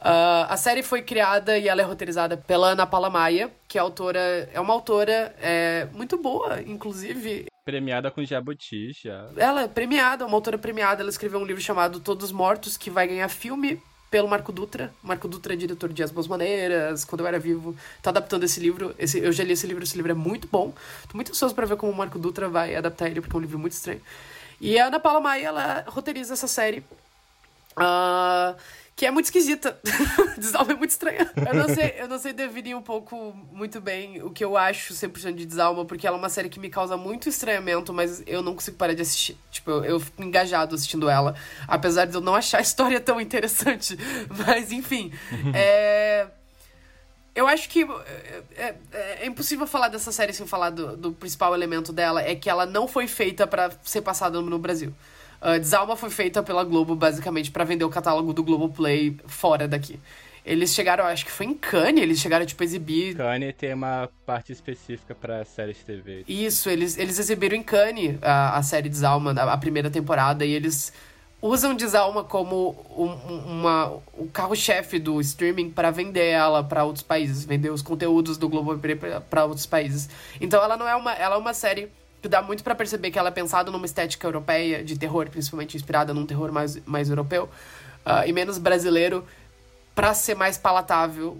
Uh, a série foi criada e ela é roteirizada pela Ana Paula Maia, que é autora, é uma autora é, muito boa, inclusive. Premiada com Jabuti, já. Ela é premiada, uma autora premiada. Ela escreveu um livro chamado Todos Mortos, que vai ganhar filme pelo Marco Dutra. Marco Dutra é diretor de As Boas Maneiras, Quando Eu Era Vivo. Tá adaptando esse livro. Esse, eu já li esse livro, esse livro é muito bom. Tô muito ansioso para ver como o Marco Dutra vai adaptar ele, porque é um livro muito estranho. E a Ana Paula Maia, ela roteiriza essa série. Uh, que é muito esquisita. Desalma é muito estranha. Eu não sei, eu não sei definir um pouco muito bem o que eu acho 100% de Desalma, porque ela é uma série que me causa muito estranhamento, mas eu não consigo parar de assistir. Tipo, eu, eu fico engajado assistindo ela, apesar de eu não achar a história tão interessante. Mas, enfim. é... Eu acho que é, é, é, impossível falar dessa série sem falar do, do principal elemento dela, é que ela não foi feita para ser passada no Brasil. Uh, Desalma foi feita pela Globo, basicamente, para vender o catálogo do Globoplay fora daqui. Eles chegaram, acho que foi em Cannes, eles chegaram, tipo, a exibir... Cannes tem uma parte específica para séries de TV. Isso, eles, eles exibiram em Cannes a, a série Desalma, a, a primeira temporada, e eles usam Desalma como um, uma, o carro-chefe do streaming para vender ela para outros países, vender os conteúdos do Globoplay para outros países. Então ela não é uma, ela é uma série dá muito para perceber que ela é pensada numa estética europeia, de terror, principalmente inspirada num terror mais, mais europeu, uh, e menos brasileiro, para ser mais palatável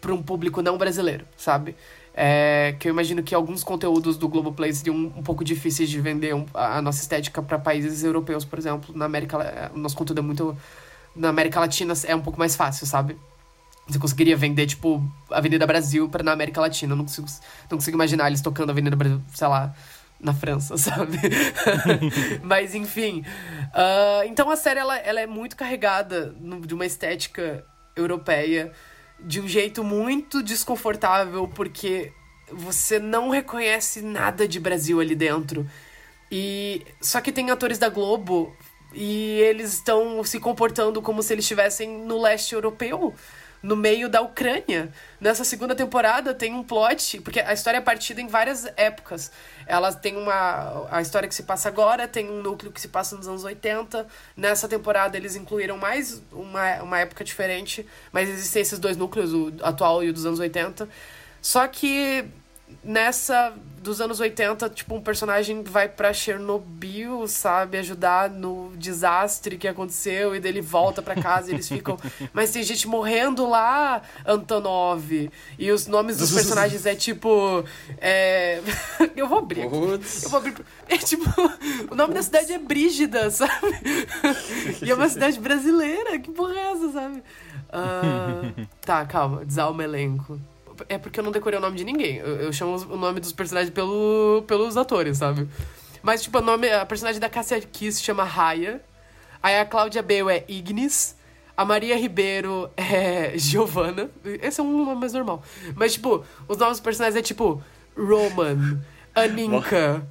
para um público não brasileiro, sabe? É, que eu imagino que alguns conteúdos do Globoplay seriam um, um pouco difíceis de vender um, a nossa estética para países europeus, por exemplo. Na América, o nosso conteúdo é muito. Na América Latina é um pouco mais fácil, sabe? Você conseguiria vender, tipo, Avenida Brasil para na América Latina. Eu não consigo, não consigo imaginar eles tocando Avenida Brasil, sei lá, na França, sabe? Mas enfim. Uh, então a série ela, ela é muito carregada no, de uma estética europeia de um jeito muito desconfortável, porque você não reconhece nada de Brasil ali dentro. E só que tem atores da Globo e eles estão se comportando como se eles estivessem no leste europeu no meio da Ucrânia. Nessa segunda temporada tem um plot, porque a história é partida em várias épocas. Ela tem uma. A história que se passa agora tem um núcleo que se passa nos anos 80. Nessa temporada eles incluíram mais uma, uma época diferente, mas existem esses dois núcleos, o atual e o dos anos 80. Só que nessa dos anos 80, tipo, um personagem vai para Chernobyl, sabe, ajudar no desastre que aconteceu e dele volta para casa e eles ficam, mas tem gente morrendo lá, Antonov. E os nomes dos personagens é tipo, é... eu vou abrir. Eu vou abrir. É tipo, o nome da cidade é Brígida, sabe? e é uma cidade brasileira, que porra é essa, sabe? Uh... tá, calma, desalma elenco é porque eu não decorei o nome de ninguém. Eu, eu chamo o nome dos personagens pelo, pelos atores, sabe? Mas, tipo, o nome, a personagem da Cassia Kiss se chama Raya. Aí a Cláudia Bale é Ignis. A Maria Ribeiro é Giovanna. Esse é um nome mais normal. Mas, tipo, os nomes dos personagens é tipo Roman, Aninka,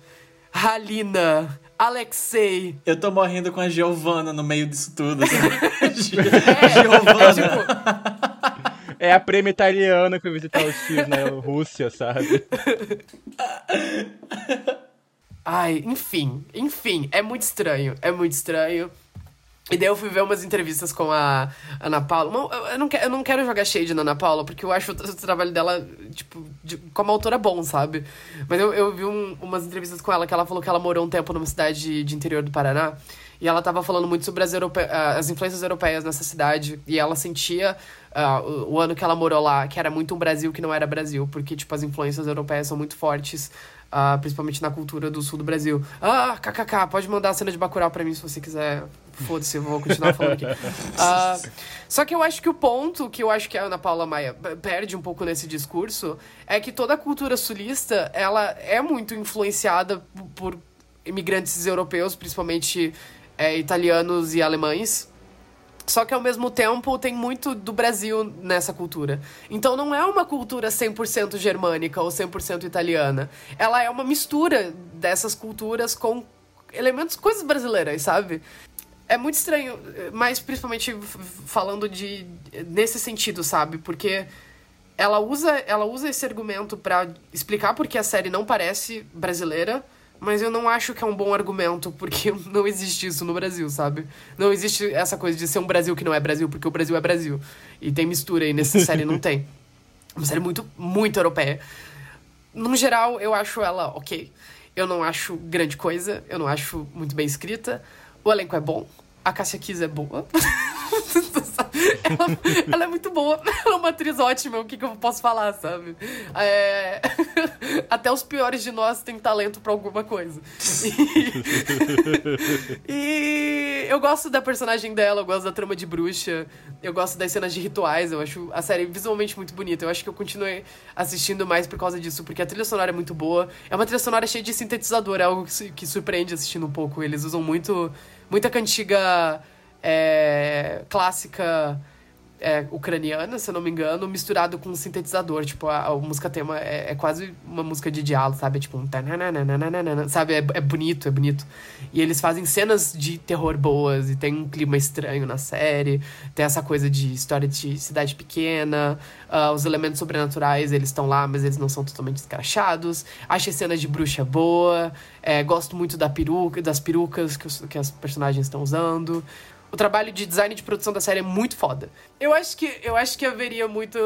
Halina, Alexei. Eu tô morrendo com a Giovanna no meio disso tudo. é, Giovanna. É, tipo, é a prêmio italiana que vai visitar os tios na Rússia, sabe? Ai, enfim, enfim, é muito estranho, é muito estranho. E daí eu fui ver umas entrevistas com a Ana Paula. Eu não, quero, eu não quero jogar shade na Ana Paula, porque eu acho o trabalho dela, tipo, de, como autora bom, sabe? Mas eu, eu vi um, umas entrevistas com ela que ela falou que ela morou um tempo numa cidade de, de interior do Paraná. E ela tava falando muito sobre as, europe... as influências europeias nessa cidade. E ela sentia, uh, o, o ano que ela morou lá, que era muito um Brasil que não era Brasil. Porque, tipo, as influências europeias são muito fortes Uh, principalmente na cultura do sul do Brasil. Ah, kkk, pode mandar a cena de Bacurau pra mim se você quiser. Foda-se, eu vou continuar falando aqui. Uh, só que eu acho que o ponto que eu acho que a Ana Paula Maia perde um pouco nesse discurso é que toda a cultura sulista, ela é muito influenciada por imigrantes europeus, principalmente é, italianos e alemães. Só que ao mesmo tempo tem muito do Brasil nessa cultura. Então não é uma cultura 100% germânica ou 100% italiana. Ela é uma mistura dessas culturas com elementos, coisas brasileiras, sabe? É muito estranho, mas principalmente falando de nesse sentido, sabe? Porque ela usa, ela usa esse argumento para explicar porque a série não parece brasileira mas eu não acho que é um bom argumento, porque não existe isso no Brasil, sabe? Não existe essa coisa de ser um Brasil que não é Brasil, porque o Brasil é Brasil. E tem mistura aí nessa série, não tem. Uma série muito, muito europeia. No geral, eu acho ela ok. Eu não acho grande coisa, eu não acho muito bem escrita. O elenco é bom, a Cássia Kiss é boa. ela, ela, é muito boa. Ela é uma atriz ótima, o que, que eu posso falar, sabe? É... Até os piores de nós têm talento para alguma coisa. E... e... eu gosto da personagem dela, eu gosto da trama de bruxa, eu gosto das cenas de rituais, eu acho a série visualmente muito bonita. Eu acho que eu continuei assistindo mais por causa disso, porque a trilha sonora é muito boa. É uma trilha sonora cheia de sintetizador, é algo que, surpreende assistindo um pouco. Eles usam muito muita cantiga é, clássica é, ucraniana, se eu não me engano, misturado com um sintetizador. Tipo, a, a música tema é, é, quase uma música de diálogo, sabe? Tipo um. Sabe? É, é, bonito, é bonito. E eles fazem cenas de terror boas e tem um clima estranho na série. Tem essa coisa de história de cidade pequena. Uh, os elementos sobrenaturais, eles estão lá, mas eles não são totalmente escrachados. Achei cenas de bruxa boa. É, gosto muito da peruca, das perucas que, os, que as personagens estão usando o trabalho de design de produção da série é muito foda. Eu acho que, eu acho que haveria muito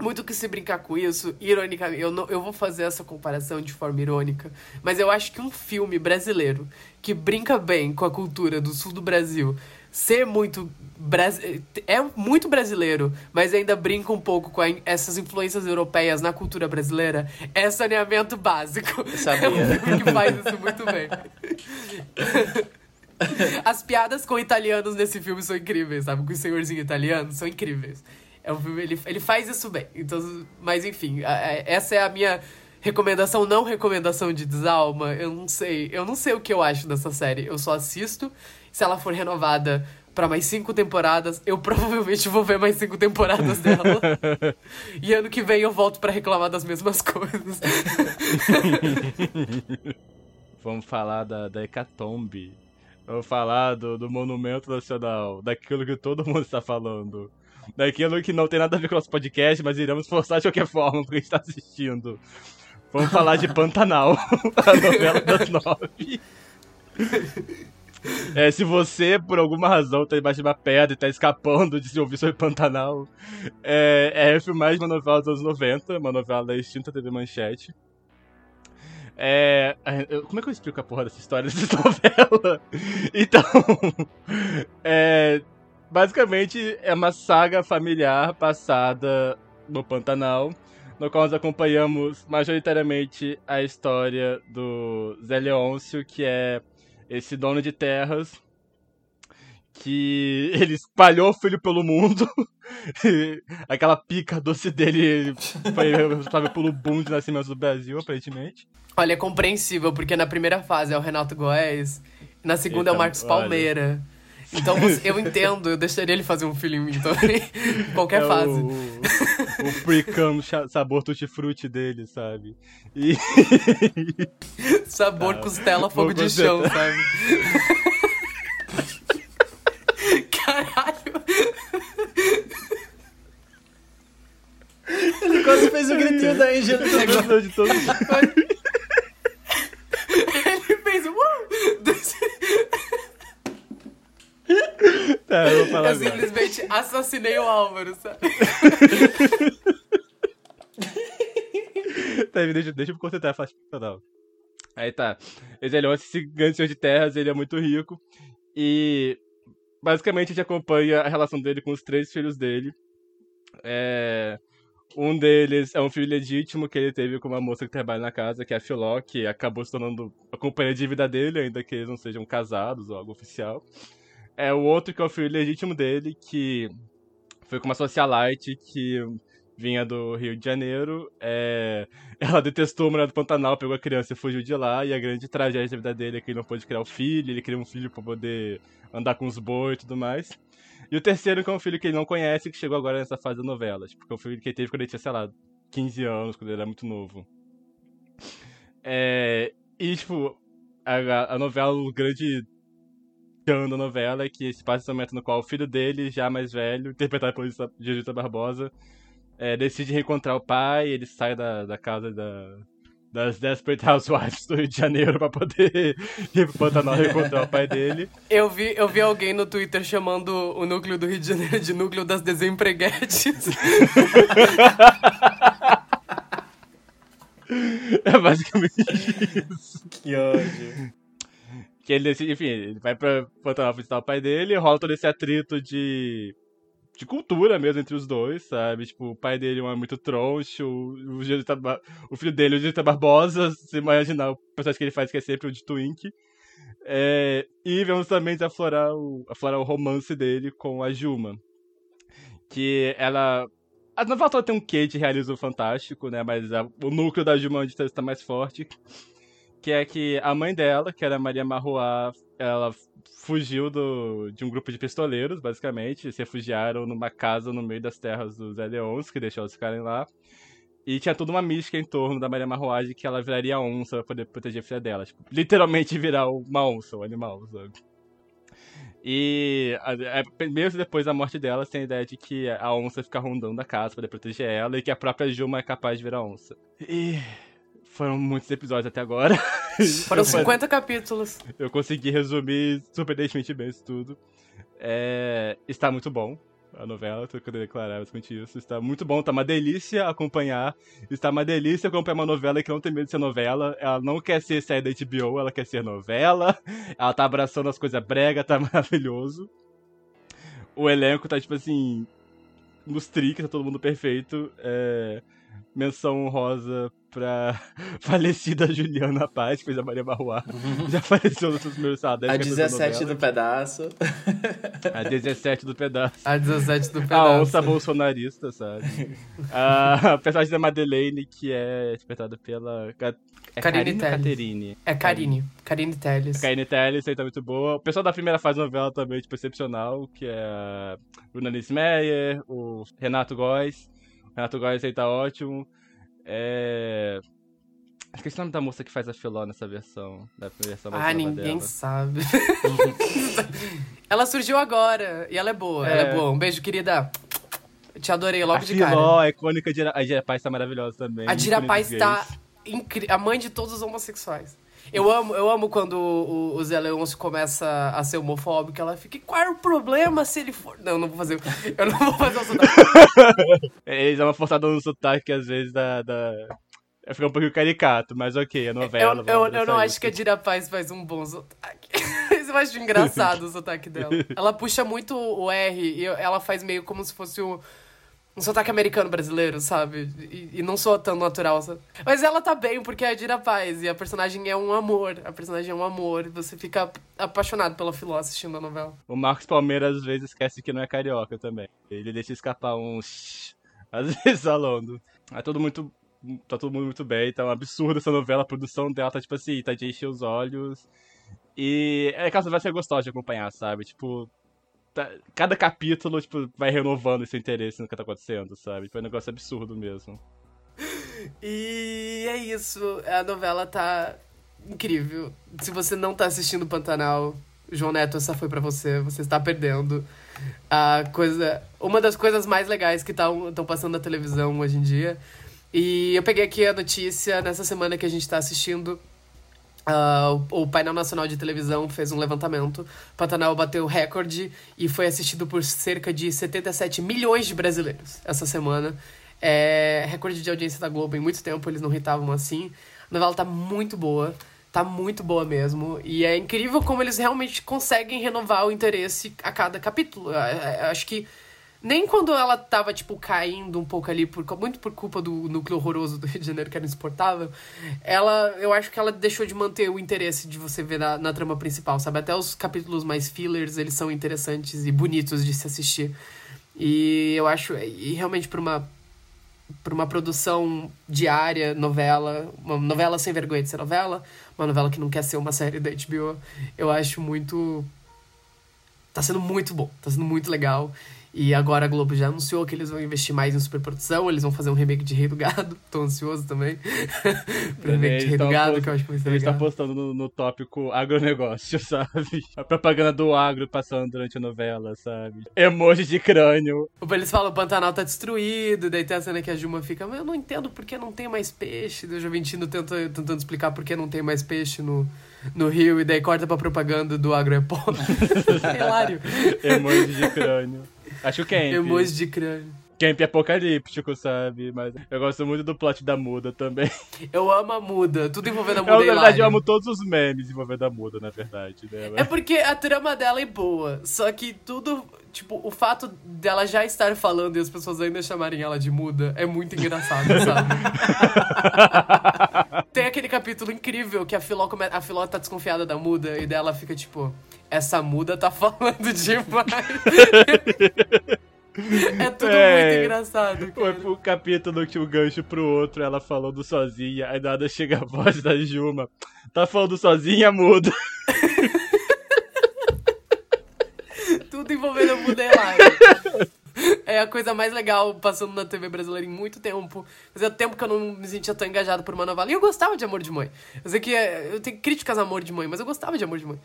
muito que se brincar com isso, ironicamente. Eu, não, eu vou fazer essa comparação de forma irônica, mas eu acho que um filme brasileiro que brinca bem com a cultura do sul do Brasil, ser muito. É muito brasileiro, mas ainda brinca um pouco com essas influências europeias na cultura brasileira, é saneamento básico. Sabia. É um filme que faz isso muito bem. As piadas com italianos nesse filme são incríveis, sabe? Com o senhorzinho italiano, são incríveis. É um filme, ele, ele faz isso bem. Então, mas enfim, essa é a minha recomendação, não recomendação de desalma. Eu não sei. Eu não sei o que eu acho dessa série. Eu só assisto. Se ela for renovada para mais cinco temporadas, eu provavelmente vou ver mais cinco temporadas dela. e ano que vem eu volto para reclamar das mesmas coisas. Vamos falar da, da Hecatombe eu vou falar do, do Monumento Nacional, daquilo que todo mundo está falando. Daquilo que não tem nada a ver com o nosso podcast, mas iremos forçar de qualquer forma porque está assistindo. Vamos falar de Pantanal, a novela das nove. É, se você, por alguma razão, tá embaixo de uma pedra e tá escapando de se ouvir sobre Pantanal, é, é a de uma novela dos anos 90, uma novela da extinta TV Manchete. É, como é que eu explico a porra dessa história dessa novela? Então, é, basicamente é uma saga familiar passada no Pantanal, no qual nós acompanhamos majoritariamente a história do Zé Leôncio, que é esse dono de terras que ele espalhou o filho pelo mundo. Aquela pica doce dele foi responsável pelo boom de nascimento do Brasil, aparentemente. Olha, é compreensível, porque na primeira fase é o Renato Goes, na segunda é o Marcos Palmeira. Então eu entendo, eu deixaria ele fazer um filho em mim também. qualquer é fase. O, o, fricão sabor tutti-frutti dele, sabe? E... sabor ah, costela, fogo de chão, sabe? Caralho! Ele quase fez o gritinho da Angela. Ele gostou de todos. Ele fez um. É, eu vou falar Eu agora. simplesmente assassinei o Álvaro, sabe? Tá, deixa, deixa eu me concentrar, não. Aí tá. Esse Elon, esse grande senhor de terras, ele é muito rico. E basicamente a gente acompanha a relação dele com os três filhos dele. É, um deles é um filho legítimo que ele teve com uma moça que trabalha na casa, que é a Filó, que acabou se tornando a companhia de vida dele, ainda que eles não sejam casados ou algo oficial. É o outro que é o filho legítimo dele, que foi com uma socialite que vinha do Rio de Janeiro. É... Ela detestou o mulher do Pantanal, pegou a criança e fugiu de lá. E a grande tragédia da vida dele é que ele não pôde criar o filho, ele queria um filho pra poder andar com os bois e tudo mais. E o terceiro, que é um filho que ele não conhece, que chegou agora nessa fase da novela. Tipo, que é um filho que ele teve quando ele tinha, sei lá, 15 anos, quando ele era muito novo. É... E, tipo, a, a novela, o grande tchan da novela é que se passa esse momento no qual o filho dele, já mais velho, interpretado pelo Jesuíta Barbosa, é, decide reencontrar o pai, ele sai da, da casa da, das Desperate Housewives do Rio de Janeiro pra poder ir pro Pantanal reencontrar o pai dele. Eu vi, eu vi alguém no Twitter chamando o núcleo do Rio de Janeiro de núcleo das desempreguetes. É basicamente isso. Que ódio. Que ele decide, enfim, ele vai pra Pantanal visitar o pai dele, rola todo esse atrito de. De cultura mesmo entre os dois, sabe? Tipo, o pai dele é muito troncho, o, o filho dele, o Jesuíta Barbosa, se imaginar o personagem que ele faz, que é sempre o de Twink. É, e vemos também aflorar o, aflorar o romance dele com a Juma. Que ela. A novela toda tem um quê de realismo fantástico, né? Mas a- o núcleo da Juma onde está mais forte. Que é que a mãe dela, que era Maria Marroá, ela fugiu do, de um grupo de pistoleiros, basicamente. Se refugiaram numa casa no meio das terras dos Eleons, que deixou eles ficarem lá. E tinha toda uma mística em torno da Maria Marroá de que ela viraria onça pra poder proteger a filha dela. Tipo, literalmente virar uma onça, um animal, sabe? E a- mesmo depois da morte dela, tem a ideia de que a onça fica rondando a casa poder proteger ela e que a própria Juma é capaz de virar onça. E foram muitos episódios até agora. Foram Eu- 50 capítulos. eu consegui resumir surpreendentemente bem isso tudo. É, está muito bom a novela, tô querendo declarar basicamente isso. Está muito bom, tá uma delícia acompanhar. Está uma delícia acompanhar uma novela que não tem medo de ser novela. Ela não quer ser série da HBO, ela quer ser novela. Ela tá abraçando as coisas brega, tá maravilhoso. O elenco tá, tipo assim, nos triques, tá todo mundo perfeito. É, menção honrosa pra falecida Juliana Paz, que fez a Maria Barroá. Já faleceu nos seus primeiros, 10 A capítulos da 17 novela. do pedaço. A 17 do pedaço. A 17 do A pedaço. onça bolsonarista, sabe? a personagem da Madeleine, que é interpretada pela. É Karine. Caterine? É Karine. Karine Telles. A Karine Telles aí tá muito boa. O pessoal da primeira fase da novela também, tipo, excepcional, que é a Bruna Nismeyer, o Renato Góes. Renato Góes aí tá ótimo. É... Esqueci o nome da moça que faz a Filó nessa versão. Da versão Ah, ninguém dela. sabe. ela surgiu agora e ela é boa. Ela é É. boa. Um beijo, querida. Te adorei logo a de cara. Filó, a icônica. A Dira Paz tá maravilhosa também. A Dira Paz tá incrível. A mãe de todos os homossexuais. Eu amo, eu amo quando o, o Zé Leôncio começa a ser homofóbico. Ela fica, qual é o problema se ele for. Não, eu não vou fazer. Eu não vou fazer o sotaque. Eles dão uma forçada no sotaque que às vezes dá. dá... Fica um pouquinho caricato, mas ok, a novela. Eu, eu, eu não acho que a Dira Paz faz um bom sotaque. Eu acho engraçado o sotaque dela. Ela puxa muito o R e ela faz meio como se fosse o, um sotaque americano brasileiro, sabe? E, e não soa tão natural. sabe? Mas ela tá bem, porque é a Dira Paz e a personagem é um amor. A personagem é um amor. Você fica apaixonado pela Filó assistindo a novela. O Marcos Palmeiras às vezes esquece que não é carioca também. Ele deixa escapar uns. Às vezes alongo. É tudo muito. Tá todo mundo muito bem, tá um absurdo essa novela, a produção dela tá tipo assim, tá de encher os olhos. E é aquela novela que é gostosa de acompanhar, sabe? Tipo, tá- cada capítulo, tipo, vai renovando esse interesse no que tá acontecendo, sabe? Foi um negócio absurdo mesmo. E é isso. A novela tá incrível. Se você não tá assistindo Pantanal, João Neto, essa foi pra você. Você está perdendo. A coisa. Uma das coisas mais legais que estão passando na televisão hoje em dia. E eu peguei aqui a notícia nessa semana que a gente tá assistindo. Uh, o painel nacional de televisão fez um levantamento. Pantanal bateu recorde e foi assistido por cerca de 77 milhões de brasileiros essa semana. É recorde de audiência da Globo em muito tempo, eles não estavam assim. A novela tá muito boa, tá muito boa mesmo. E é incrível como eles realmente conseguem renovar o interesse a cada capítulo. Eu acho que nem quando ela tava, tipo, caindo um pouco ali, por, muito por culpa do núcleo horroroso do Rio de Janeiro, que era insuportável, ela, eu acho que ela deixou de manter o interesse de você ver na, na trama principal, sabe? Até os capítulos mais fillers, eles são interessantes e bonitos de se assistir. E eu acho, e realmente por uma por uma produção diária, novela, uma novela sem vergonha de ser novela, uma novela que não quer ser uma série da HBO, eu acho muito tá sendo muito bom, tá sendo muito legal. E agora a Globo já anunciou que eles vão investir mais em superprodução, eles vão fazer um remake de Rei do Gado. Tô ansioso também. pro remake de Rei do Gado, que eu acho que vai ser Ele legal. tá postando no, no tópico agronegócio, sabe? A propaganda do agro passando durante a novela, sabe? Emoji de crânio. Eles falam o Pantanal tá destruído, daí tem a cena que a Juma fica, mas eu não entendo por que não tem mais peixe. Daí o Joventino tenta, tentando explicar por que não tem mais peixe no, no rio, e daí corta pra propaganda do agro é pobre. Hilário. Emoji de crânio. Acho que Camp. Emoji de crânio. Camp apocalíptico, sabe? Mas eu gosto muito do plot da muda também. Eu amo a muda, tudo envolvendo a muda. Eu, é na verdade, eu amo todos os memes envolvendo a muda, na verdade. Né? É porque a trama dela é boa, só que tudo, tipo, o fato dela já estar falando e as pessoas ainda chamarem ela de muda é muito engraçado, sabe? Tem aquele capítulo incrível que a Filó, come... a Filó tá desconfiada da muda e dela fica tipo, essa muda tá falando demais. É tudo muito engraçado. Foi pro capítulo que o gancho pro outro, ela falando sozinha, aí nada chega a voz da Juma. Tá falando sozinha, muda. Tudo envolvendo a muda é a coisa mais legal passando na TV brasileira em muito tempo. Fazia tempo que eu não me sentia tão engajado por uma novela. E eu gostava de Amor de Mãe. Eu sei que é, eu tenho críticas a Amor de Mãe, mas eu gostava de Amor de Mãe.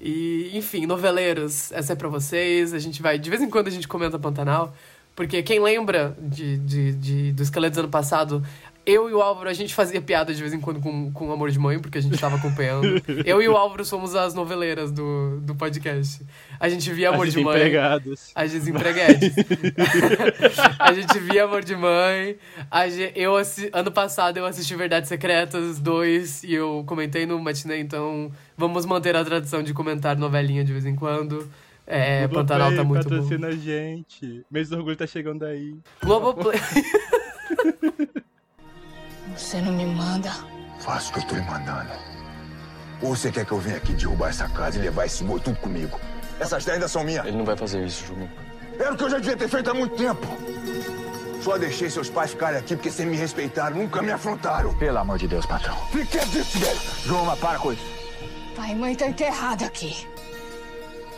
E, enfim, noveleiros, essa é pra vocês. A gente vai, de vez em quando a gente comenta Pantanal. Porque quem lembra de, de, de, do esqueleto do ano passado, eu e o Álvaro, a gente fazia piada de vez em quando com, com Amor de Mãe, porque a gente tava acompanhando. eu e o Álvaro somos as noveleiras do, do podcast. A gente via Amor As de Mãe. desempregadas. As desempreguetes. a gente via Amor de Mãe. A ge- eu ano passado eu assisti Verdades Secretas 2 e eu comentei no matinê, então vamos manter a tradição de comentar novelinha de vez em quando. É, Globoplay Pantanal tá muito bom. patrocina a gente. Mês do Orgulho tá chegando aí. Globoplay. Você não me manda. Faço o que eu tô lhe mandando. Ou você quer que eu venha aqui derrubar essa casa e levar esse boi tudo comigo? Essas terras ainda são minhas. Ele não vai fazer isso, Juma. Era o que eu já devia ter feito há muito tempo. Só deixei seus pais ficarem aqui porque sempre me respeitaram, nunca me afrontaram. Pelo amor de Deus, patrão. Fique disso, velho. Joma, para com isso. Pai e mãe tá enterrado aqui.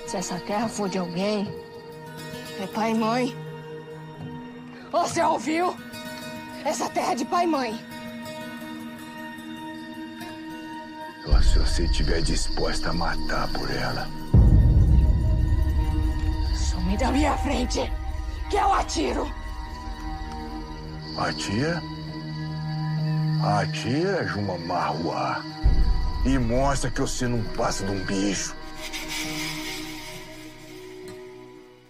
Se essa terra for de alguém, é pai e mãe. Você ouviu? Essa terra é de pai e mãe. Só se você estiver disposta a matar por ela. Some da minha frente, que eu atiro. A tia? A tia é Juma Marruá. E mostra que você não passa de um bicho.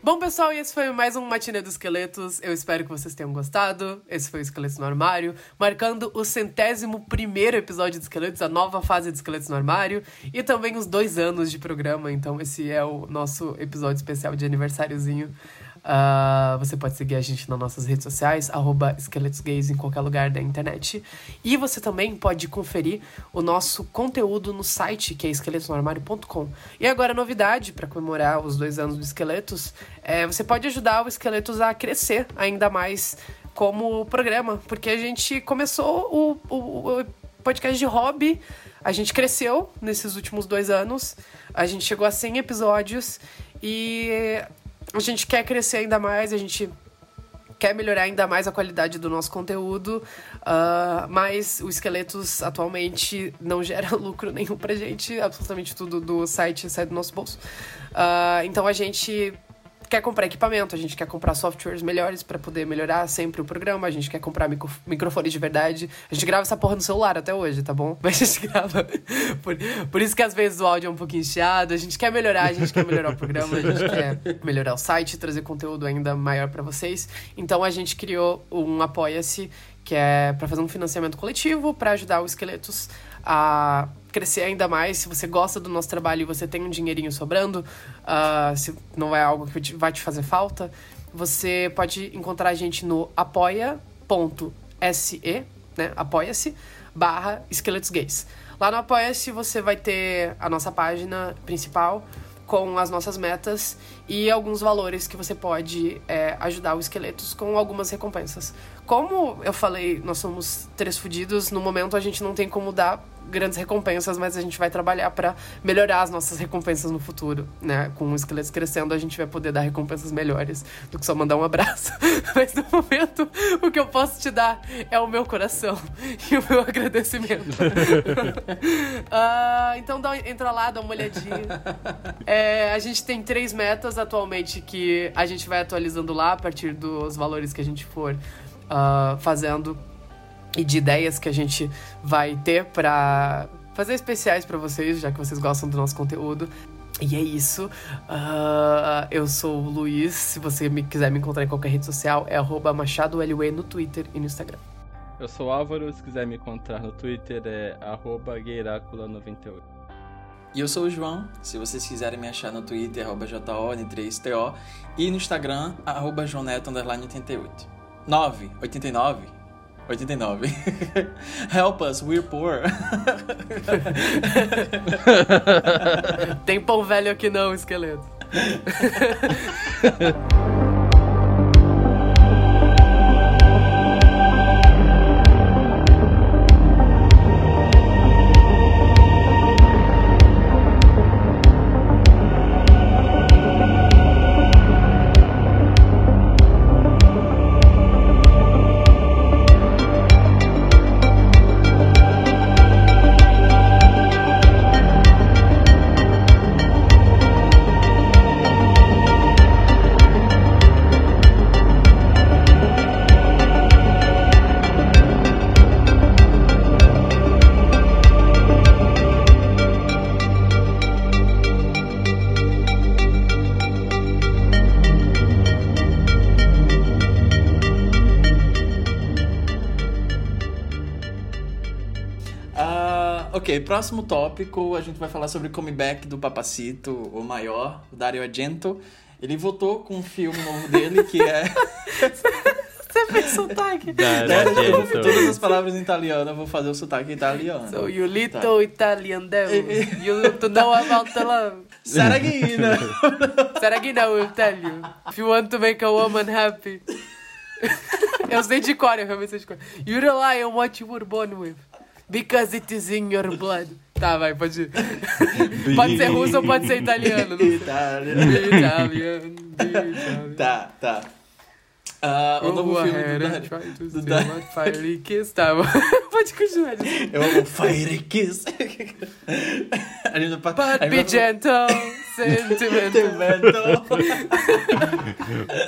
Bom, pessoal, esse foi mais um Matinê dos Esqueletos. Eu espero que vocês tenham gostado. Esse foi o Esqueletos no Armário, marcando o centésimo primeiro episódio de Esqueletos, a nova fase de Esqueletos no Armário, e também os dois anos de programa. Então, esse é o nosso episódio especial de aniversáriozinho. Ah, você pode seguir a gente nas nossas redes sociais, arroba Esqueletos Gays em qualquer lugar da internet. E você também pode conferir o nosso conteúdo no site, que é esqueletosnoarmário.com. E agora, novidade, para comemorar os dois anos do Esqueletos, é, você pode ajudar o Esqueletos a crescer ainda mais como programa, porque a gente começou o, o, o podcast de hobby, a gente cresceu nesses últimos dois anos, a gente chegou a 100 episódios e a gente quer crescer ainda mais, a gente quer melhorar ainda mais a qualidade do nosso conteúdo, ah, mas o Esqueletos atualmente não gera lucro nenhum pra gente, absolutamente tudo do site sai do nosso bolso. Ah, então a gente quer comprar equipamento, a gente quer comprar softwares melhores para poder melhorar sempre o programa, a gente quer comprar micro, microfone de verdade. A gente grava essa porra no celular até hoje, tá bom? Mas a gente grava. Por, por isso que às vezes o áudio é um pouquinho chiado. A gente quer melhorar, a gente quer melhorar o programa, a gente quer melhorar o site, trazer conteúdo ainda maior para vocês. Então a gente criou um Apoia-se, que é para fazer um financiamento coletivo, para ajudar o Esqueletos a crescer ainda mais. Se você gosta do nosso trabalho e você tem um dinheirinho sobrando, uh, se não é algo que vai te fazer falta, você pode encontrar a gente no apoia.se, né? Apoia-se, barra esqueletos gays. Lá no Apoia-se você vai ter a nossa página principal com as nossas metas e alguns valores que você pode é, ajudar o Esqueletos com algumas recompensas. Como eu falei, nós somos três fudidos, no momento a gente não tem como dar grandes recompensas, mas a gente vai trabalhar para melhorar as nossas recompensas no futuro, né? Com o Esqueletos crescendo, a gente vai poder dar recompensas melhores do que só mandar um abraço. mas no momento, o que eu posso te dar é o meu coração e o meu agradecimento. uh, então dá, entra lá, dá uma olhadinha. É, a gente tem três metas atualmente que a gente vai atualizando lá a partir dos valores que a gente for uh, fazendo e de ideias que a gente vai ter para fazer especiais para vocês, já que vocês gostam do nosso conteúdo. E é isso. Uh, eu sou o Luiz. Se você me, quiser me encontrar em qualquer rede social, é MachadoLE no Twitter e no Instagram. Eu sou o Álvaro. Se quiser me encontrar no Twitter, é Gueiracula98. E eu sou o João. Se vocês quiserem me achar no Twitter, JON3TO. E no Instagram, arroba JoãoNeto88. 9, 89. 89. Help us, we're poor. Tem pão velho aqui não, esqueleto. próximo tópico a gente vai falar sobre o comeback do Papacito, o maior, o Dario Argento. Ele voltou com um filme novo dele que é. Você fez sotaque. Dario Todas as palavras em italiano eu vou fazer o sotaque italiano. So you little tá. Italian devil. You to know about the love. Saragina. Saragina will tell you. If you want to make a woman happy. eu sei de cor, eu realmente sei de cor. You rely on what you were born with. Because it is in your blood. Tá, vai, pode ir. pode ser russo ou pode ser italiano. Italiano. Italiano. Tá, tá. Uh, o novo filme do, do, do Fire Kiss, tá, pode continuar. Eu amo Fire Kiss. a gente But be gentle, sentimental.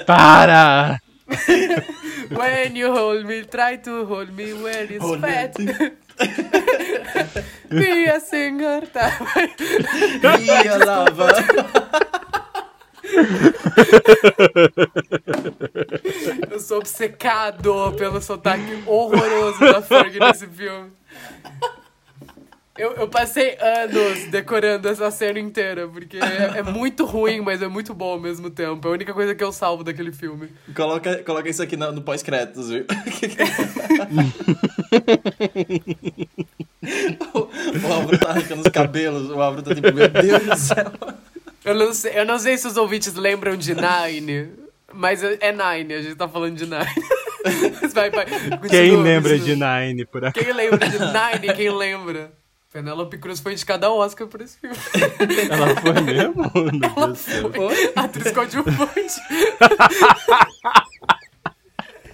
Para! When you hold me, try to hold me when it's hold fat. Be a singer, tá? Be a lover. Eu sou obcecado pelo sotaque horroroso da Ferg nesse filme. Eu, eu passei anos decorando essa cena inteira, porque é, é, muito ruim, mas é muito bom ao mesmo tempo. É a única coisa que eu salvo daquele filme. Coloca, coloca isso aqui no, no pós-créditos, viu? o, o Álvaro tá arrancando os cabelos, o Álvaro tá tipo, meu Deus do céu. Eu não sei, eu não sei se os ouvintes lembram de Nine, mas é Nine, a gente tá falando de Nine. vai, vai, quem lembra de Nine, por acaso? Quem lembra de Nine, quem lembra? Penélope Cruz foi indicada ao Oscar por esse filme. Ela foi mesmo? Ela foi. Atriz coadjuvante.